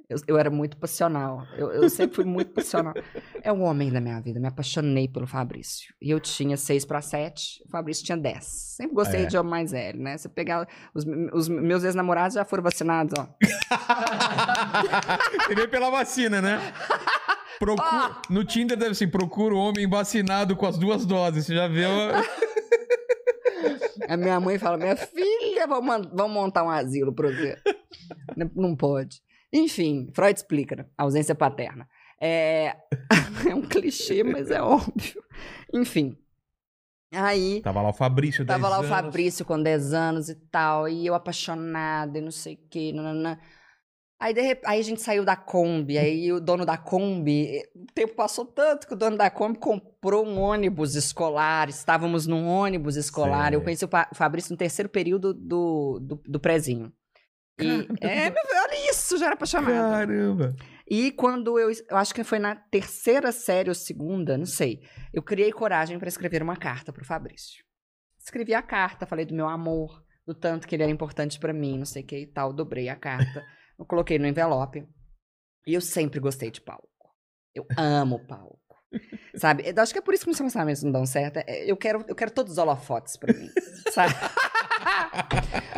Eu, eu era muito passional. Eu, eu sempre fui muito passional. É o homem da minha vida. Me apaixonei pelo Fabrício. E eu tinha seis para sete, o Fabrício tinha dez. Sempre gostei É. de homem mais velho, né? Você pegar. Os, os meus ex-namorados já foram vacinados, ó. Você veio pela vacina, né? Procura, Ah! No Tinder deve assim, procura o homem vacinado com as duas doses. Você já viu? A minha mãe fala: Minha filha, vamos, montar um asilo pra você. Não- pode. Enfim, Freud explica, né? Ausência paterna. É... é um clichê, mas é óbvio. Enfim. Aí, Tava lá o Fabrício, 10 tava lá o anos. Fabrício com 10 anos e tal, e eu apaixonada e não sei o quê. nananã. Aí, de aí a gente saiu da Kombi, aí o dono da Kombi, o tempo passou tanto que o dono da Kombi comprou um ônibus escolar, estávamos num ônibus escolar, eu Sei. conheci o Fabrício no terceiro período do, do, do prezinho. E, é, meu olha isso, já era apaixonada. Caramba. E quando eu, eu acho que foi na terceira série ou segunda, não sei, eu criei coragem para escrever uma carta pro Fabrício. Escrevi a carta, falei do meu amor, do tanto que ele era importante para mim, não sei o que e tal, dobrei a carta, eu coloquei no envelope. E eu sempre gostei de palco. Eu amo palco. Sabe? Eu acho que é por isso que meus relacionamentos não dão certo. É, Eu quero, eu quero todos os holofotes pra mim. Sabe?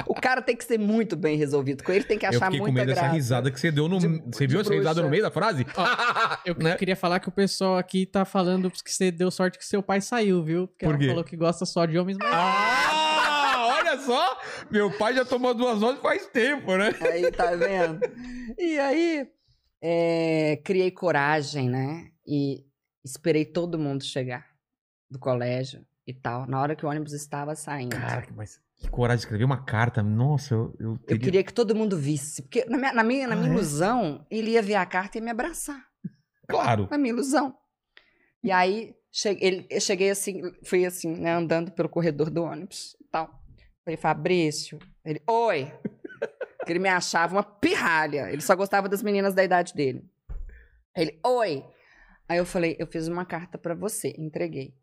o cara tem que ser muito bem resolvido com ele, tem que Eu achar fiquei com medo dessa graça. risada que você deu no. De- você de viu essa risada bruxa. no meio da frase? Eu Né? queria falar que o pessoal aqui tá falando que você deu sorte que seu pai saiu, viu? Porque Por ela quê? falou que gosta só de homens mais. Ah, só! Meu pai já tomou duas doses faz tempo, né? Aí, tá vendo? E aí, é, criei coragem, né? E esperei todo mundo chegar do colégio e tal, na hora que o ônibus estava saindo. Cara, mas que coragem de escrever uma carta. Nossa, eu, eu eu teria... queria que todo mundo visse, porque na minha, na minha, na Ah, minha é? ilusão, ele ia ver a carta e me abraçar. Claro. Na minha ilusão. E aí, che- ele- eu cheguei assim, fui assim, né, andando pelo corredor do ônibus e tal. Falei, Fabrício. Ele, oi. Ele me achava uma pirralha. Ele só gostava das meninas da idade dele. Ele, oi. Aí eu falei, eu fiz uma carta pra você, entreguei.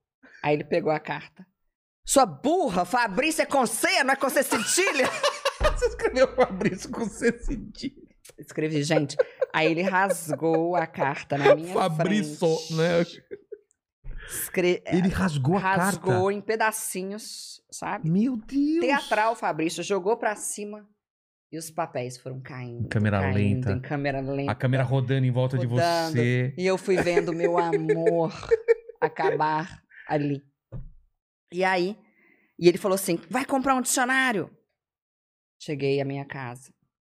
Aí ele pegou a carta. Sua burra, Fabrício é com C, não é com C cedilha? Você escreveu Fabrício com C cedilha. Escrevi, gente. Aí ele rasgou a carta na minha Fabrício, frente. né? Escre... Ele rasgou a rasgou carta. em pedacinhos, sabe? Meu Deus. Teatral, Fabrício jogou pra cima e os papéis foram caindo. Em câmera caindo, lenta. Em câmera lenta. A câmera rodando em volta de Rodando. você. E eu fui vendo meu amor acabar ali. E aí, e ele falou assim: vai comprar um dicionário. Cheguei à minha casa,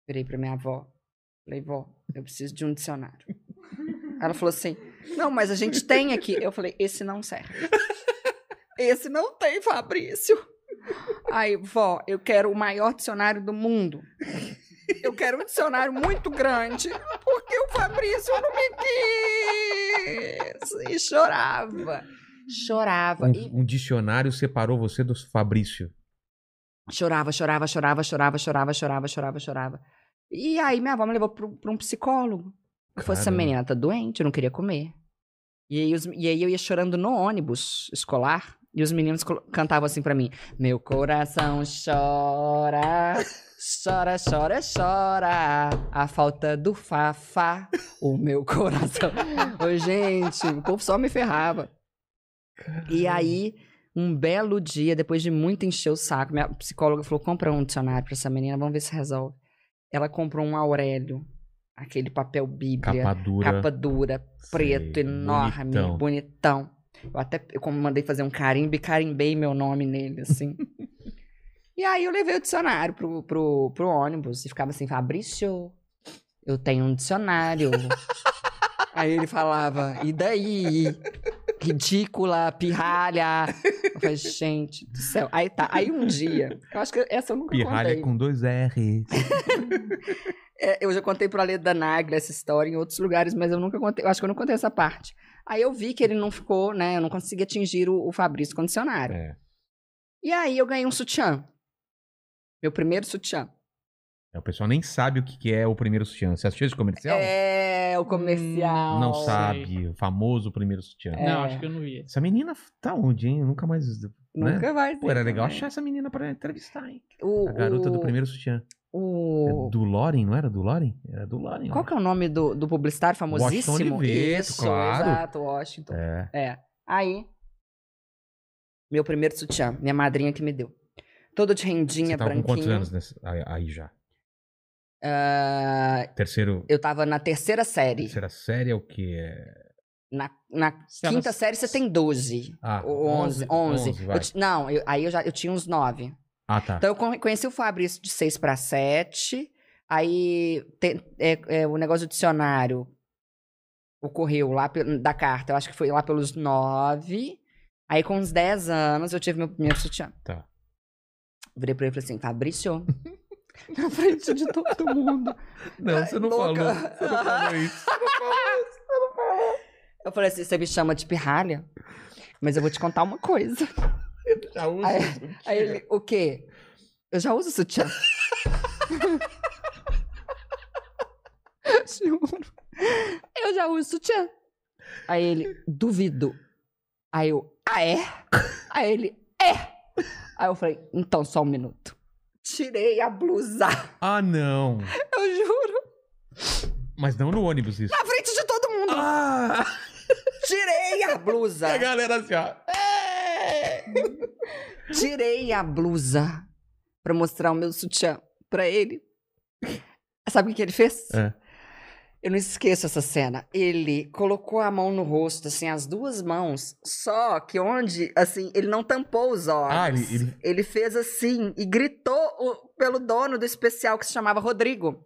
virei pra minha avó. Falei, vó, eu preciso de um dicionário. Ela falou assim: não, mas a gente tem aqui. Eu falei: esse não serve. Esse não tem, Fabrício. Aí, vó, eu quero o maior dicionário do mundo. Eu quero um dicionário muito grande, porque o Fabrício não me quis. E chorava. Chorava. E Um, um dicionário separou você do Fabrício. chorava, chorava, chorava, chorava, chorava, chorava, chorava, chorava. E aí minha avó me levou para um psicólogo. Eu falei, essa Caramba. menina tá doente, eu não queria comer. E aí, os- e aí eu ia chorando no ônibus escolar. E os meninos cantavam assim pra mim: Meu coração chora, chora, chora, chora. A falta do Fafá, o meu coração. Ô, gente, o povo só me ferrava. E aí, Um belo dia, depois de muito encher o saco, minha psicóloga falou: compra um dicionário pra essa menina, vamos ver se resolve. Ela comprou um Aurélio, aquele papel bíblia, Capa dura. capa dura, preto, Sei, enorme, bonitão. bonitão. Eu até eu como mandei fazer um carimbo e carimbei meu nome nele, assim. e aí eu levei o dicionário pro, pro, pro ônibus e ficava assim, Fabrício, eu tenho um dicionário. aí ele falava, e daí? Ridícula, pirralha. Eu falei, gente do céu. Aí tá, aí um dia, eu acho que essa eu nunca Pirralha contei. com dois R. É, eu já contei pro Alê da Nagla essa história em outros lugares, mas eu nunca contei. Eu acho que eu não contei essa parte. Aí eu vi que ele não ficou, né? Eu não consegui atingir o, o Fabrício com o dicionário. É. E aí eu ganhei um sutiã. Meu primeiro sutiã. O pessoal nem sabe o que que é o primeiro sutiã. Você assistiu esse comercial? É, o comercial. Não sabe. O famoso primeiro sutiã. É. Não, acho que eu não vi. Essa menina tá onde, hein? Eu nunca mais. né? Nunca vai ser. Pô, era legal também. achar essa menina pra entrevistar, hein? O, A garota do o- primeiro sutiã. É O... do Loren, não era do Loren? Era do Loren. Qual que é o nome do, do publicitário famosíssimo? Washington Oliveto, Isso, claro. exato, Washington. É. É. Aí, meu primeiro sutiã, minha madrinha que me deu. Todo de rendinha, Você tava com branquinho. quantos anos aí, aí já? Ah, Terceiro. eu tava na terceira série. Terceira série é o quê? É... Na, na Se ela- quinta série você tem 12. Ah, Ou 11. 11. 11, vai. Eu não, eu- aí eu já eu tinha uns 9. Ah, tá. Então eu con- conheci o Fabrício de 6 para 7. Aí te- é- é, o negócio do dicionário ocorreu lá pe- da carta. Eu acho que foi lá pelos 9. Aí com uns 10 anos eu tive meu primeiro sutiã. Tá. Virei pra ele e falei assim: Fabrício, na frente de todo mundo. Não, você não Louca. falou. Você não falou isso. Eu falei assim: você me chama de pirralha? Mas eu vou te contar uma coisa. Já usa Aí- sutiã. Aí ele, o quê? Eu já uso sutiã. Juro. Eu já uso sutiã. Aí ele, duvido. Aí eu, ah, é? Aí ele, é. Aí eu falei, então só um minuto. Tirei a blusa. Ah, não. Eu juro. Mas não no ônibus isso. Na frente de todo mundo. Ah! Tirei a blusa. A galera assim, ó. Tirei a blusa pra mostrar o meu sutiã pra ele. Sabe o que ele fez? É. Eu não esqueço essa cena. Ele colocou a mão no rosto, assim, as duas mãos, só que onde, assim, ele não tampou os olhos. Ah, ele- ele- Ele fez assim e gritou o- pelo dono do especial que se chamava Rodrigo.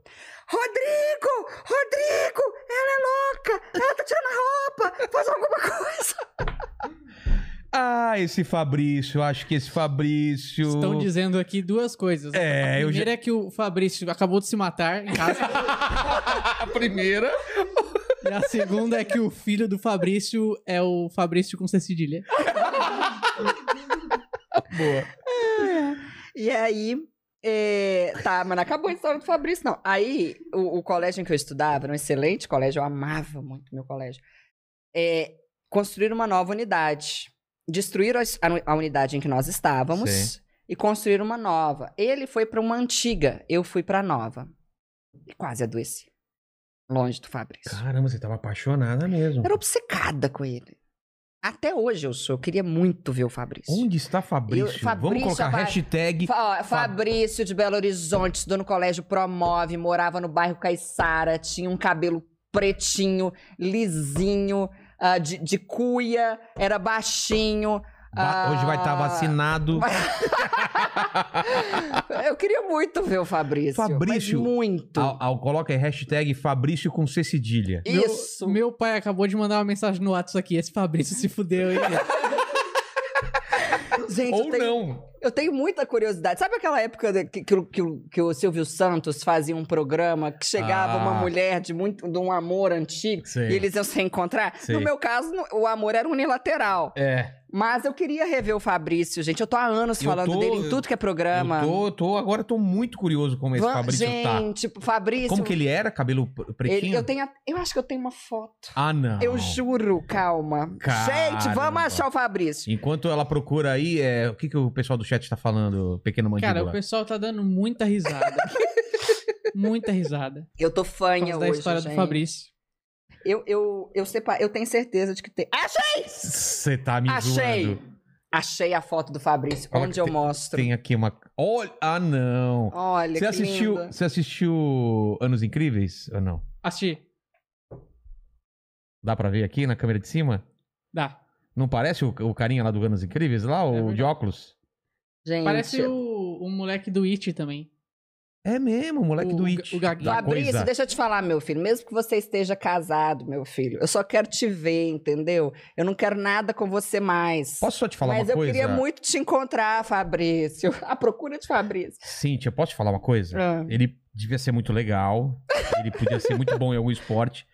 Rodrigo! Rodrigo! Ela é louca! Ela tá tirando a roupa! Faz alguma coisa! Ah, esse Fabrício. eu Acho que esse Fabrício. Estão dizendo aqui duas coisas. É, a eu primeira é que o Fabrício acabou de se matar em casa. A primeira. e a segunda é que o filho do Fabrício é o Fabrício com C cedilha. Boa. E aí. é, Tá, mas não acabou a história do Fabrício, não. Aí, o, o colégio em que eu estudava, era um excelente colégio, eu amava muito meu colégio. É, construíram uma nova unidade. Destruíram a, a unidade em que nós estávamos Sim. e construíram uma nova. Ele foi para uma antiga, eu fui para nova. E quase adoeci. Longe do Fabrício. Caramba, você tava apaixonada mesmo. Era obcecada com ele. Até hoje eu sou. Eu queria muito ver o Fabrício. Onde está Fabrício? Eu- Fabrício Vamos colocar vai- hashtag. Fa- Fabrício de Belo Horizonte, estudou no colégio Promove, morava no bairro Caiçara, tinha um cabelo pretinho, lisinho, ah, de, de cuia, era baixinho. Va- Hoje vai estar ah, vacinado. Eu queria muito ver o Fabrício. Fabrício, mas muito. Ao, ao- coloca aí hashtag Fabrício com C cedilha. Isso. Meu, meu pai acabou de mandar uma mensagem no WhatsApp aqui. Esse Fabrício se fudeu, hein? Gente, Ou eu tenho, não. eu tenho muita curiosidade. Sabe aquela época que, que, o- que, que o Silvio Santos fazia um programa que chegava Ah. uma mulher de muito de um amor antigo Sei. e eles iam se encontrar? Sei. No meu caso, o amor era unilateral. É. Mas eu queria rever o Fabrício, gente. Eu tô há anos Eu falando tô- dele em tudo que é programa. Eu tô, tô- agora eu tô muito curioso como esse Va- Fabrício tá. gente, Fabrício. Como que ele era? Cabelo pretinho? ele- eu, tenho, a- eu acho que eu tenho uma foto. Ah, não. Eu juro, calma. Caramba. Gente, vamos achar o Fabrício. Enquanto ela procura aí, é... o que, que o pessoal do chat tá falando, pequeno mandíbula? Cara, o pessoal tá dando muita risada. muita risada. Eu tô fanha causa da hoje, história gente. do Fabrício. Eu, eu, eu, sepa... eu tenho certeza de que tem. Achei! Você tá me Achei. zoando. Achei a foto do Fabrício, Fala onde eu tem- mostro. Tem aqui uma. Olha. Ah, não. Olha, Você que assistiu, lindo. você assistiu Anos Incríveis ou não? Assisti. Dá pra ver aqui na câmera de cima? Dá. Não parece o, o carinha lá do Anos Incríveis lá, o verdade. de óculos? Gente, Parece o, o moleque do It também. É mesmo, o moleque O- do It. o Fabrício, deixa eu te falar, meu filho. Mesmo que você esteja casado, meu filho, eu só quero te ver, entendeu? Eu não quero nada com você mais. Posso só te falar Mas uma eu coisa? queria muito te encontrar, Fabrício. A procura de Fabrício. Cíntia, posso te falar uma coisa? Ah. Ele devia ser muito legal. ele podia ser muito bom em algum esporte.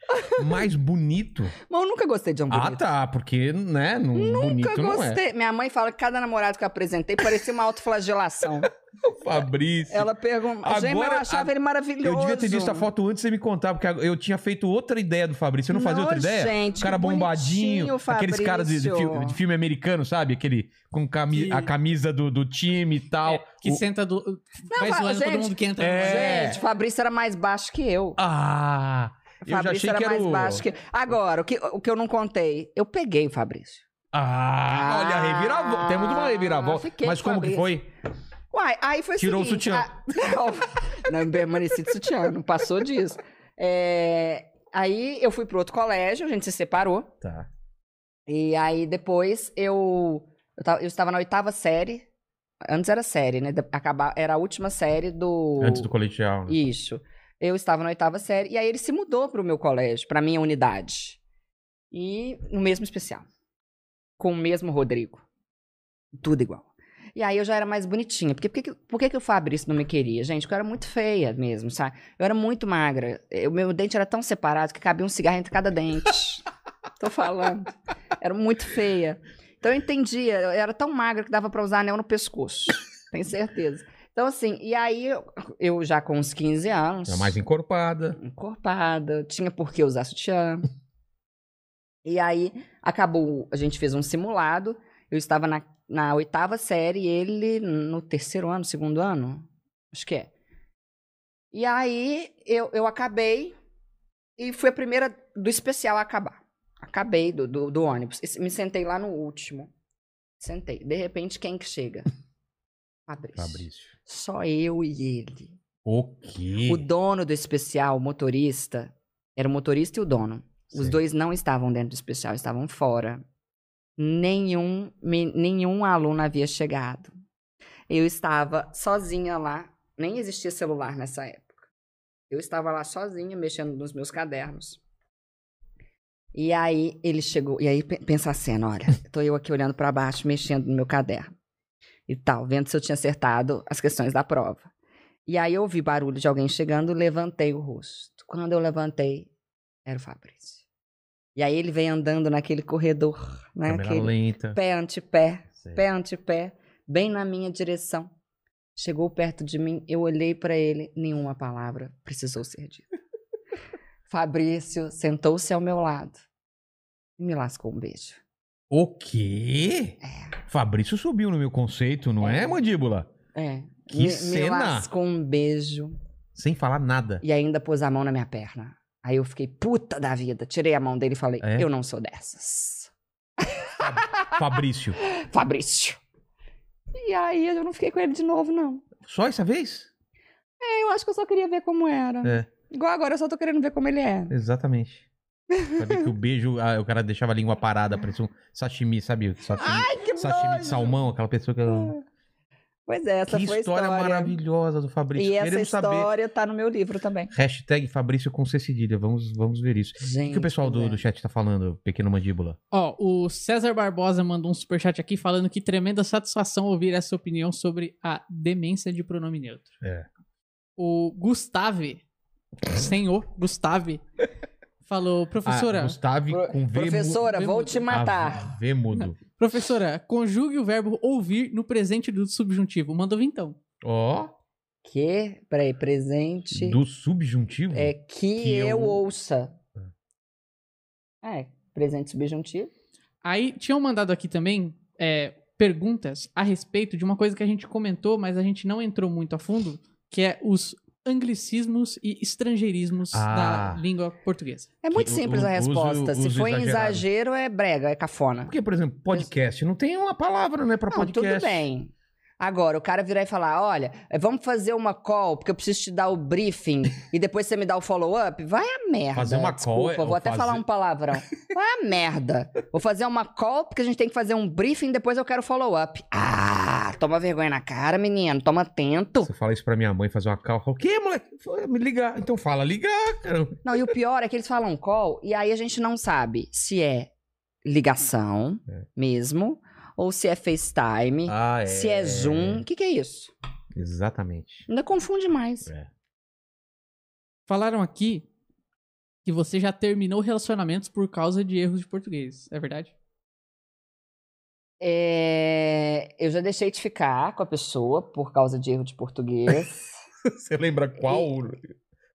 Mais bonito. Mas eu nunca gostei de um Ah, bonito. tá. Porque, né? Não, bonito Nunca não é. gostei. Minha mãe fala que cada namorado que eu apresentei parecia uma autoflagelação. Fabrício. Ela pergunta. Agora- Gente, eu achava a- ele maravilhoso. Eu devia ter visto a foto antes de você me contar, porque eu tinha feito outra ideia do Fabrício. Você não fazia outra ideia? Gente, o cara bombadinho, aqueles caras de, de filme, de filme americano, sabe? Aquele com cami- Que- a camisa do, do time e tal. É, que O- senta do. vai fa- zoando gente, todo mundo que entra. é. Gente, Fabrício era mais baixo que eu. Ah! Eu Fabrício era que era mais o... baixo que. Agora, o que, o que eu não contei, eu peguei o Fabrício. Ah, olha, a reviravolta. Temos uma reviravolta. fiquei Mas com como que Fabrício. foi? Uai, aí foi o Tirou o seguinte, sutiã. a- Não, não permaneci de sutiã, não passou disso. É, Aí eu fui pro outro colégio, a gente se separou. Tá. E aí depois eu, eu, tava- eu estava na oitava série. Antes era série, né? Acabar, era a última série do. Antes do colegial. né? Isso. Eu estava na oitava série. E aí ele se mudou pro meu colégio, pra minha unidade. E no mesmo especial. Com o mesmo Rodrigo. Tudo igual. E aí eu já era mais bonitinha. Porque, por que, que- por que, que o Fabrício não me queria? Gente, porque eu era muito feia mesmo, sabe? Eu era muito magra. O meu dente era tão separado que cabia um cigarro entre cada dente. Tô falando. Era muito feia. Então eu entendia. Eu era tão magra que dava pra usar anel no pescoço. Tenho certeza. Então, assim, e aí eu, eu já com uns 15 anos É mais encorpada. encorpada, tinha por que usar sutiã. E aí acabou, a gente fez um simulado. Eu estava na, na oitava série e ele no terceiro ano, segundo ano, acho que é. E aí eu, eu acabei e fui a primeira do especial a acabar. Acabei do, do, do ônibus. E me sentei lá no último. Sentei. De repente, quem que chega? Fabrício. Fabrício. Só eu e ele. O quê? O dono do especial, o motorista, era o motorista e o dono. Os Sei. dois não estavam dentro do especial, estavam fora. Nenhum, me- nenhum aluno havia chegado. Eu estava sozinha lá, nem existia celular nessa época. Eu estava lá sozinha, mexendo nos meus cadernos. E aí ele chegou, e aí pe- pensa a cena, olha, tô eu aqui olhando para baixo, mexendo no meu caderno. E tal, vendo se eu tinha acertado as questões da prova. E aí eu ouvi barulho de alguém chegando, levantei o rosto. Quando eu levantei, era o Fabrício. E aí ele veio andando naquele corredor, né? Aquele lenta. pé ante pé, pé ante pé, bem na minha direção. Chegou perto de mim, eu olhei para ele, nenhuma palavra precisou ser dita. Fabrício sentou-se ao meu lado e me lascou um beijo. O quê? Fabrício subiu no meu conceito, não é, É. mandíbula? É. Que me, me cena! lascou um beijo Sem falar nada. e ainda pôs a mão na minha perna. Aí eu fiquei puta da vida. Tirei a mão dele e falei: É? Eu não sou dessas. Fabrício. Fabrício. E aí eu não fiquei com ele de novo, não. Só essa vez? É, Eu acho que eu só queria ver como era. É, Igual agora eu só tô querendo ver como ele é. exatamente. Sabe que o beijo, ah, o cara deixava a língua parada, parecia um sashimi, sabe? Sashimi, Ai, que sashimi nojo! de salmão, aquela pessoa que... Pois é, essa que foi a história, história. maravilhosa do Fabrício. E essa Queremos saber. história tá no meu livro também. Hashtag Fabrício com C cedilha. Vamos, vamos ver isso. O Gente, que, que o pessoal do, do chat tá falando, pequeno mandíbula? Ó, o César Barbosa mandou um superchat aqui falando que tremenda satisfação ouvir essa opinião sobre a demência de pronome neutro. É. O Gustave, senhor Gustave, falou, professora, Ah, Gustave Pro- com V Professora, vou te matar. Ah, v mudo. professora, conjugue o verbo ouvir no presente do subjuntivo. Mandou então. Ó, Que? Peraí, presente. do subjuntivo? É que, Que eu... eu- ouça. É, presente subjuntivo. Aí tinham mandado aqui também é, perguntas a respeito de uma coisa que a gente comentou, mas a gente não entrou muito a fundo, que é os anglicismos e estrangeirismos Ah. da língua portuguesa? É muito simples a uso- resposta. Se for em exagerado. exagero, é brega, é cafona. Porque, por exemplo, podcast, não tem uma palavra, né, pra Não, podcast. tudo bem. Agora, o cara virar e falar: olha, eh, vamos fazer uma call, porque eu preciso te dar o briefing e depois você me dá o follow-up. Vai a merda. Fazer uma call Desculpa, é- vou até fazer- falar um palavrão. Vai a merda. Vou fazer uma call porque a gente tem que fazer um briefing depois eu quero follow-up. Ah, toma vergonha na cara, menino. Toma atento. Você fala isso pra minha mãe, fazer uma call. O quê, moleque? Fala, Me ligar. Então fala, ligar, cara. Não, e o pior é que eles falam call e aí a gente não sabe se é ligação É. mesmo ou se é FaceTime, Ah, é. se é Zoom. O que, que é isso? Exatamente. Ainda confunde mais. É. Falaram aqui que você já terminou relacionamentos por causa de erros de português. É verdade? É, Eu já deixei de ficar com a pessoa por causa de erro de português. Você lembra qual,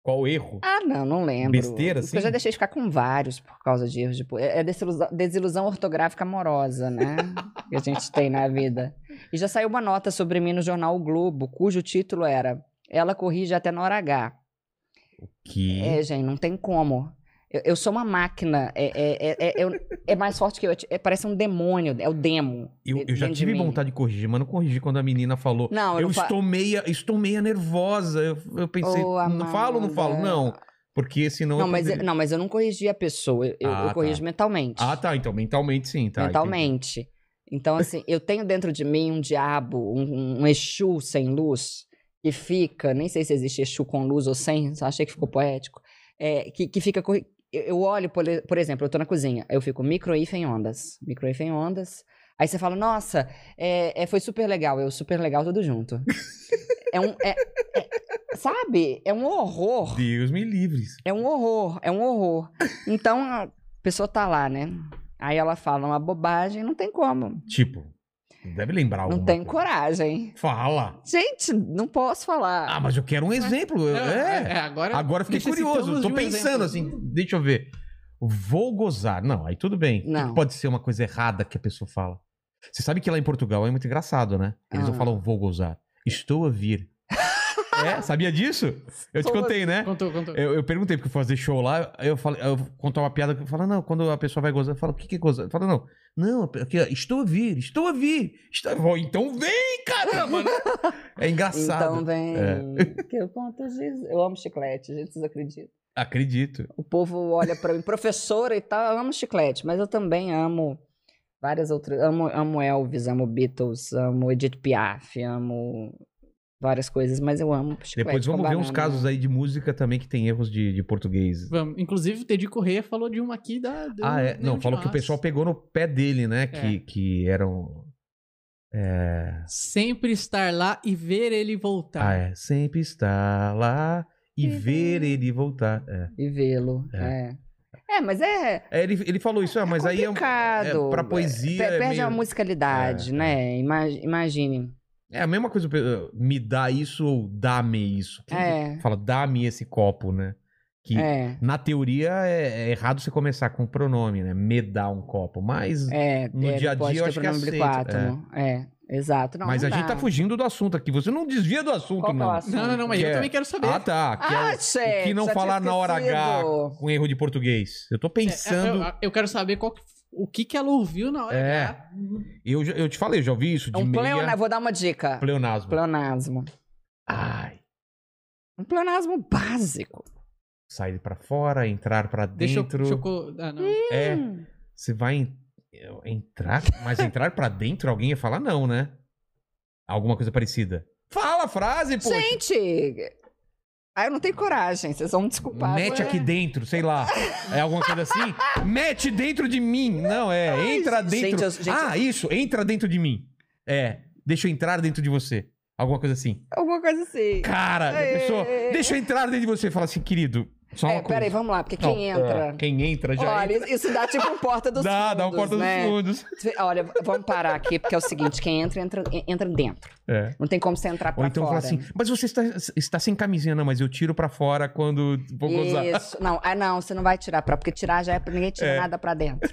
qual erro? ah, não, não lembro. Besteira, Porque Eu assim? já deixei de ficar com vários por causa de erros de português. É desilusão, desilusão ortográfica amorosa, né? que a gente tem na vida. E já saiu uma nota sobre mim no jornal O Globo, cujo título era Ela corrige até na hora H. Que. É, gente, não tem como. Eu, eu sou uma máquina. É, é, é, é, eu- é mais forte que eu. É, parece um demônio. É o demo. Eu, de- eu já de tive mim. vontade de corrigir, mas não corrigi quando a menina falou. Não, eu eu não fa- estou meia, estou meia nervosa. Eu, eu pensei, Ô, não falo ou não falo? Não. Porque senão. Não eu mas, eu, poderia- não, mas eu não corrigi a pessoa. Eu, eu- Ah, eu tá. corrijo mentalmente. Ah, tá. Então, mentalmente sim, tá. entendi. mentalmente. Então, assim, eu tenho dentro de mim um diabo, um, um Exu sem luz, que fica, nem sei se existe Exu com luz ou sem, só achei que ficou poético, é, que, que fica. Eu eu olho, por, por exemplo, eu tô na cozinha, eu fico micro-if em ondas. Micro-if em ondas. Aí você fala, nossa, é, é, foi super legal. Eu, super legal, tudo junto. é um. é- é- sabe? É um horror. Deus me livre. É um horror, é um horror. Então a pessoa tá lá, né? Aí ela fala uma bobagem, não tem como. Tipo, deve lembrar alguma Não tem coisa. coragem. Fala. Gente, não posso falar. Ah, mas eu quero um exemplo. eu- é. agora, Agora fiquei curioso. Tô pensando exemplo. assim. Deixa eu ver. Vou gozar. Não, aí tudo bem. O que Não. que pode ser uma coisa errada que a pessoa fala? Você sabe que lá em Portugal é muito engraçado, né? Eles não Ah. falam vou gozar. Estou a vir. É, sabia disso? Eu te contei, né? Contou, contou. Eu, eu perguntei porque eu fui fazer show lá, aí eu falei, eu contar uma piada que eu falo, não, quando a pessoa vai gozar, eu falo, o que que é gozar? Eu falo, não, não, aqui, ó, estou a vir, estou a vir. Estou... Então vem, caramba! né? É engraçado. Então vem. É. Que eu conto Eu amo chiclete, gente, vocês acreditam? Acredito. O povo olha pra mim, professora e tal, eu amo chiclete, mas eu também amo várias outras. Amo, amo Elvis, amo Beatles, amo Edith Piaf, amo várias coisas, mas eu amo chiclete. Depois vamos ver uns casos aí de música também que tem erros de, de português. Vamos. Inclusive, o Teddy Correia falou de uma aqui da. do- Ah, é? Não, falou que o pessoal pegou no pé dele, né? Que, que eram. É... Sempre estar lá e ver ele voltar. Ah, é. Sempre estar lá e E ver ele voltar. É. E vê-lo. É. é. mas é. É, ele, ele falou isso, ah, mas aí é, é pra poesia. É Perde meio- a musicalidade, É, né? Ima- Imagine. É a mesma coisa, eh, me dá isso ou dá-me isso. Quem É. fala, dá-me esse copo, né? Que É. na teoria é, é errado você começar com pronome, né? Me dá um copo. Mas, É, No é, dia a dia eu acho que aceita, biquátomo. É. exato. Não, mas não a gente dá. tá fugindo do assunto aqui. Você não desvia do assunto, Qual é o não. assunto? Não, não, não, mas Que eu é- também quero saber. Ah, tá. Que é Ah, o- gente, o que não falar na hora H com erro de português. Eu tô É, pensando. eu, eu quero saber qual que- o que, que ela ouviu na hora. É. H. Eu, eu te falei, eu já ouvi isso É de um meia... pleonasmo. Vou dar uma dica. pleonasmo. Pleonasmo. Ai. Um pleonasmo básico. Sair pra fora, entrar eu. dentro. Deixa eu ah, não. É. Hum. Você vai en- entrar, mas entrar pra dentro, alguém ia falar não, né? Alguma coisa parecida. Fala a frase, pô. Gente! Ah, eu não tenho coragem. Vocês vão me desculpar. Mete é. aqui dentro, sei lá. É alguma coisa assim? Mete dentro de mim. Não, é. Entra gente, dentro. eu- gente, ah, isso. Entra dentro de mim. É. Deixa eu entrar dentro de você. Alguma coisa assim. Alguma coisa assim. Cara, a pessoa. Deixa eu entrar dentro de você. Fala assim, querido. Só É, coisa. peraí, vamos lá, porque Não, quem entra. é, quem entra já Olha, entra. isso dá tipo um porta dos Dá, fundos. dá um porta né? dos fundos. Olha, vamos parar aqui, porque é o seguinte: quem entra, entra, entra dentro. É. Não tem como você entrar pra Ou então fora. fala assim, mas você está, está sem camisinha, não, mas eu tiro pra fora quando vou gozar. Isso. Não, ah, não, você não vai tirar pra, porque tirar já é pra ninguém tirar É. nada pra dentro.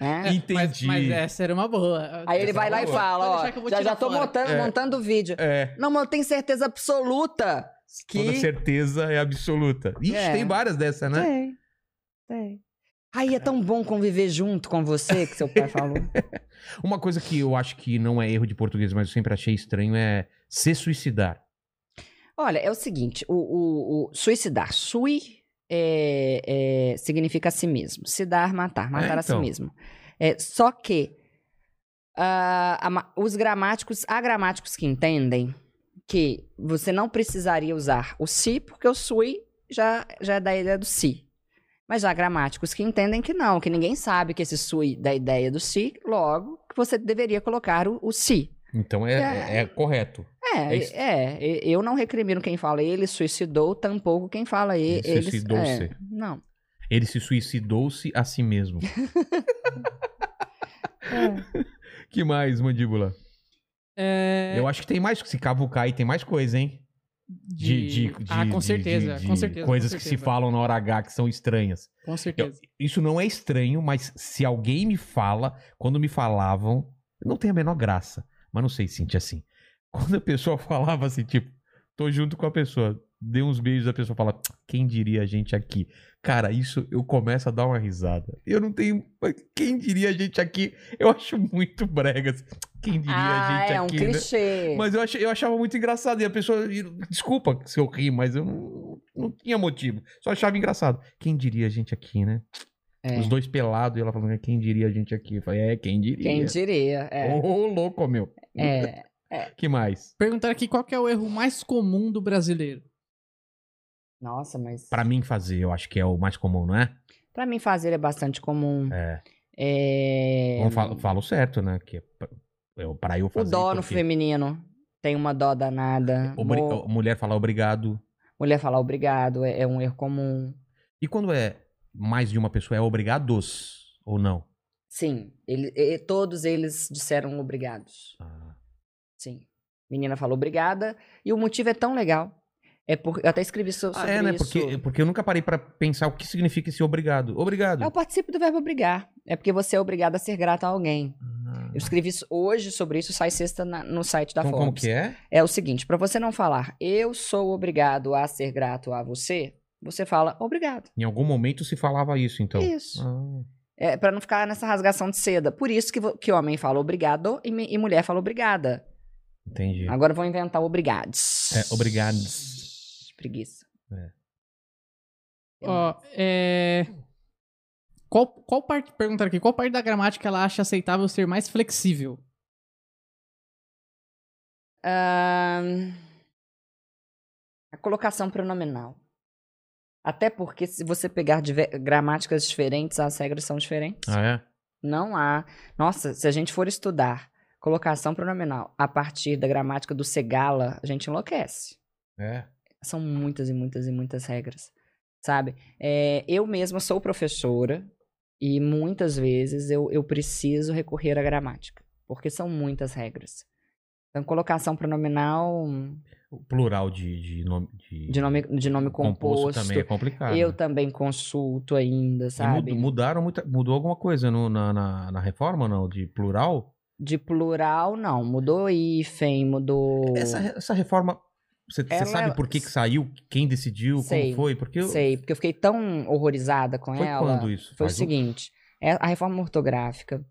É, Entendi. Mas, mas essa era uma boa. Aí ele Essa vai lá e boa. fala, Pode ó, já, já tô fora. montando, É. montando o vídeo. É. Não, mas eu tenho certeza absoluta Que- Quando a certeza é absoluta. Ixi, É. tem várias dessas, né? Tem, tem. Ai, é tão bom conviver junto com você, que seu pai falou. Uma coisa que eu acho que não é erro de português, mas eu sempre achei estranho é se suicidar. Olha, é o seguinte, o, o- o suicidar, sui é, é, significa a si mesmo. Se dar, matar, matar É, a si então. mesmo. É, só que ah, a os gramáticos, há gramáticos que entendem que você não precisaria usar o si, porque o sui já, já é da ideia do si. Mas há gramáticos que entendem que não, que ninguém sabe que esse sui da ideia do si, logo que você deveria colocar o, o si. Então é, é- é correto. É, É é, e- eu não recrimino quem fala ele suicidou, tampouco quem fala Ele ele. suicidou-se. é, não. Ele se suicidou-se a si mesmo. que mais, mandíbula? É, Eu acho que tem mais. Se cavucar aí, tem mais coisa, hein? De, de, de- ah, com certeza, de- com certeza. Coisas com que se certeza, falam na hora H que são estranhas. Com Eu- certeza. isso não é estranho, mas se alguém me fala, quando me falavam, não tem a menor graça. Mas não sei sentir assim. Quando a pessoa falava assim, tipo, tô junto com a pessoa, dei uns beijos, a pessoa fala, quem diria a gente aqui? Cara, isso eu começo a dar uma risada. Eu não tenho. Quem diria a gente aqui? Eu acho muito bregas. Quem diria a Ah, gente é um aqui? né? clichê. Mas eu, ach, eu achava muito engraçado. E a pessoa. Desculpa se eu ri, mas eu não, não tinha motivo. Só achava engraçado. Quem diria a gente aqui, né? É. Os dois pelados, e ela falando, quem diria a gente aqui? Eu falei, é, quem diria? Quem diria? É. Ô, louco, meu. é. Que mais? Perguntaram aqui qual que é o erro mais comum do brasileiro. Nossa, mas. Pra mim fazer, eu acho que é o mais comum, não é? Pra mim, fazer é bastante comum. É. É, Vamos falo, falo certo, né? Que é pra, eu- pra eu O fazer. dó no porque feminino. Tem uma dó danada. obri- Mo- Mulher falar obrigado. Mulher falar obrigado é, é um erro comum. E quando é mais de uma pessoa, é obrigados ou não? Sim, ele, e- todos eles disseram obrigados. Ah, Sim. Menina falou obrigada. E o motivo é tão legal. É por, eu até escrevi so- sobre Ah, é, né? isso. Porque, porque eu nunca parei pra pensar o que significa esse obrigado. Obrigado. O participo do verbo obrigar. É porque você é obrigado a ser grato a alguém. Ah. Eu escrevi hoje sobre isso, sai sexta na- no site da Então, Forbes. como que é? É o seguinte, pra você não falar eu sou obrigado a ser grato a você, você fala obrigado. Em algum momento se falava isso, então. Isso. Ah, É para não ficar nessa rasgação de seda. Por isso que, que homem fala obrigado e, e mulher fala obrigada. Entendi. Agora eu vou inventar obrigados. É, obrigados. Preguiça. Ó, é... Qual, qual parte, perguntaram aqui, qual parte da gramática ela acha aceitável ser mais flexível? Ahn, a colocação pronominal. Até porque se você pegar diver- gramáticas diferentes, as regras são diferentes. Ah, é? Não há. Nossa, se a gente for estudar colocação pronominal a partir da gramática do Segala, a gente enlouquece. É. São muitas e muitas e muitas regras, sabe? É, eu mesma sou professora e muitas vezes eu, eu preciso recorrer à gramática, porque são muitas regras. Então, colocação pronominal O plural de, de nome. De, de nome, de nome composto, também é complicado. eu né? também consulto ainda, E sabe? mud- mudaram muita, mudou alguma coisa no- na, na, na reforma, não? De plural? De plural, não. Mudou hífen, mudou. Essa, essa reforma, você, Ela- sabe por que, que saiu? Quem decidiu? Sei, como foi? Porque eu, Sei, porque eu fiquei tão horrorizada com foi ela. quando isso? Foi o Faz um- seguinte: é- a reforma ortográfica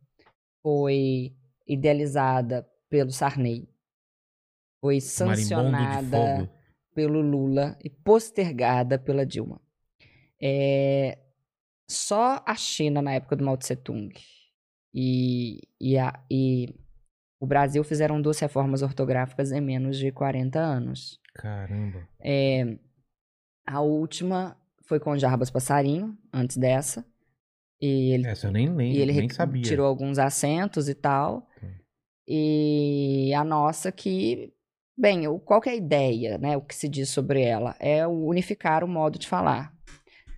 foi idealizada pelo Sarney, foi sancionada pelo Lula e postergada pela Dilma. É, só a China, na época do Mao Tse Tung, e, e, a- e o Brasil fizeram duas reformas ortográficas em menos de 40 anos. Caramba. É, a última foi com o Jarbas Passarinho, antes dessa. E ele, Essa eu nem, nem, e ele nem sabia. tirou alguns acentos e tal. Hum. E a nossa que, bem, o- qual que é a ideia, né? O que se diz sobre ela? É unificar o modo de falar.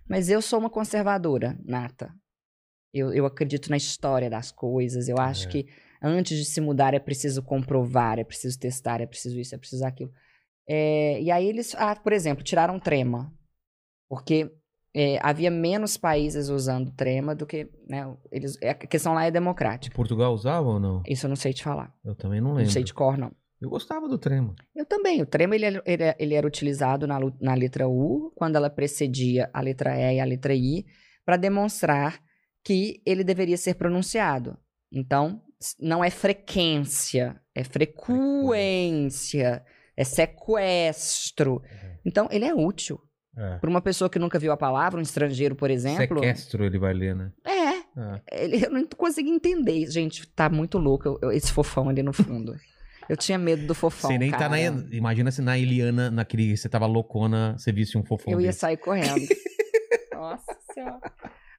Mas eu sou uma conservadora, nata. Eu, eu acredito na história das coisas. Eu acho É. que antes de se mudar é preciso comprovar, é preciso testar, é preciso isso, é preciso aquilo. É, e aí eles, ah, por exemplo, tiraram trema. Porque é, havia menos países usando trema do que, né, eles, a questão lá é De democrática. Portugal usava ou não? Isso eu não sei te falar. Eu também não Não lembro. sei de cor, não. Eu gostava do trema. Eu também. O trema ele, era- ele, ele era utilizado na, na letra U, quando ela precedia a letra E e a letra I, para demonstrar que ele deveria ser pronunciado. Então, não é frequência, é frequência, é sequestro. Então, ele é útil. É. Para uma pessoa que nunca viu a palavra, um estrangeiro, por exemplo. Sequestro ele vai ler, né? É, Ah. ele, eu não consegui entender. Gente, tá muito louco eu- eu- esse fofão ali no fundo. Eu tinha medo do fofão. Você nem tá cara. na. Imagina se na Eliana, naquele. Você tava loucona, você visse um fofão. Eu ia desse. sair correndo. Nossa Senhora.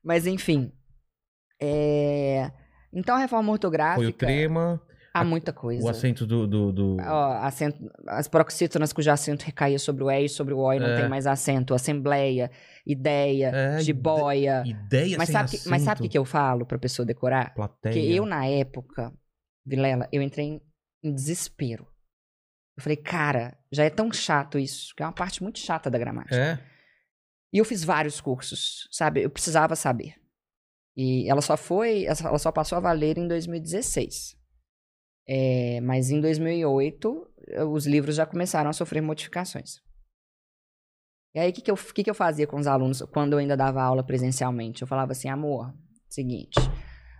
Mas enfim. É, Então a reforma ortográfica. Foi o trema, Há muita coisa. o acento do. do, do- Ó, acento- as paroxítonas cujo acento recaía sobre o E e sobre o O e não É. tem mais acento. Assembleia, ideia, É, jiboia. Ideia Mas sabe, que, mas sabe o que, que eu falo pra pessoa decorar? Plateia. Porque eu, na época, Vilela, eu entrei em, em desespero. Eu falei, cara, já é tão chato isso, que é uma parte muito chata da gramática. É? E eu fiz vários cursos, sabe? Eu precisava saber. E ela só foi, ela só passou a valer em 2016. É, mas em 2008, eh, os livros já começaram a sofrer modificações. E aí, o que, que, eu, que, que eu fazia com os alunos quando eu ainda dava aula presencialmente? Eu falava assim, amor, seguinte,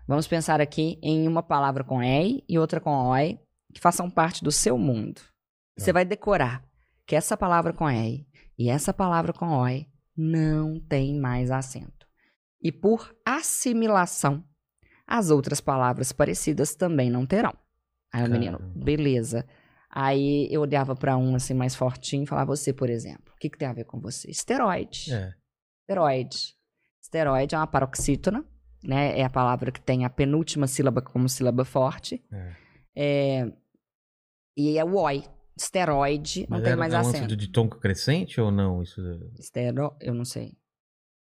vamos pensar aqui em uma palavra com EI e outra com OI que façam parte do seu mundo. Você vai decorar que essa palavra com EI e essa palavra com OI não tem mais acento. E por assimilação, as outras palavras parecidas também não terão. Aí o menino, beleza. Aí eu olhava pra um assim mais fortinho e falava, você, por exemplo, o que, que tem a ver com você? Esteroide. É. Esteroide. Esteroide é uma paroxítona, né? É a palavra que tem a penúltima sílaba como sílaba forte. É. É, E é o oi. Esteroide, não Mas tem era, mais é um lance acento. de tom crescente ou não? Isso. Estero... Eu não sei.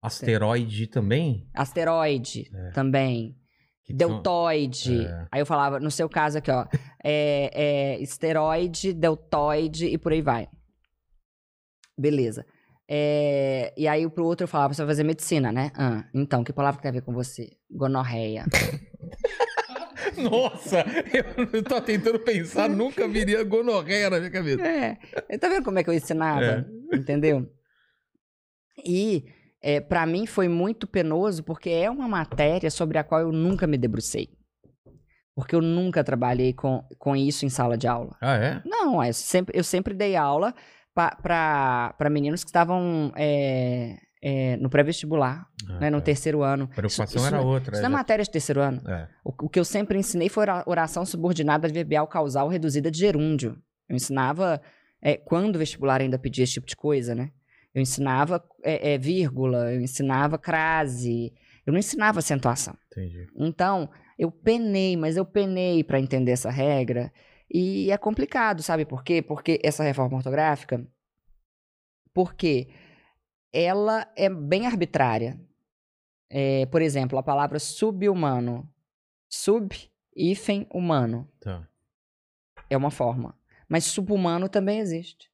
Asteroide também? Asteroide É. também. Que Deltoide. É. Aí eu falava, no seu caso aqui, ó. é, é esteroide, deltoide e por aí vai. Beleza. É, e aí pro outro eu falava, você vai fazer medicina, né? Ah, então, que palavra que tem a ver com você? Gonorreia. Nossa, eu tô tentando pensar, nunca viria gonorreia na minha cabeça. É, tá vendo como é que eu ensinava? Entendeu? E é, para mim foi muito penoso porque é uma matéria sobre a qual eu nunca me debrucei. Porque eu nunca trabalhei com, com isso em sala de aula. Ah, é? Não, é sempre, eu sempre dei aula para meninos que estavam é, é, no pré-vestibular, Ah, né, no tá. terceiro ano. A preocupação Isso- era isso- outra. Isso não é já- matéria de terceiro ano. É. O, o que eu sempre ensinei foi ora- oração subordinada adverbial causal reduzida de gerúndio. Eu ensinava, é, quando o vestibular ainda pedia esse tipo de coisa, né? Eu ensinava é, é, vírgula, eu ensinava crase, eu não ensinava acentuação. Entendi. Então, eu penei, mas eu penei para entender essa regra. E é complicado, sabe por quê? Porque essa reforma ortográfica, porque ela é bem arbitrária. É, por exemplo, a palavra subhumano, sub, hífen, humano, Tá. é uma forma. Mas subhumano também existe.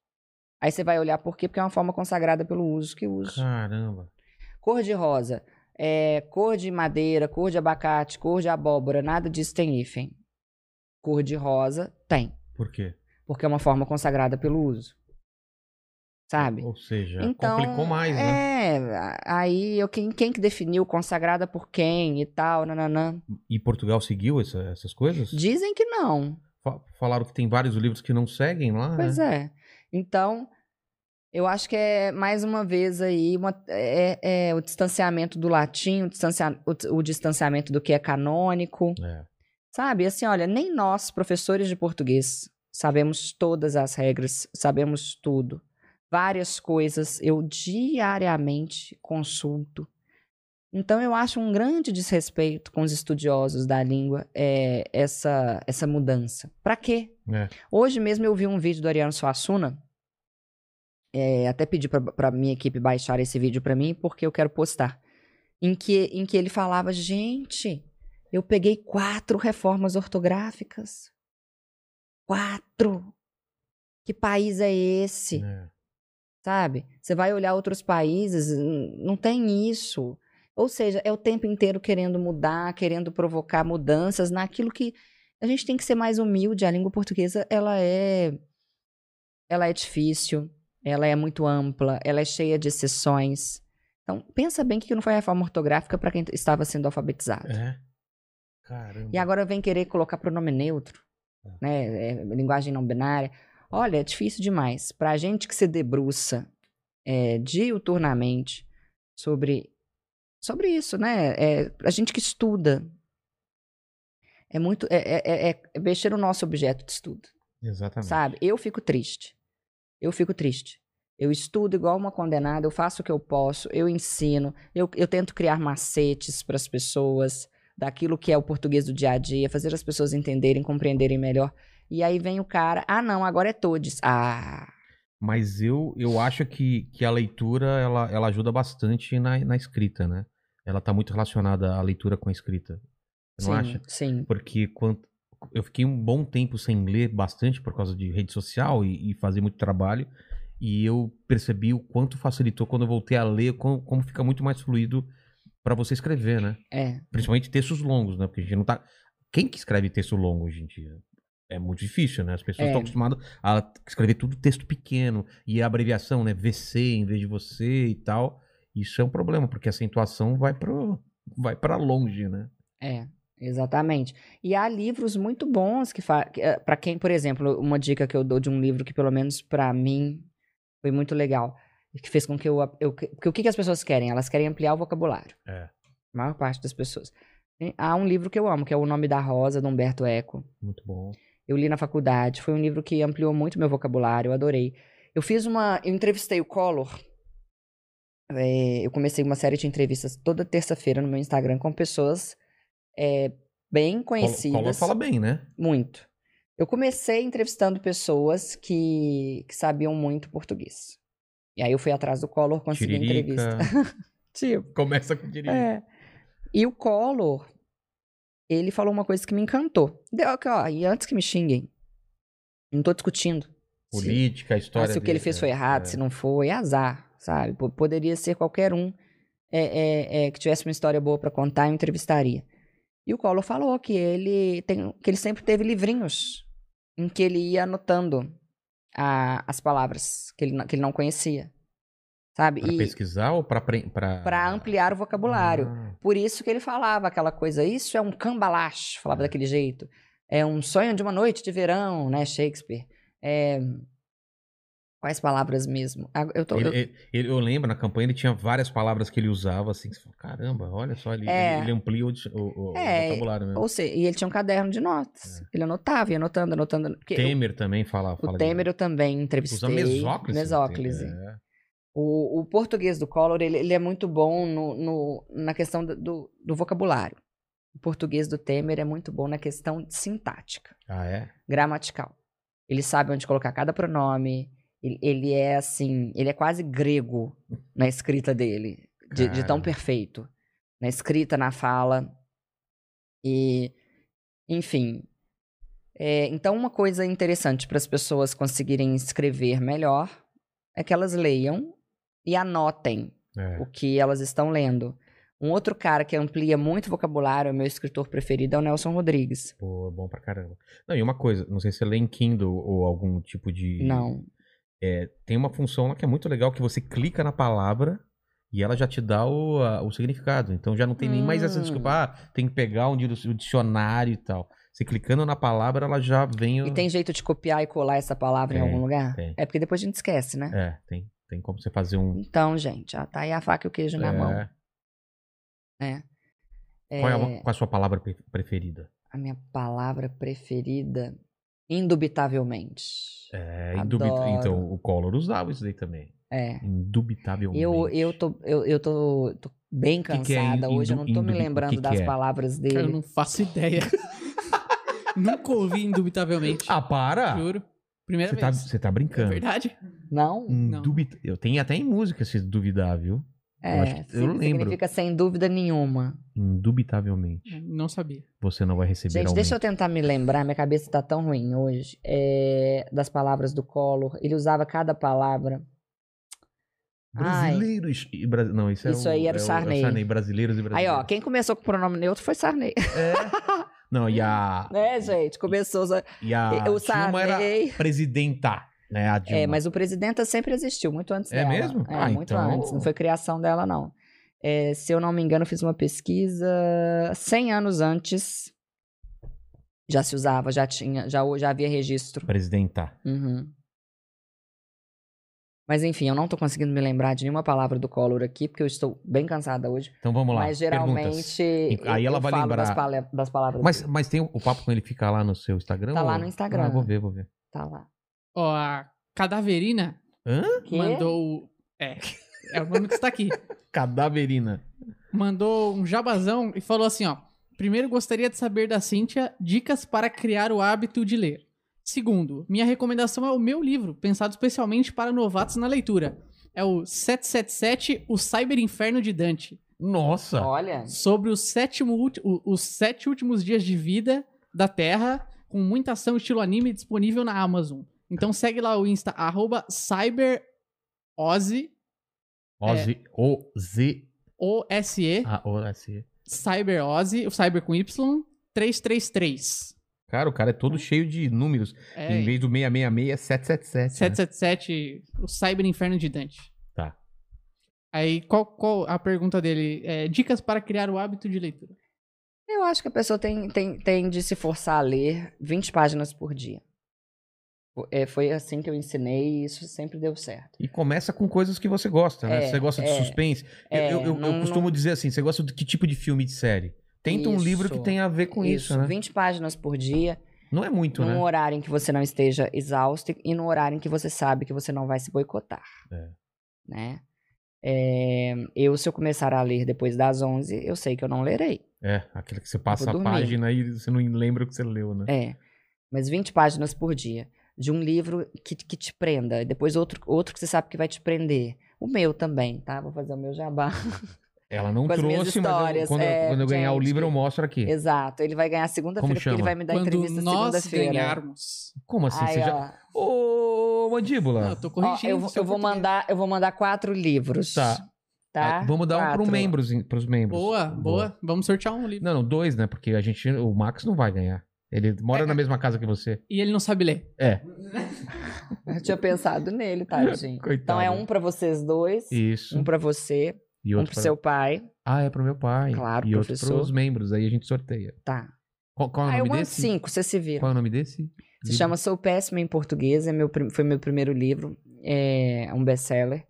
Aí você vai olhar por quê? Porque é uma forma consagrada pelo uso que uso. Caramba. Cor de rosa, é, cor de madeira, cor de abacate, cor de abóbora, nada disso tem hífen. Cor de rosa tem, Por quê? porque é uma forma consagrada pelo uso. Sabe? Ou seja, Então, complicou mais, né? É, a- aí eu, quem, quem que definiu consagrada por quem e tal, nananã. E Portugal seguiu essa- essas coisas? Dizem que não. Fa- Falaram que tem vários livros que não seguem lá, Pois né? é. Então, eu acho que é mais uma vez aí uma- é, é o distanciamento do latim, o, distancia- o- o distanciamento do que é canônico. É. Sabe, assim, olha, nem nós, professores de português, sabemos todas as regras, sabemos tudo. Várias coisas eu diariamente consulto. Então, eu acho um grande desrespeito com os estudiosos da língua é, essa, essa mudança. Pra quê? É. Hoje mesmo eu vi um vídeo do Ariano Suassuna, é, até pedi pra, pra minha equipe baixar esse vídeo pra mim, porque eu quero postar, em que, em que ele falava, gente, eu peguei quatro reformas ortográficas. Quatro! Que país é esse? É. Sabe? Você vai olhar outros países, não tem isso. Ou seja, é o tempo inteiro querendo mudar, querendo provocar mudanças naquilo que A gente tem que ser mais humilde. A língua portuguesa, ela é. Ela é difícil, ela é muito ampla, ela é cheia de exceções. Então, pensa bem que não foi a reforma ortográfica para quem estava sendo alfabetizado. É. Caramba. E agora vem querer colocar pronome neutro, né? é, linguagem não binária. Olha, é difícil demais. Pra gente que se debruça é, diuturnamente sobre, sobre isso, né? É, a gente que estuda. É muito. É, é, é, é mexer no nosso objeto de estudo. Exatamente. Sabe? Eu fico triste. Eu fico triste. Eu estudo igual uma condenada, eu faço o que eu posso, eu ensino, eu, eu tento criar macetes para as pessoas, daquilo que é o português do dia a dia, fazer as pessoas entenderem, compreenderem melhor. E aí vem o cara, ah não, agora é todes. Ah, Mas eu, eu acho que, que a leitura ela, ela ajuda bastante na, na escrita, né? Ela tá muito relacionada à leitura com a escrita. Você não sim, acha? sim. Porque quando, eu fiquei um bom tempo sem ler bastante por causa de rede social e, e fazer muito trabalho. E eu percebi o quanto facilitou quando eu voltei a ler, como, como fica muito mais fluido para você escrever, né? É, Principalmente textos longos, né? Porque a gente não tá. Quem que escreve texto longo hoje em dia? É muito difícil, né? As pessoas É. estão acostumadas a escrever tudo texto pequeno. E a abreviação, né? VC em vez de você e tal. Isso é um problema, porque a acentuação vai pro. vai para longe, né? é, exatamente. E há livros muito bons que para quem, por exemplo, uma dica que eu dou de um livro que pelo menos para mim foi muito legal, que fez com que eu, eu porque o que, que as pessoas querem? Elas querem ampliar o vocabulário. É. A maior parte das pessoas. Há um livro que eu amo, que é O Nome da Rosa, do Humberto Eco. Muito bom. Eu li na faculdade. Foi um livro que ampliou muito meu vocabulário, eu adorei. Eu fiz uma. Eu entrevistei o Collor. É, eu comecei uma série de entrevistas toda terça-feira no meu Instagram com pessoas é, bem conhecidas. Collor fala bem, né? Muito. Eu comecei entrevistando pessoas que, que sabiam muito português. E aí eu fui atrás do Collor, consegui Tiririca. entrevista. tipo. Começa com direito. É. E o Collor, ele falou uma coisa que me encantou. Deu ó, e antes que me xinguem, não tô discutindo. Se, Política, ah, história. se o que ele dele, fez é, foi errado, é. se não foi, azar, sabe? Poderia ser qualquer um é, é, é, que tivesse uma história boa pra contar, eu entrevistaria. E o Collor falou que ele tem, que ele sempre teve livrinhos em que ele ia anotando a- as palavras que ele, não- que ele não conhecia, sabe? Pra E pesquisar ou pra... para ampliar o vocabulário. Ah, Por isso que ele falava aquela coisa, isso é um cambalache, falava daquele jeito. É um sonho de uma noite de verão, né, Shakespeare. É... Quais palavras mesmo? Ah, Eu tô, Ele- eu- ele- eu lembro, na campanha ele tinha várias palavras que ele usava, assim, que você fala, caramba, olha só, ele, É. ele, amplia o, o- o É, vocabulário mesmo. Ou seja, e ele tinha um caderno de notas. Ele anotava, ia anotando, anotando. Temer também fala. o, fala o de- Temer eu também entrevistei. Usa mesóclise. Mesóclise. É. O, o português do Collor, ele, ele é muito bom no, no- na questão do, do, do vocabulário. O português do Temer é muito bom na questão sintática. Ah, é? gramatical. Ele sabe onde colocar cada pronome. Ele, ele é assim, ele é quase grego na escrita dele, de, de tão perfeito. Na escrita, na fala. E, enfim. É, então, uma coisa interessante para as pessoas conseguirem escrever melhor é que elas leiam e anotem É. o que elas estão lendo. Um outro cara que amplia muito vocabulário, o meu escritor preferido, é o Nelson Rodrigues. Pô, é bom pra caramba. Não, e uma coisa, não sei se você lê em Kindle ou algum tipo de. Não. É, tem uma função lá que é muito legal que você clica na palavra e ela já te dá o, a- o significado. Então já não tem nem mais essa Hum. desculpa, ah, tem que pegar um dicionário e tal. Você clicando na palavra, ela já vem. o- E tem jeito de copiar e colar essa palavra em Tem, algum lugar? tem. É porque depois a gente esquece, né? É, tem, tem como você fazer um. Então, gente, ó, tá aí a faca e o queijo na É. mão. É, Qual é, a, qual é a sua palavra pre- preferida? a minha palavra preferida, indubitavelmente. É, indubit... Então, o Collor usava isso daí também. É. Indubitavelmente. Eu, eu, tô, eu, eu tô, tô bem que que é cansada in- hoje, eu não tô indu- me lembrando que que das é? palavras Cara, eu dele. não faço ideia. Nunca ouvi indubitavelmente. Ah, para! Juro. Primeira Você tá, vez. você tá É brincando. verdade? Não? Indubit... Eu tenho até em música se duvidar, viu? É, acho que- eu lembro. significa sem dúvida nenhuma. Indubitavelmente. Não sabia. Você não vai receber Gente, aumento. deixa eu tentar me lembrar, minha cabeça tá tão ruim hoje, é, das palavras do Collor. Ele usava cada palavra. Ai. Brasileiros e Bra- Não, isso, Isso é o, aí era o é Sarney. Brasileiros e Aí, brasileiros. ó, quem começou com o pronome neutro foi Sarney. É. Não, e a. Né, gente? Começou. E a Eu Dilma era presidenta, né? A Dilma. É, mas o presidenta sempre existiu, muito antes É dela. mesmo? É, Ah, muito então- antes. Não foi criação dela, não. É, se eu não me engano, fiz uma pesquisa 100 anos antes. Já se usava, já tinha, já, já havia registro. Presidenta. Uhum. Mas enfim, eu não tô conseguindo me lembrar de nenhuma palavra do Collor aqui, porque eu estou bem cansada hoje. Então vamos lá. Mas perguntas. geralmente. Aí ela vai lembrar. Das, das palavras. Mas, dele. mas tem o, o papo com ele fica lá no seu Instagram? Tá lá ou- no Instagram. Ah, vou ver, vou ver. Tá lá. Ó, a Cadaverina Hã? Mandou. É, é o nome que está aqui. Cadaverina. Mandou um jabazão e falou assim: ó. Primeiro, gostaria de saber da Cíntia dicas para criar o hábito de ler. Segundo, minha recomendação é o meu livro, pensado especialmente para novatos na leitura. É o 777, O Cyber Inferno de Dante. Nossa. Olha. sobre os, sétimo, os sete últimos dias de vida da Terra, com muita ação estilo anime disponível na Amazon. Então segue lá o Insta, arroba CyberOze, Ozzy. O Z. O-S-E, Ah, O S. CyberOze, o Cyber com Y, 333. Cara, o cara é todo cheio de números. É, Em vez do 666 é 777. né? 777, o Cyber Inferno de Dante. Tá. Aí, qual, qual a pergunta dele? É, dicas para criar o hábito de leitura. Eu acho que a pessoa tem, tem, tem de se forçar a ler 20 páginas por dia. É, foi assim que eu ensinei e isso sempre deu certo. E começa com coisas que você gosta, né? É, você gosta de é, suspense. Eu- é, eu, eu- eu não- costumo não- dizer assim: você gosta de que tipo de filme de série? Tenta um livro que Isso. tenha a ver com isso, né? 20 páginas por dia, Não é muito, num né? horário em que você não esteja exausto e no horário em que você sabe que você não vai se boicotar. É. Né? É, eu, se eu começar a ler depois das 11, eu sei que eu não lerei. É, aquele que você passa a página e você não lembra o que você leu, né? É, mas 20 páginas por dia. De um livro que, que te prenda. E depois outro, outro que você sabe que vai te prender. O meu também, tá? Vou fazer o meu jabá. Ela não Com as minhas trouxe, mas eu- histórias, quando, eu- é, quando eu ganhar o gente. livro eu mostro aqui. Exato. Ele vai ganhar segunda-feira, porque ele vai me dar Quando entrevista nós segunda-feira. ganharmos. Como assim? Ai, você já... ó. Ô, mandíbula. Não, eu tô Ó, corrigindo. eu, vou- seu eu vou mandar, eu vou mandar quatro livros. Tá. Tá? Ah, Vamos dar um Quatro. pro membros, pros membros. Boa, boa, Vamos sortear um livro. Não, não, dois, né? Porque a gente, o Max não vai ganhar. Ele mora É. na mesma casa que você. E ele não sabe ler. É, Eu tinha pensado nele, tadinho. Coitado. Então é um pra vocês dois, isso. um pra você, E um outro pro pra- seu pai. Ah, é pro meu pai. Claro, E outro professor. pros membros. Aí a gente sorteia. Tá. Qual, qual é o Ah, eu nome mando desse? cinco, vocês se viram. Qual é o nome desse? Se Livro? chama Sou Péssima em Português, é meu, foi meu primeiro livro, é um best-seller,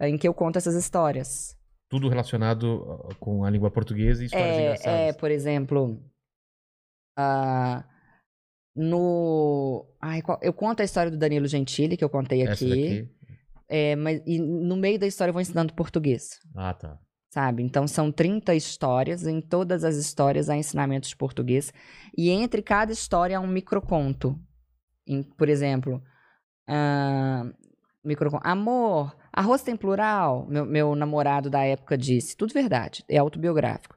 é, em que eu conto essas histórias. Tudo relacionado com a língua portuguesa e histórias É, é, engraçadas. por exemplo, ah, no... Ai, qual- eu conto a história do Danilo Gentili, que eu contei aqui, é, mas, e no meio da história eu vou ensinando português. Ah, tá. sabe? Então são 30 histórias, em todas as histórias há ensinamentos de português, e entre cada história há um microconto. Em- por exemplo, ah, microconto, amor, arroz tem plural? Meu, meu namorado da época disse, tudo verdade, é autobiográfico.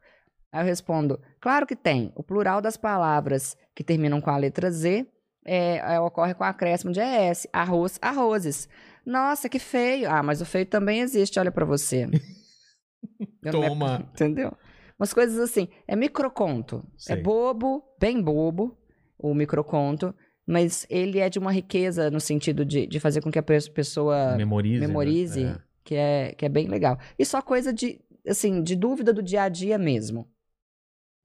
Aí eu respondo, claro que tem, o plural das palavras que terminam com a letra Z é, é, ocorre com acréscimo de ES, arroz, arrozes. Nossa, que feio. Ah, mas o feio também existe, olha pra você. Toma. Entendeu? Umas coisas assim. É microconto. Sei. É bobo, bem bobo, o microconto, mas ele é de uma riqueza no sentido de, de fazer com que a pe- pessoa Memorize. né? memorize, É. que, é, que é bem legal. E só coisa de, assim, de dúvida do dia a dia mesmo.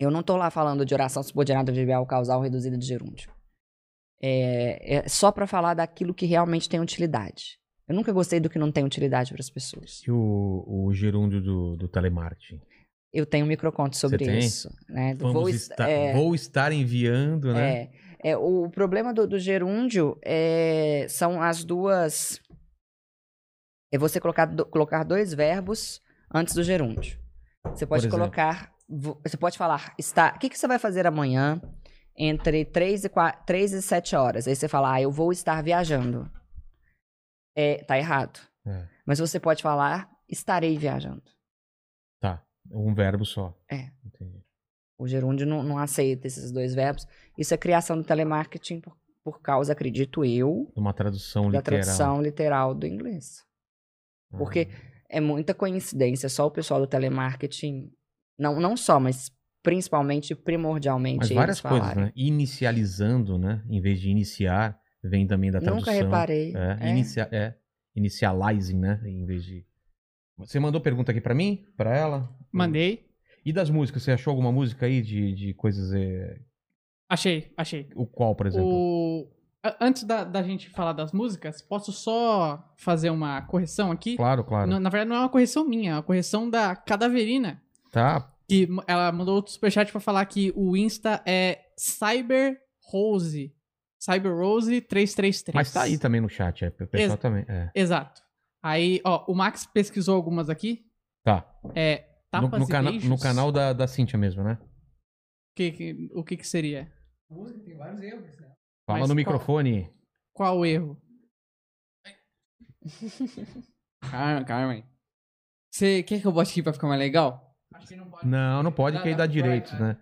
Eu não tô lá falando de oração subordinada trivial causal reduzida de gerúndio. É, é só pra falar daquilo que realmente tem utilidade. Eu nunca gostei do que não tem utilidade para as pessoas. E o, o gerúndio do, do telemarketing? Eu tenho um microconto sobre isso. Né? Vou, estar, é, vou estar enviando, né? é, é, o problema do, do gerúndio é, são as duas. É você colocar, do- colocar dois verbos antes do gerúndio. Você pode colocar. Vo- Você pode falar. Está, o que, que você vai fazer amanhã entre 3 e, 4, 3 e 7 horas? Aí você fala, ah, eu vou estar viajando. É, tá errado. É. Mas você pode falar, estarei viajando. Tá. Um verbo só. É. Entendi. O gerúndio não, não aceita esses dois verbos. Isso é criação do telemarketing por, por causa, acredito eu, Uma tradução da literal. tradução literal do inglês. Ah. Porque é muita coincidência, só o pessoal do telemarketing, não, não só, mas principalmente, primordialmente, Mas eles várias coisas, né? Inicializando, né? Em vez de iniciar, vem também da tradução. Nunca reparei. É, É. inicia- é, initializing, né? Em vez de. Você mandou pergunta aqui pra mim? Pra ela? Mandei. E das músicas? Você achou alguma música aí de, de coisas. é, Achei, achei. O qual, por exemplo? O... Antes da, da gente falar das músicas, posso só fazer uma correção aqui? Claro, claro. Na, na verdade, não é uma correção minha, é uma correção da Cadaverina. Tá. Que ela mandou outro superchat pra falar que o Insta é Cyber Rose. Cyber Rose 333. Mas tá aí também no chat, é. O pessoal Ex- também. É. Exato. Aí, ó, o Max pesquisou algumas aqui. Tá. É. No, Tapas no, e cana- beijos? no canal da, da Cintia mesmo, né? Que, que- o que que seria? Música tem vários erros, né? Fala Mas no qual- microfone. Qual o erro? Carmen, Carmen. Você quer que eu bote aqui pra ficar mais legal? Acho que não pode. Não, não pode, Dá- que aí dá- direitos, né?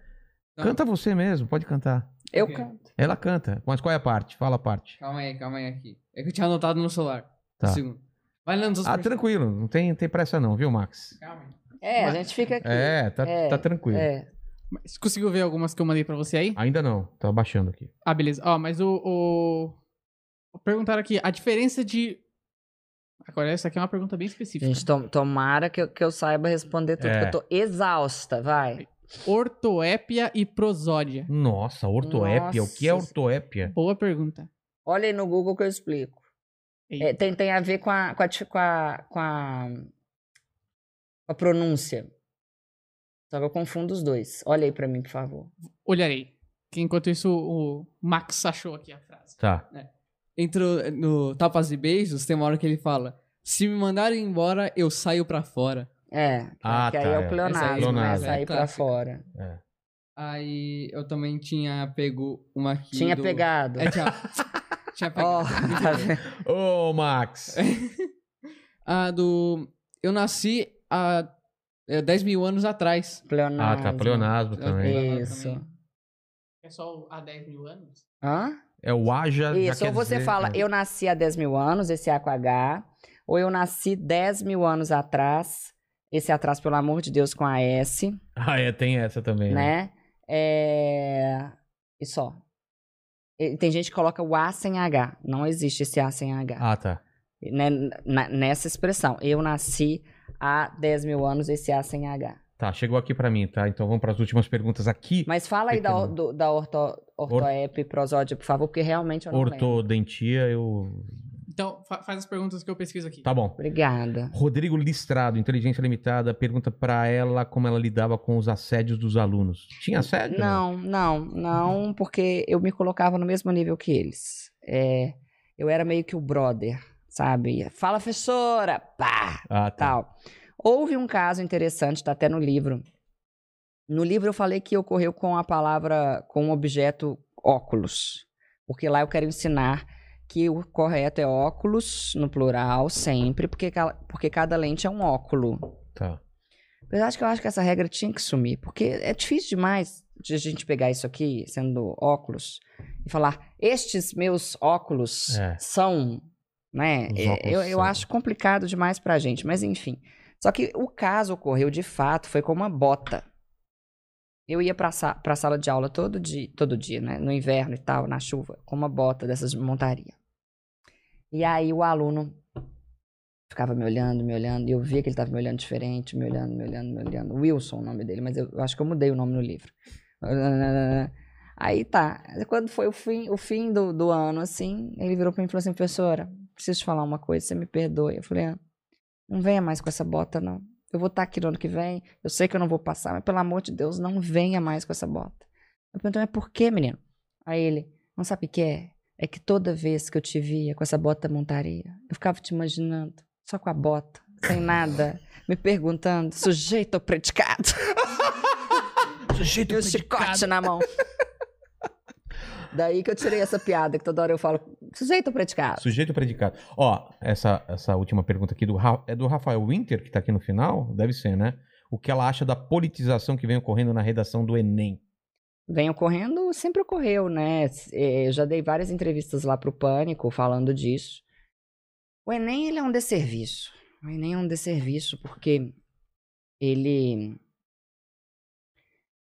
Não. Canta você mesmo, pode cantar. Eu Ok. canto. Ela canta. Mas qual é a parte? Fala a parte. Calma aí, calma aí aqui. É que eu tinha anotado no celular. Tá. Um segundo. Vai lendo os Ah, tranquilo. Não tem, tem pressa não, viu, Max? Calma aí. É, a gente fica aqui. É, tá, É, tá tranquilo. É. Mas conseguiu ver algumas que eu mandei pra você aí? Ainda não. Tá baixando aqui. Ah, beleza. Ó, mas o, o... Perguntaram aqui, a diferença de... Agora, essa aqui é uma pergunta bem específica. Gente, tom- tomara que eu, que eu saiba responder tudo, É. porque eu tô exausta, vai. Ortoépia e prosódia. Nossa, ortoépia. O que é Nossa. ortoépia? Boa pergunta. Olha aí no Google que eu explico. É, tem, tem a ver com a, com a, com a, com a, com a pronúncia. Só que eu confundo os dois. Olha aí pra mim, por favor. Olharei. Enquanto isso, o Max achou aqui a frase. Tá. Entrou no Tapas e Beijos, tem uma hora que ele fala: Se me mandarem embora, eu saio pra fora. É, que, Ah, que aí tá, é é. o aí é pleonasmo, né? pleonasmo. Sair É pra clássica. fora. É. Aí eu também tinha pego uma aqui. Tinha do... pegado. É, tinha, tinha pegado. tá? Ô, Max. A do. Eu nasci há é, 10 mil anos atrás. Ah, Pleonasmo. tá. Pleonasmo também. Isso. É só há 10 mil anos? Hã? É o Aja. já Isso, ou você dizer- fala, é. eu nasci há 10 mil anos, esse A com H, ou eu nasci 10 mil anos atrás, esse atrás, pelo amor de Deus, com a S, Ah, é, tem essa também, né? né? É... E só. Tem gente que coloca o A sem H. Não existe esse A sem H. Ah, tá. Né? Nessa expressão. Eu nasci há 10 mil anos, esse A sem H. Tá, chegou aqui pra mim, tá? Então vamos pras últimas perguntas aqui. Mas fala aí da, do- da orto, ortoep, prosódia, por favor, porque realmente eu não lembro. Ortodontia, eu. Então, fa- faz as perguntas que eu pesquiso aqui. Tá bom. Obrigada. Rodrigo Listrado, Inteligência Limitada, pergunta pra ela como ela lidava com os assédios dos alunos. Tinha assédio? Não, não, não, porque eu me colocava no mesmo nível que eles. É, eu era meio que o brother, sabe? Fala, professora! Pá! Ah, tá. Tal. Houve um caso interessante, tá até no livro. No livro eu falei que ocorreu com a palavra, com o objeto óculos. Porque lá eu quero ensinar que o correto é óculos, no plural, sempre, porque, porque cada lente é um óculo. Tá. Apesar de que eu acho que essa regra tinha que sumir, porque é difícil demais de a gente pegar isso aqui, sendo óculos, e falar, estes meus óculos É. são, né? É, óculos Eu, eu são. acho complicado demais pra gente, mas enfim. Só que o caso ocorreu de fato, foi com uma bota. Eu ia pra, sa pra sala de aula todo dia, todo dia, né? No inverno e tal, na chuva, com uma bota dessas de montaria. E aí o aluno ficava me olhando, me olhando, e eu via que ele estava me olhando diferente, me olhando, me olhando, me olhando. Wilson, o nome dele, mas eu, eu acho que eu mudei o nome no livro. Aí tá. Quando foi o fim, o fim do, do ano, assim, ele virou pra mim e falou assim: professora, preciso te falar uma coisa, você me perdoe. Eu falei: ah, não venha mais com essa bota, não. Eu vou estar aqui no ano que vem, eu sei que eu não vou passar, mas pelo amor de Deus, não venha mais com essa bota. Eu perguntei: mas por quê, menino? Aí ele: não sabe o que é? É que toda vez que eu te via com essa bota montaria, eu ficava te imaginando, só com a bota, sem nada, me perguntando, sujeito ou predicado? Sujeito E o chicote na mão. Daí que eu tirei essa piada, que toda hora eu falo, sujeito predicado? Sujeito predicado. Ó, essa, essa última pergunta aqui do, Ra- é do Rafael Winter, que tá aqui no final? Deve ser, né? O que ela acha da politização que vem ocorrendo na redação do Enem? Vem ocorrendo, sempre ocorreu, né? Eh, Eu já dei várias entrevistas lá pro Pânico falando disso. O Enem, ele é um desserviço. O Enem é um desserviço porque ele...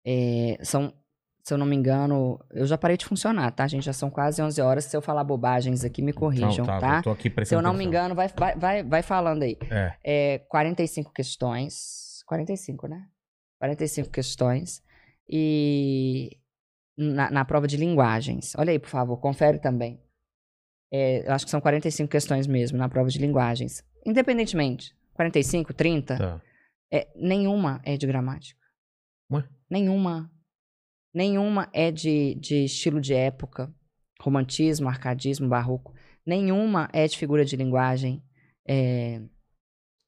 É, são, se eu não me engano, eu já parei de funcionar, tá, gente? Já são quase 11 horas. Se eu falar bobagens aqui, me corrijam, Então, tá? Eu tô aqui Se eu não me engano, vai, vai, vai, vai falando aí. É. É, 45 questões. 45, né? 45 questões. E na, na prova de linguagens. Olha aí, por favor, confere também. É, eu acho que são 45 questões mesmo na prova de linguagens. Independentemente, 45, 30, Tá. é, nenhuma é de gramática. Ué? Nenhuma. Nenhuma é de, de estilo de época, romantismo, arcadismo, barroco. Nenhuma é de figura de linguagem, é,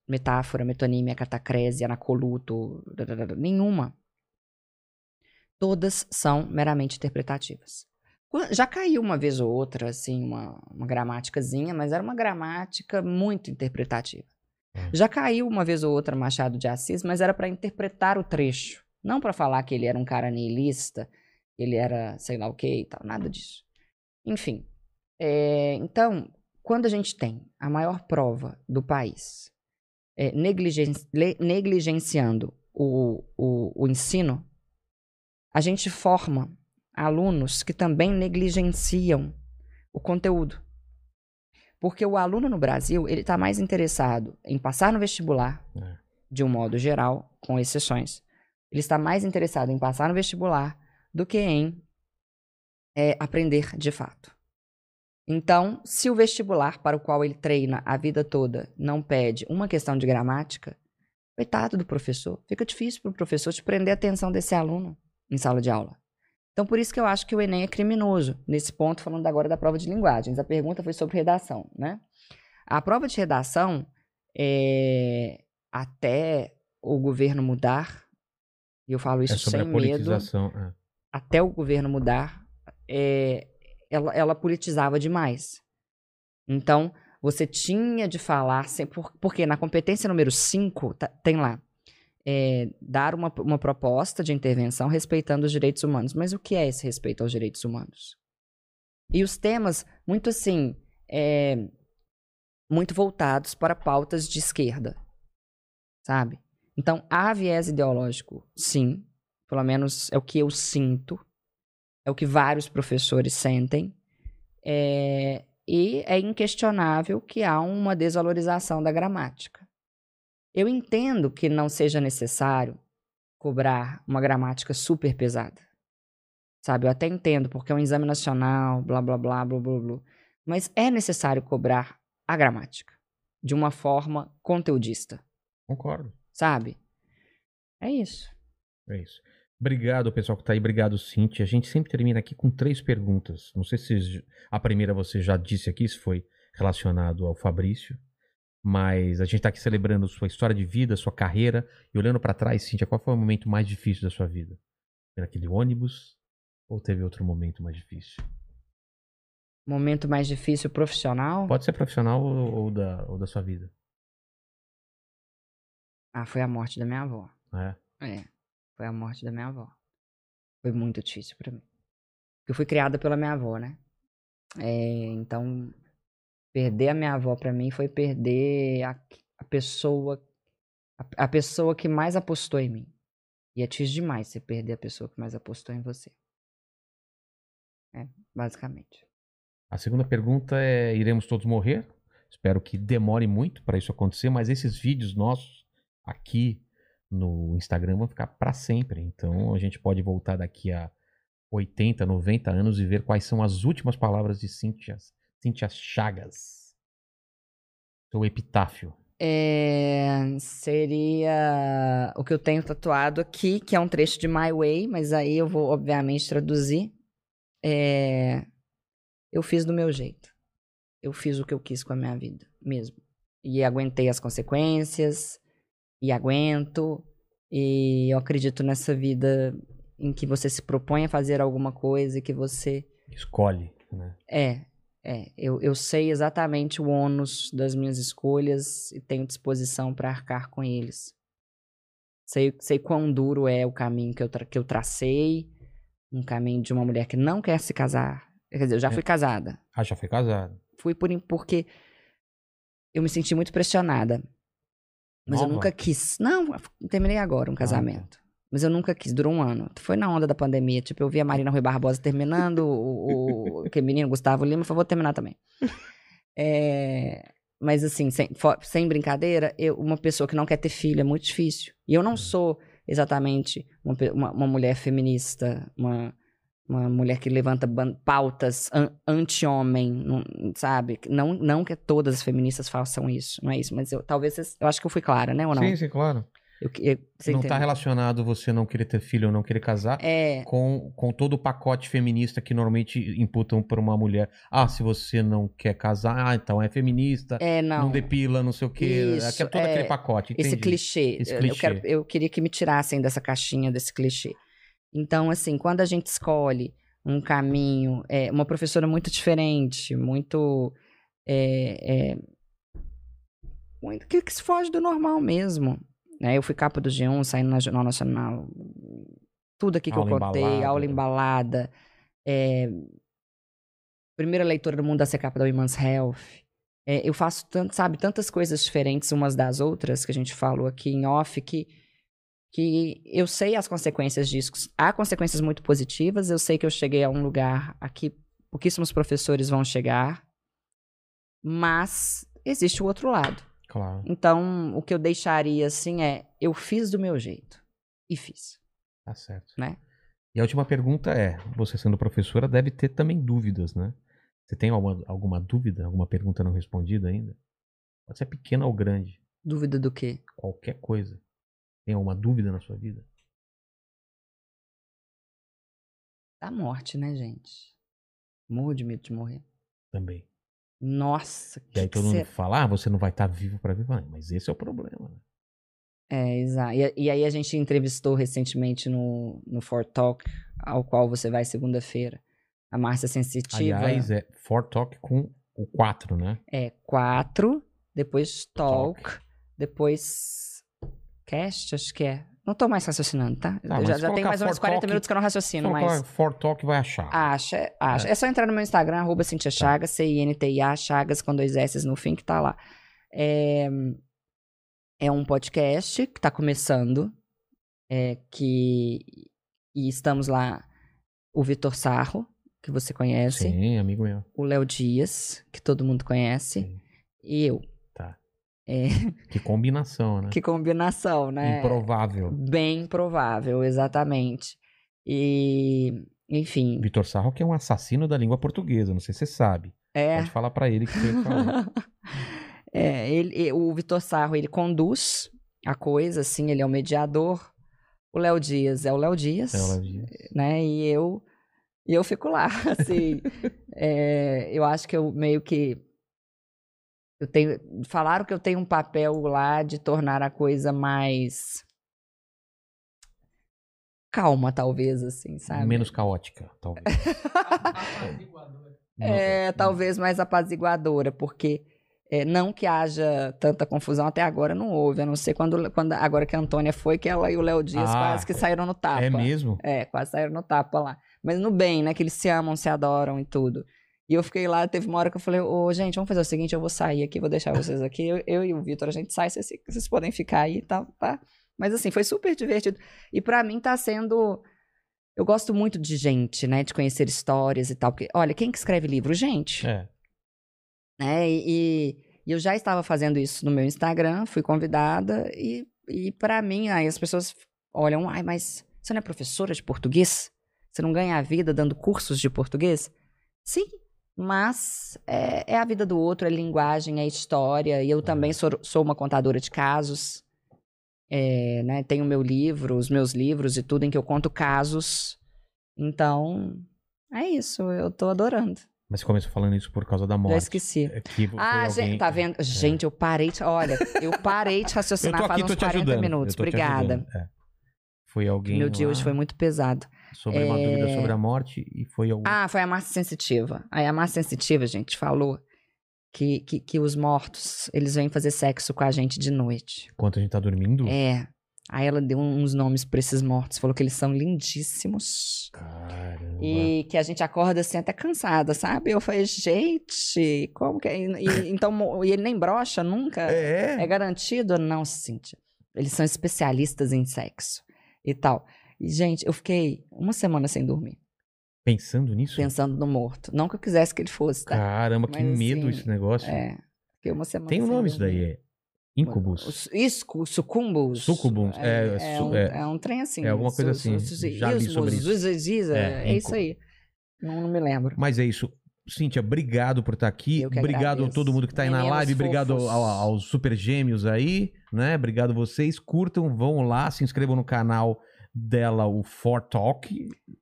metáfora, metonímia, catacrese, anacoluto. Nenhuma. Todas são meramente interpretativas. Já caiu uma vez ou outra, assim, uma, uma gramáticazinha, mas era uma gramática muito interpretativa. Hum. Já caiu uma vez ou outra Machado de Assis, mas era para interpretar o trecho. Não para falar que ele era um cara nihilista, ele era sei lá o que e tal, nada disso. Enfim, é, então, quando a gente tem a maior prova do país é, negligen- negligenciando o, o, o ensino, a gente forma alunos que também negligenciam o conteúdo. Porque o aluno no Brasil, ele está mais interessado em passar no vestibular, É. de um modo geral, com exceções. Ele está mais interessado em passar no vestibular do que em é, aprender de fato. Então, se o vestibular para o qual ele treina a vida toda não pede uma questão de gramática, coitado do professor, fica difícil para o professor te prender a atenção desse aluno em sala de aula. Então, por isso que eu acho que o Enem é criminoso, nesse ponto, falando agora da prova de linguagens. A pergunta foi sobre redação, né? A prova de redação, é, até o governo mudar, e eu falo isso É sem medo, é. até o governo mudar, é, ela, ela politizava demais. Então, você tinha de falar, sem- por- porque na competência número 5, tem lá, é, dar uma, uma proposta de intervenção respeitando os direitos humanos. Mas o que é esse respeito aos direitos humanos? E os temas, muito assim, é, muito voltados para pautas de esquerda, sabe? Então, há viés ideológico, sim, pelo menos é o que eu sinto, é o que vários professores sentem, é, e é inquestionável que há uma desvalorização da gramática. Eu entendo que não seja necessário cobrar uma gramática super pesada. Sabe, eu até entendo, porque é um exame nacional, blá blá blá blá blá blá. Mas é necessário cobrar a gramática de uma forma conteudista, Concordo. Sabe? É isso. É isso. Obrigado, pessoal que tá aí. Obrigado, Cintia. A gente sempre termina aqui com três perguntas. Não sei se a primeira você já disse aqui, se foi relacionado ao Fabrício. Mas a gente tá aqui celebrando sua história de vida, sua carreira. E olhando pra trás, Cintia, qual foi o momento mais difícil da sua vida? Foi naquele ônibus? Ou teve outro momento mais difícil? Momento mais difícil profissional? Pode ser profissional ou, ou da, ou da sua vida. Ah, foi a morte da minha avó. É. É, foi a morte da minha avó. Foi muito difícil pra mim. Eu fui criada pela minha avó, né? É, então, perder a minha avó pra mim foi perder a, a pessoa a, a pessoa que mais apostou em mim. E é difícil demais você perder a pessoa que mais apostou em você. É, basicamente. A segunda pergunta é: iremos todos morrer? Espero que demore muito para isso acontecer, mas esses vídeos nossos aqui no Instagram vão ficar para sempre. Então a gente pode voltar daqui a 80, 90 anos e ver quais são as últimas palavras de Cíntia, Cíntia Chagas. Seu epitáfio. É, seria o que eu tenho tatuado aqui, que é um trecho de My Way, mas aí eu vou, obviamente, traduzir. É, eu fiz do meu jeito. Eu fiz o que eu quis com a minha vida, mesmo. E aguentei as consequências, e aguento, e eu acredito nessa vida em que você se propõe a fazer alguma coisa e que você Escolhe, né? é, é. Eu, eu sei exatamente o ônus das minhas escolhas e tenho disposição para arcar com eles. Sei, sei quão duro é o caminho que eu, que eu tracei, um caminho de uma mulher que não quer se casar. Quer dizer, eu já É. fui casada. Ah, já foi casado. Fui por, porque eu me senti muito pressionada. Mas eu Nova? nunca quis. Não, terminei agora um casamento. Mas eu nunca quis, durou um ano. Foi na onda da pandemia. Tipo, eu vi a Marina Rui Barbosa terminando, o, o, aquele menino, Gustavo Lima, falou, vou terminar também. É, mas assim, sem, sem brincadeira, eu- uma pessoa que não quer ter filho é muito difícil. E eu não sou exatamente uma, uma, uma mulher feminista, uma, uma mulher que levanta pautas an- anti-homem, sabe? Não, não que todas as feministas façam isso, não é isso. Mas eu, talvez, eu acho que eu fui clara, né, ou não? Sim, sim, claro. Eu, eu, não tá entendeu? relacionado você não querer ter filho ou não querer casar É, com, com todo o pacote feminista que normalmente imputam para uma mulher. Ah, se você não quer casar, ah, então é feminista, é, não, não. depila, não sei o quê. Isso, Aquele- todo é, aquele pacote. Esse entendi. clichê. Esse Eu- Eu, clichê. quero- eu queria que me tirassem dessa caixinha, desse clichê. Então, assim, quando a gente escolhe um caminho, é, uma professora muito diferente, muito. é, é, muito que, que se foge do normal mesmo. Né? Eu fui capa do G1, saindo na Jornal Nacional. Tudo aqui que Aula eu contei, embalada. aula embalada. é, primeira leitura do mundo da ser capa da Women's Health. É, eu faço, tanto, sabe, tantas coisas diferentes umas das outras que a gente falou aqui em off que, que eu sei as consequências disso. Há consequências muito positivas. Eu sei que eu cheguei a um lugar aqui pouquíssimos professores vão chegar, mas existe o outro lado. Claro. Então, o que eu deixaria assim é: eu fiz do meu jeito e fiz, Tá certo. né? E a última pergunta é: você sendo professora deve ter também dúvidas, né? Você tem alguma, alguma dúvida, alguma pergunta não respondida ainda? Pode ser pequena ou grande, Dúvida do quê? qualquer coisa. Tem alguma dúvida na sua vida? Da morte, né, gente? Morro de medo de morrer. Também. Nossa, E aí que todo mundo cê- fala, ah, você não vai estar vivo para viver. Mas esse é o problema. né? É, exato. E, e aí a gente entrevistou recentemente no, no For Talk, ao qual você vai segunda-feira. A Márcia Sensitiva. Aliás, é For Talk com o 4, né? É quatro, depois talk, Talk. depois cast, acho que é. Não tô mais raciocinando, tá? Tá, mas já, já tem mais ou menos for 40 talk, minutos que eu não raciocino. For Talk vai achar. Acha, acha. É. só entrar no meu Instagram, arroba Cintia Tá. Chagas, C-I-N-T-I-A, Chagas com dois S no fim, que tá lá. É, é um podcast que tá começando, é, que... E estamos lá, o Vitor Sarro, que você conhece, Sim, amigo meu. o Léo Dias, que todo mundo conhece, Sim. e eu. É, Que combinação, né? que combinação, né? Improvável. Bem provável, exatamente. E, enfim, Vitor Sarro que é um assassino da língua portuguesa, não sei se você sabe. é... Pode falar pra ele que você falou. É, ele, o Vitor Sarro, ele conduz a coisa, assim, ele é o mediador. O Léo Dias é o Léo Dias, Ela diz. né? E eu, e eu fico lá, assim. É, eu acho que eu meio que eu tenho, falaram que eu tenho um papel lá de tornar a coisa mais calma, talvez, assim, sabe? Menos caótica, talvez. É, talvez mais apaziguadora, porque é, não que haja tanta confusão até agora não houve, a não ser quando, quando agora que a Antônia foi, que ela e o Léo Dias Ah, quase que saíram no tapa. É mesmo? É, quase saíram no tapa lá. Mas no bem, né? Que eles se amam, se adoram e tudo. E eu fiquei lá, teve uma hora que eu falei, ô, gente, vamos fazer o seguinte, eu vou sair aqui, vou deixar vocês aqui. Eu, eu e o Vitor, a gente sai, vocês, vocês podem ficar aí e tal, tá? Mas assim, foi super divertido. E pra mim tá sendo. Eu gosto muito de gente, né? De conhecer histórias e tal. Porque, olha, quem que escreve livro? Gente. É. Né? E, e- e eu já estava fazendo isso no meu Instagram, fui convidada. E, e para mim, aí as pessoas olham, ai, mas você não é professora de português? Você não ganha a vida dando cursos de português? Sim, mas é, é a vida do outro, é linguagem, é história. E eu também sou, sou uma contadora de casos. É, né, tenho meu livro, os meus livros e tudo em que eu conto casos. Então, é isso, eu tô adorando. Mas você começou falando isso por causa da Já morte. esqueci. É Ah, alguém- gente, tá vendo? Gente, eu parei de. Olha, eu parei de raciocinar faz uns te 40 ajudando. minutos. Obrigada. é. Foi alguém Meu dia lá hoje foi muito pesado. Sobre uma É. dúvida sobre a morte e foi algum... Ah, foi a Márcia Sensitiva. Aí a Márcia Sensitiva, gente, falou que, que, que os mortos, eles vêm fazer sexo com a gente de noite. Enquanto a gente tá dormindo? É. Aí ela deu uns nomes pra esses mortos, falou que eles são lindíssimos. Caramba. E que a gente acorda assim até cansada, sabe? Eu falei, gente, como que é? E, e- então, e ele nem brocha nunca? É? É garantido? Não, Cíntia. Eles são especialistas em sexo. e tal. E, gente, eu fiquei uma semana sem dormir, Pensando nisso? pensando no morto. Não que eu quisesse que ele fosse, tá? Caramba, que Mas, medo assim, esse negócio. É. Fiquei uma semana Tem um nome isso daí, é Incubus. Isco, sucumbus. Sucubus, é, É, su- um, é. é um trem assim. É alguma coisa assim, já li sobre isso. É, É, incu- isso aí. Não, não me lembro. Mas é isso. Cíntia, obrigado por estar aqui. Eu que Obrigado a agradeço. todo mundo que tá aí na live. Obrigado fofos. ao- aos super gêmeos aí, né? Obrigado a vocês. Curtam, vão lá, se inscrevam no canal dela, o For Talk.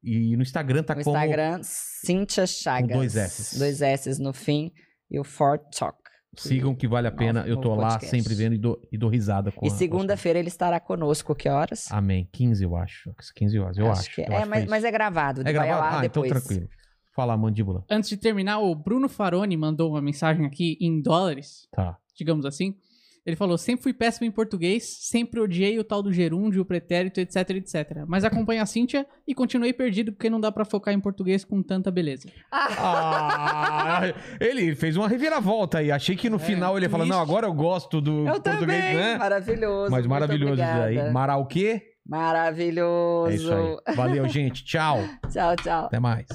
E no Instagram tá no como... Instagram, Cintia Chagas. Com dois Ss. Dois S no fim. E o Fort Talk. Sigam que vale a pena. Novo- Eu tô lá podcast. sempre vendo e dou, e dou risada com E segunda-feira ele estará conosco. Que horas? Amém. 15, eu acho. 15 horas, eu acho. que eu é, acho mas, que mas é gravado. É gravado? Ah, depois. então tranquilo. Fala, mandíbula. Antes de terminar, o Bruno Faroni mandou uma mensagem aqui em dólares, Tá. digamos assim. Ele falou: sempre fui péssimo em português, sempre odiei o tal do gerúndio, o pretérito, etc, etc. Mas acompanho a Cíntia e continuei perdido porque não dá pra focar em português com tanta beleza. Ah, ele fez uma reviravolta aí. Achei que no final ele ia falar. Não, agora eu gosto do Eu português, também. né? Maravilhoso. Mas maravilhoso isso aí. Mara o quê? Maravilhoso. É isso aí. Valeu, gente. Tchau. Tchau, tchau. Até mais.